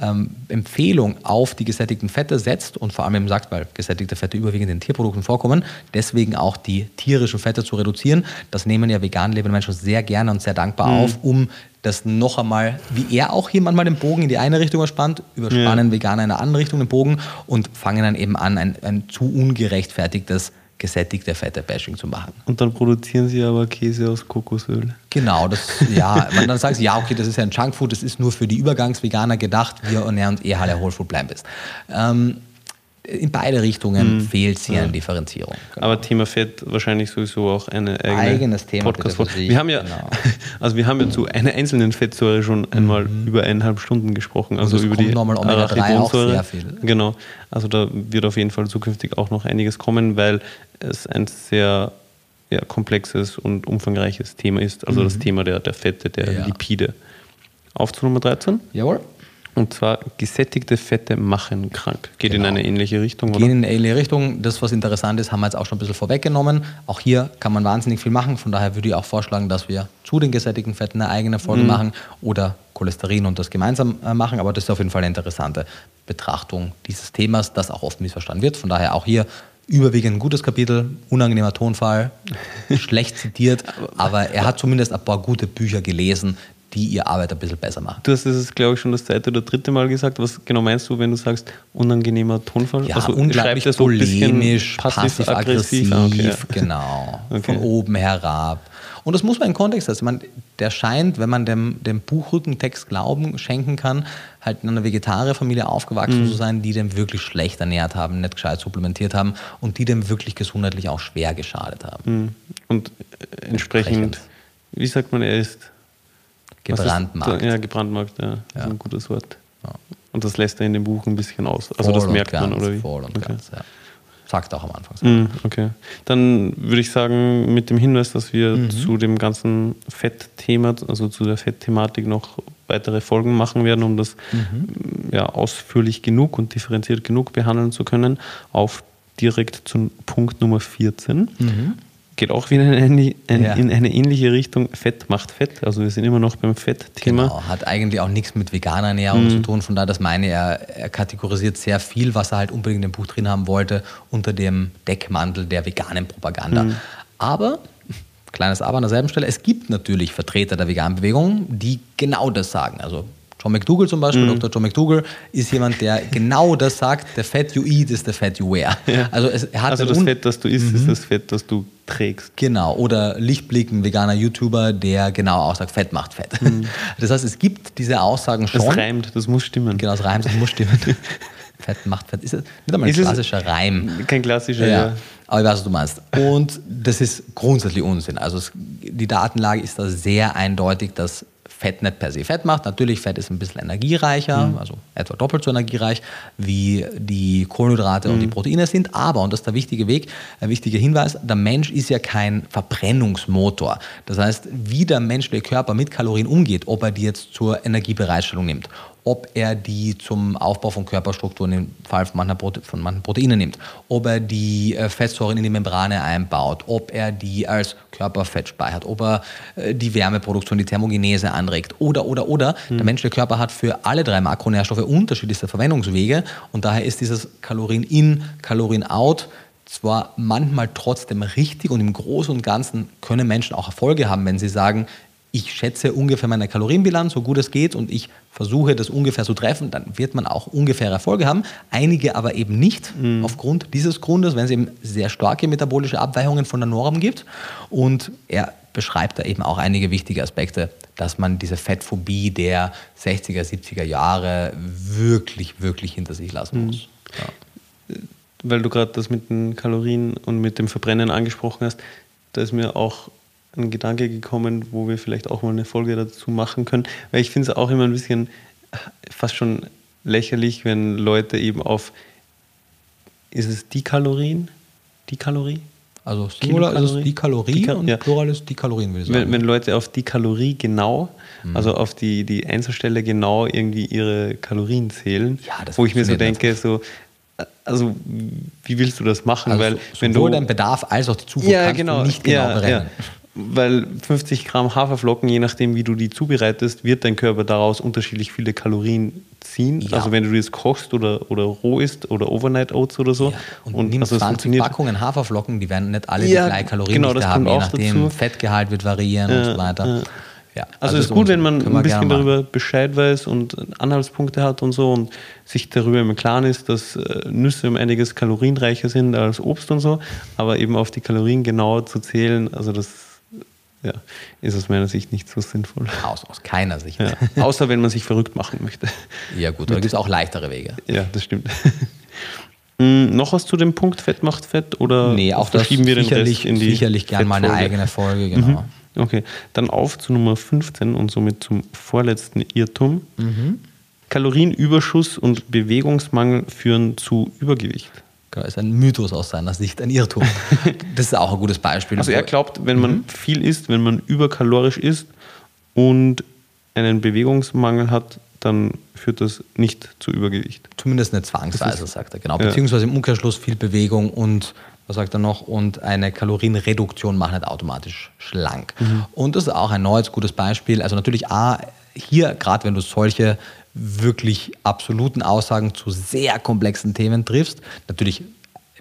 ähm, Empfehlung auf die gesättigten Fette setzt und vor allem eben sagt, weil gesättigte Fette überwiegend in Tierprodukten vorkommen, deswegen auch die tierischen Fette zu reduzieren. Das nehmen ja vegan lebende Menschen sehr gerne und sehr dankbar mhm. auf, um das noch einmal, wie er auch hier manchmal den Bogen in die eine Richtung überspannt, überspannen ja. Veganer in eine andere Richtung den Bogen und fangen dann eben an, ein, ein zu ungerechtfertigtes gesättigte Fette-Bashing zu machen. Und dann produzieren sie aber Käse aus Kokosöl. Genau, das, ja, man dann sagt sie, ja, okay, das ist ja ein Junkfood, das ist nur für die Übergangsveganer gedacht, wir ernähren uns eher halt Whole Food Plant-Based. Ähm, in beide Richtungen mhm. fehlt hier ja. an Differenzierung. Genau. Aber Thema Fett wahrscheinlich sowieso auch eine eigene eigenes Thema Podcast wir haben ja genau. [LAUGHS] also wir haben ja zu einer einzelnen Fettsäure schon einmal mhm. über eineinhalb Stunden gesprochen, also über die Arachidonsäure. Genau. Also da wird auf jeden Fall zukünftig auch noch einiges kommen, weil es ein sehr ja, komplexes und umfangreiches Thema ist, also mhm. das Thema der, der Fette, der ja. Lipide. Auf zu Nummer 13. Jawohl. Und zwar gesättigte Fette machen krank. Geht genau. in eine ähnliche Richtung, oder? Geht in eine ähnliche Richtung. Das, was interessant ist, haben wir jetzt auch schon ein bisschen vorweggenommen. Auch hier kann man wahnsinnig viel machen. Von daher würde ich auch vorschlagen, dass wir zu den gesättigten Fetten eine eigene Folge mhm. machen oder Cholesterin und das gemeinsam äh, machen. Aber das ist auf jeden Fall eine interessante Betrachtung dieses Themas, das auch oft missverstanden wird. Von daher auch hier überwiegend ein gutes Kapitel, unangenehmer Tonfall, [LAUGHS] schlecht zitiert, aber er hat zumindest ein paar gute Bücher gelesen, die ihr Arbeit ein bisschen besser machen. Du hast es, glaube ich, schon das zweite oder dritte Mal gesagt. Was genau meinst du, wenn du sagst, unangenehmer Tonfall? Ja, also, unglaublich so polemisch, passiv-aggressiv, passiv okay, ja. [LAUGHS] genau, okay. von oben herab. Und das muss man in Kontext setzen. Man, der scheint, wenn man dem, dem Buchrückentext Glauben schenken kann, halt in einer Vegetarierfamilie aufgewachsen mhm. zu sein, die dem wirklich schlecht ernährt haben, nicht gescheit supplementiert haben und die dem wirklich gesundheitlich auch schwer geschadet haben. Mhm. Und entsprechend, wie sagt man, er ist Gebrandmarkt. Ja, gebrandmarkt, ja. Ist ein gutes Wort. Ja. Und das lässt er in dem Buch ein bisschen aus. Also voll das merkt ganz, man, oder wie? Voll und okay. ganz, ja. Sagt auch am Anfang. Mm, okay. Dann würde ich sagen, mit dem Hinweis, dass wir mhm. zu dem ganzen Fettthema, also zu der Fettthematik noch weitere Folgen machen werden, um das mhm. ja, ausführlich genug und differenziert genug behandeln zu können, auf direkt zum Punkt Nummer 14. Mhm geht auch wieder in eine, in, Ja. in eine ähnliche Richtung. Fett macht Fett. Also wir sind immer noch beim Fettthema. Genau, hat eigentlich auch nichts mit veganer Ernährung Mhm. zu tun. Von daher, das meine er, er kategorisiert sehr viel, was er halt unbedingt im Buch drin haben wollte, unter dem Deckmantel der veganen Propaganda. Mhm. Aber, kleines Aber an derselben Stelle, es gibt natürlich Vertreter der veganen Bewegung, die genau das sagen. Also John McDougall zum Beispiel, Mhm. Dr. John McDougall, ist jemand, der [LAUGHS] genau das sagt, the fat you eat is the fat you wear. Also, es, hat Also das un- Fett, das du isst, ist das Fett, das du trägst. Genau, oder Lichtblick, ein veganer YouTuber, der genau auch sagt, Fett macht Fett. [LAUGHS] Das heißt, es gibt diese Aussagen schon. Mhm. Das reimt, das muss stimmen. Genau, das reimt, das muss stimmen. [LAUGHS] Fett macht Fett. Ist das nicht einmal ein Ist es- klassischer Reim. Kein klassischer, Ja, ja. aber ich weiß, was du meinst. Und das ist grundsätzlich Unsinn. Also es, die Datenlage ist da sehr eindeutig, dass Fett nicht per se Fett macht. Natürlich, Fett ist ein bisschen energiereicher, Mhm. also etwa doppelt so energiereich, wie die Kohlenhydrate und die Mhm. Proteine sind. Aber, und das ist der wichtige Weg, ein wichtiger Hinweis, der Mensch ist ja kein Verbrennungsmotor. Das heißt, wie der menschliche Körper mit Kalorien umgeht, ob er die jetzt zur Energiebereitstellung nimmt, ob er die zum Aufbau von Körperstrukturen im Fall von manchen, Prote von manchen Proteinen nimmt, ob er die äh, Fettsäuren in die Membrane einbaut, ob er die als Körperfett speichert, ob er äh, die Wärmeproduktion, die Thermogenese anregt. Oder, oder, oder. Der menschliche Körper hat für alle drei Makronährstoffe unterschiedlichste Verwendungswege. Und daher ist dieses Kalorien in, Kalorien out zwar manchmal trotzdem richtig und im Großen und Ganzen können Menschen auch Erfolge haben, wenn sie sagen, ich schätze ungefähr meine Kalorienbilanz, so gut es geht, und ich versuche das ungefähr zu treffen, dann wird man auch ungefähr Erfolge haben. Einige aber eben nicht, aufgrund dieses Grundes, wenn es eben sehr starke metabolische Abweichungen von der Norm gibt. Und er beschreibt da eben auch einige wichtige Aspekte, dass man diese Fettphobie der 60er, 70er Jahre wirklich, wirklich hinter sich lassen muss. Ja. weil du gerade das mit den Kalorien und mit dem Verbrennen angesprochen hast, da ist mir auch ein Gedanke gekommen, wo wir vielleicht auch mal eine Folge dazu machen können, weil ich finde es auch immer ein bisschen fast schon lächerlich, wenn Leute eben auf, ist es die Kalorien? Die Kalorie? Also Singular ist es die Kalorie Die Ka- und ja. Plural ist die Kalorien, würde ich sagen. Wenn, wenn Leute auf die Kalorie genau, Mhm. also auf die, die Einzelstelle genau irgendwie ihre Kalorien zählen, Ja, wo ich mir so denke, so, also wie willst du das machen? also weil wenn sowohl du dein Bedarf als auch die Zufuhr ja, kannst genau, du nicht genau ja, berechnen. Ja. Weil 50 Gramm Haferflocken, je nachdem, wie du die zubereitest, wird dein Körper daraus unterschiedlich viele Kalorien ziehen. Ja. Also wenn du das kochst oder, oder roh isst oder Overnight Oats oder so. Ja, und, nimm also es 20 funktioniert- Packungen Haferflocken, die werden nicht alle Ja, die gleichen Kalorien genau, das haben, je auch nachdem, dazu. Fettgehalt wird variieren und so weiter. ja. Also, es ist gut, wenn man ein bisschen darüber Bescheid weiß und Anhaltspunkte hat und so und sich darüber im Klaren ist, dass äh, Nüsse um einiges kalorienreicher sind als Obst und so, aber eben auf die Kalorien genauer zu zählen, also das ja, ist aus meiner Sicht nicht so sinnvoll. Aus, aus keiner Sicht. Ja. Außer wenn man sich verrückt machen möchte. Ja, gut, aber da gibt es auch leichtere Wege. Ja, das stimmt. Mm, [LAUGHS] Noch was zu dem Punkt Fett macht Fett oder Nee, auch das verschieben wir den sicherlich, Rest in die sicherlich gern mal eine eigene Folge, genau. Okay, dann auf zu Nummer 15 und somit zum vorletzten Irrtum. Kalorienüberschuss und Bewegungsmangel führen zu Übergewicht. Das ist ein Mythos aus seiner Sicht, ein Irrtum. [LAUGHS] Das ist auch ein gutes Beispiel. Also er glaubt, wenn man viel isst, wenn man überkalorisch isst und einen Bewegungsmangel hat, dann führt das nicht zu Übergewicht. Zumindest nicht zwangsweise, sagt er, genau. Beziehungsweise im Umkehrschluss viel Bewegung und, was sagt er noch, und eine Kalorienreduktion macht nicht automatisch schlank. Mhm. Und das ist auch ein neues gutes Beispiel. Also natürlich A, hier, gerade wenn du solche wirklich absoluten Aussagen zu sehr komplexen Themen triffst, natürlich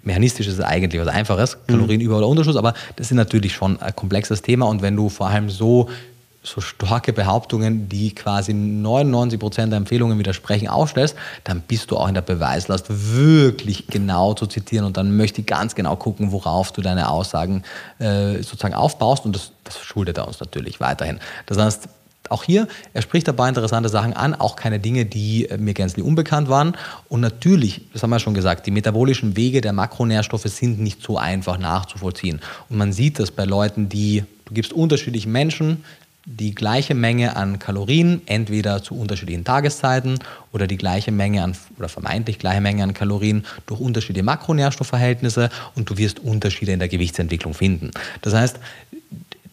mechanistisch ist es eigentlich was Einfaches, Kalorienüber- oder Unterschuss, aber das ist natürlich schon ein komplexes Thema. Und wenn du vor allem so so starke Behauptungen, die quasi 99 Prozent der Empfehlungen widersprechen, aufstellst, dann bist du auch in der Beweislast wirklich genau zu zitieren. Und dann möchte ich ganz genau gucken, worauf du deine Aussagen äh, sozusagen aufbaust. Und das, das schuldet er uns natürlich weiterhin. Das heißt, auch hier, er spricht paar interessante Sachen an, auch keine Dinge, die äh, mir gänzlich unbekannt waren. Und natürlich, das haben wir schon gesagt, die metabolischen Wege der Makronährstoffe sind nicht so einfach nachzuvollziehen. Und man sieht das bei Leuten, die, du gibst unterschiedlichen Menschen die gleiche Menge an Kalorien, entweder zu unterschiedlichen Tageszeiten oder die gleiche Menge an, oder vermeintlich gleiche Menge an Kalorien durch unterschiedliche Makronährstoffverhältnisse und du wirst Unterschiede in der Gewichtsentwicklung finden. Das heißt,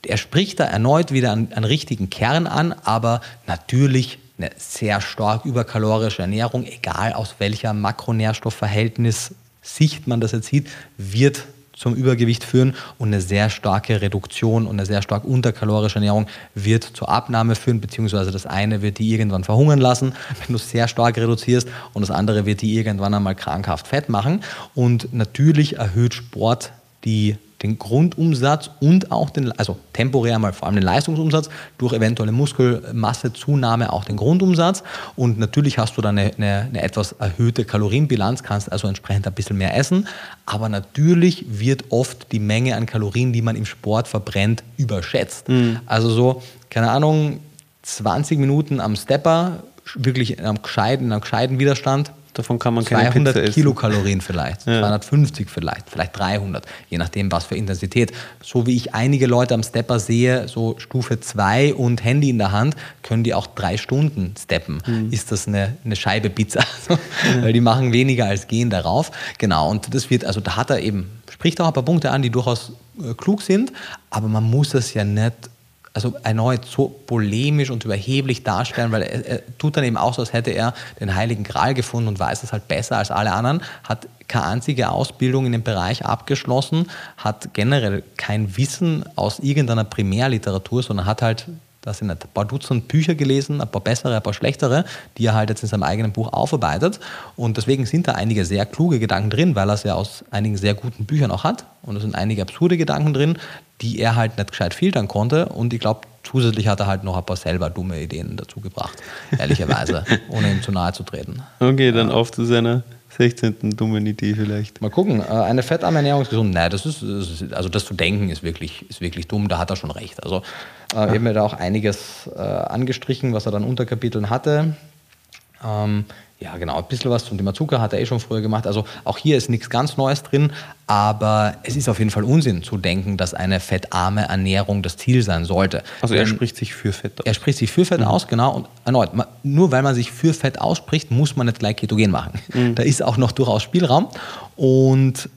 er spricht da erneut wieder einen, einen richtigen Kern an, aber natürlich eine sehr stark überkalorische Ernährung, egal aus welcher Makronährstoffverhältnis Sicht man das jetzt sieht, wird zum Übergewicht führen und eine sehr starke Reduktion und eine sehr stark unterkalorische Ernährung wird zur Abnahme führen, beziehungsweise das eine wird die irgendwann verhungern lassen, [LAUGHS] wenn du sehr stark reduzierst und das andere wird die irgendwann einmal krankhaft fett machen. Und natürlich erhöht Sport die den Grundumsatz und auch den, also temporär mal vor allem den Leistungsumsatz, durch eventuelle Muskelmassezunahme auch den Grundumsatz. Und natürlich hast du dann eine, eine, eine, etwas erhöhte Kalorienbilanz, kannst also entsprechend ein bisschen mehr essen. Aber natürlich wird oft die Menge an Kalorien, die man im Sport verbrennt, überschätzt. Mhm. Also so, keine Ahnung, 20 Minuten am Stepper, wirklich einem gescheiten, in einem gescheiten Widerstand, Davon kann man keine 200 Pizza Kilokalorien vielleicht, ja. 250 vielleicht, vielleicht 300, je nachdem, was für Intensität. So wie ich einige Leute am Stepper sehe, so Stufe 2 und Handy in der Hand, können die auch drei Stunden steppen. Mhm. Ist das eine, eine Scheibe Pizza? [LAUGHS] ja. Weil die machen weniger als gehen darauf. Genau, und das wird, also da hat er eben, spricht auch ein paar Punkte an, die durchaus äh, klug sind, aber man muss es ja nicht also erneut so polemisch und überheblich darstellen, weil er, er, tut dann eben auch so, als hätte er den Heiligen Gral gefunden und weiß es halt besser als alle anderen, hat keine einzige Ausbildung in dem Bereich abgeschlossen, hat generell kein Wissen aus irgendeiner Primärliteratur, sondern hat halt da sind ein paar Dutzend Bücher gelesen, ein paar bessere, ein paar schlechtere, die er halt jetzt in seinem eigenen Buch aufarbeitet. Und deswegen sind da einige sehr kluge Gedanken drin, weil er es ja aus einigen sehr guten Büchern auch hat. Und es sind einige absurde Gedanken drin, die er halt nicht gescheit filtern konnte. Und ich glaube, zusätzlich hat er halt noch ein paar selber dumme Ideen dazu gebracht, ehrlicherweise, [LAUGHS] ohne ihm zu nahe zu treten. Okay, dann ja. auf zu seiner 16. dummen Idee vielleicht. Mal gucken, äh, eine fettarme Ernährung ist gesund. Nein, das ist, also das zu denken ist wirklich, ist wirklich dumm, da hat er schon recht. Also äh, ich habe mir da auch einiges äh, angestrichen, was er dann unter Kapiteln hatte. Ähm, ja, genau, ein bisschen was zum Thema Zucker hat er eh schon früher gemacht. Also auch hier ist nichts ganz Neues drin, aber es ist auf jeden Fall Unsinn zu denken, dass eine fettarme Ernährung das Ziel sein sollte. Also er Denn spricht sich für Fett aus. Er spricht sich für Fett mhm. aus, genau. Und erneut, nur weil man sich für Fett ausspricht, muss man nicht gleich ketogen machen. Mhm. Da ist auch noch durchaus Spielraum. Und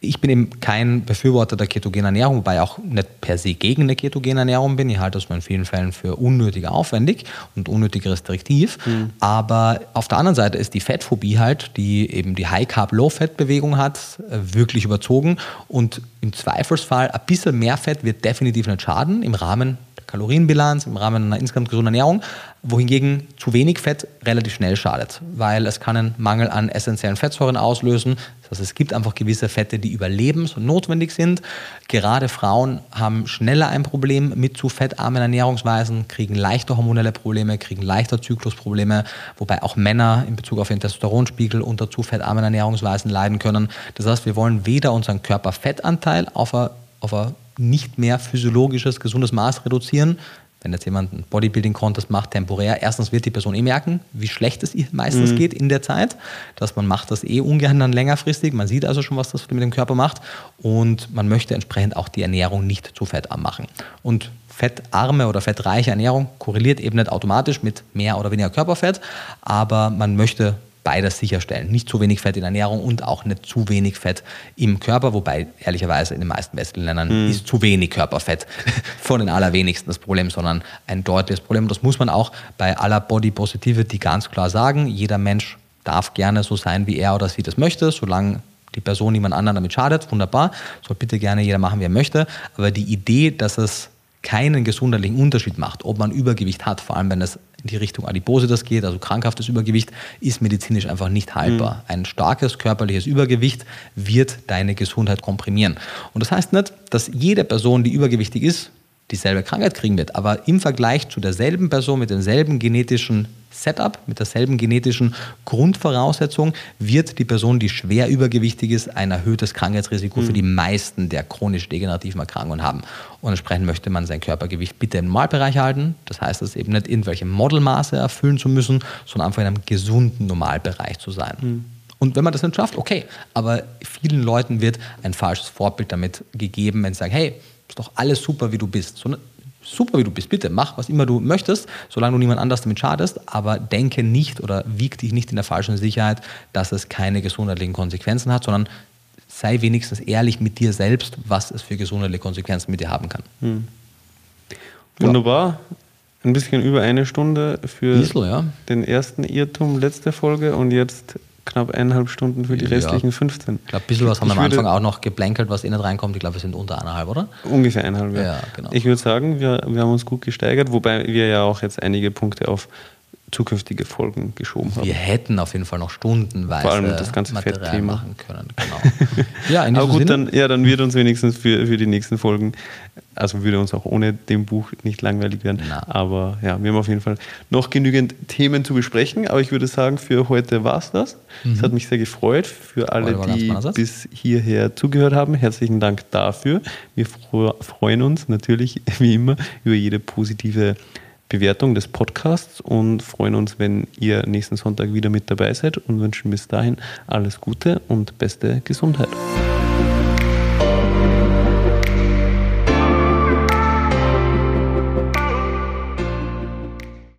ich bin eben kein Befürworter der ketogenen Ernährung, wobei ich auch nicht per se gegen eine ketogene Ernährung bin. Ich halte das in vielen Fällen für unnötig aufwendig und unnötig restriktiv. Mhm. Aber auf der anderen Seite ist die Fettphobie halt, die eben die High-Carb-Low-Fat-Bewegung hat, äh, wirklich überzogen. Und im Zweifelsfall ein bisschen mehr Fett wird definitiv nicht schaden im Rahmen Kalorienbilanz im Rahmen einer insgesamt gesunden Ernährung, wohingegen zu wenig Fett relativ schnell schadet, weil es kann einen Mangel an essentiellen Fettsäuren auslösen. Das heißt, es gibt einfach gewisse Fette, die überlebens- und notwendig sind. Gerade Frauen haben schneller ein Problem mit zu fettarmen Ernährungsweisen, kriegen leichter hormonelle Probleme, kriegen leichter Zyklusprobleme, wobei auch Männer in Bezug auf den Testosteronspiegel unter zu fettarmen Ernährungsweisen leiden können. Das heißt, wir wollen weder unseren Körperfettanteil auf eine, auf eine nicht mehr physiologisches, gesundes Maß reduzieren. Wenn jetzt jemand einen Bodybuilding-Contest macht, temporär, erstens wird die Person eh merken, wie schlecht es ihr meistens mhm. geht in der Zeit. Dass man macht das eh ungern dann längerfristig. Man sieht also schon, was das mit dem Körper macht. Und man möchte entsprechend auch die Ernährung nicht zu fettarm machen. Und fettarme oder fettreiche Ernährung korreliert eben nicht automatisch mit mehr oder weniger Körperfett, aber man möchte beides sicherstellen. Nicht zu wenig Fett in Ernährung und auch nicht zu wenig Fett im Körper, wobei ehrlicherweise in den meisten westlichen Ländern mm. ist zu wenig Körperfett [LAUGHS] von den allerwenigsten das Problem, sondern ein deutliches Problem. Das muss man auch bei aller Body Positivity ganz klar sagen. Jeder Mensch darf gerne so sein, wie er oder sie das möchte, solange die Person niemand anderen damit schadet, wunderbar. Soll bitte gerne jeder machen, wie er möchte. Aber die Idee, dass es keinen gesundheitlichen Unterschied macht, ob man Übergewicht hat, vor allem wenn es in die Richtung Adipositas geht, also krankhaftes Übergewicht, ist medizinisch einfach nicht haltbar. Mhm. Ein starkes körperliches Übergewicht wird deine Gesundheit komprimieren. Und das heißt nicht, dass jede Person, die übergewichtig ist, dieselbe Krankheit kriegen wird. Aber im Vergleich zu derselben Person mit denselben genetischen Setup, mit derselben genetischen Grundvoraussetzung, wird die Person, die schwer übergewichtig ist, ein erhöhtes Krankheitsrisiko mhm. für die meisten der chronisch degenerativen Erkrankungen haben. Und entsprechend möchte man sein Körpergewicht bitte im Normalbereich halten. Das heißt, es eben nicht irgendwelche Modelmaße erfüllen zu müssen, sondern einfach in einem gesunden Normalbereich zu sein. Mhm. Und wenn man das nicht schafft, okay. Aber vielen Leuten wird ein falsches Vorbild damit gegeben, wenn sie sagen, hey, ist doch alles super, wie du bist. So, super, wie du bist. Bitte mach, was immer du möchtest, solange du niemand anders damit schadest. Aber denke nicht oder wieg dich nicht in der falschen Sicherheit, dass es keine gesundheitlichen Konsequenzen hat, sondern sei wenigstens ehrlich mit dir selbst, was es für gesundheitliche Konsequenzen mit dir haben kann. Hm. Wunderbar. Ein bisschen über eine Stunde für Islo, ja. den ersten Irrtum letzte Folge und jetzt knapp eineinhalb Stunden für die Ja. restlichen 15. Ich glaube, ein bisschen was haben wir am Anfang auch noch geblänkelt, was innen reinkommt. Ich glaube, wir sind unter eineinhalb, oder? Ungefähr eineinhalb, ja. Ja, genau. Ich würde sagen, wir, wir haben uns gut gesteigert, wobei wir ja auch jetzt einige Punkte auf zukünftige Folgen geschoben haben. Wir hätten auf jeden Fall noch stundenweise Vor allem das ganze Material Fettthema. machen können. Genau. [LAUGHS] ja, in Aber gut, Sinne, dann, ja, dann wird uns wenigstens für, für die nächsten Folgen, also würde uns auch ohne dem Buch nicht langweilig werden. Na. Aber ja, wir haben auf jeden Fall noch genügend Themen zu besprechen. Aber ich würde sagen, für heute war es das. Es hat mich sehr gefreut. Für alle, die bis hierher zugehört haben, herzlichen Dank dafür. Wir freuen uns natürlich, [LAUGHS] wie immer, über jede positive Bewertung des Podcasts und freuen uns, wenn ihr nächsten Sonntag wieder mit dabei seid und wünschen bis dahin alles Gute und beste Gesundheit.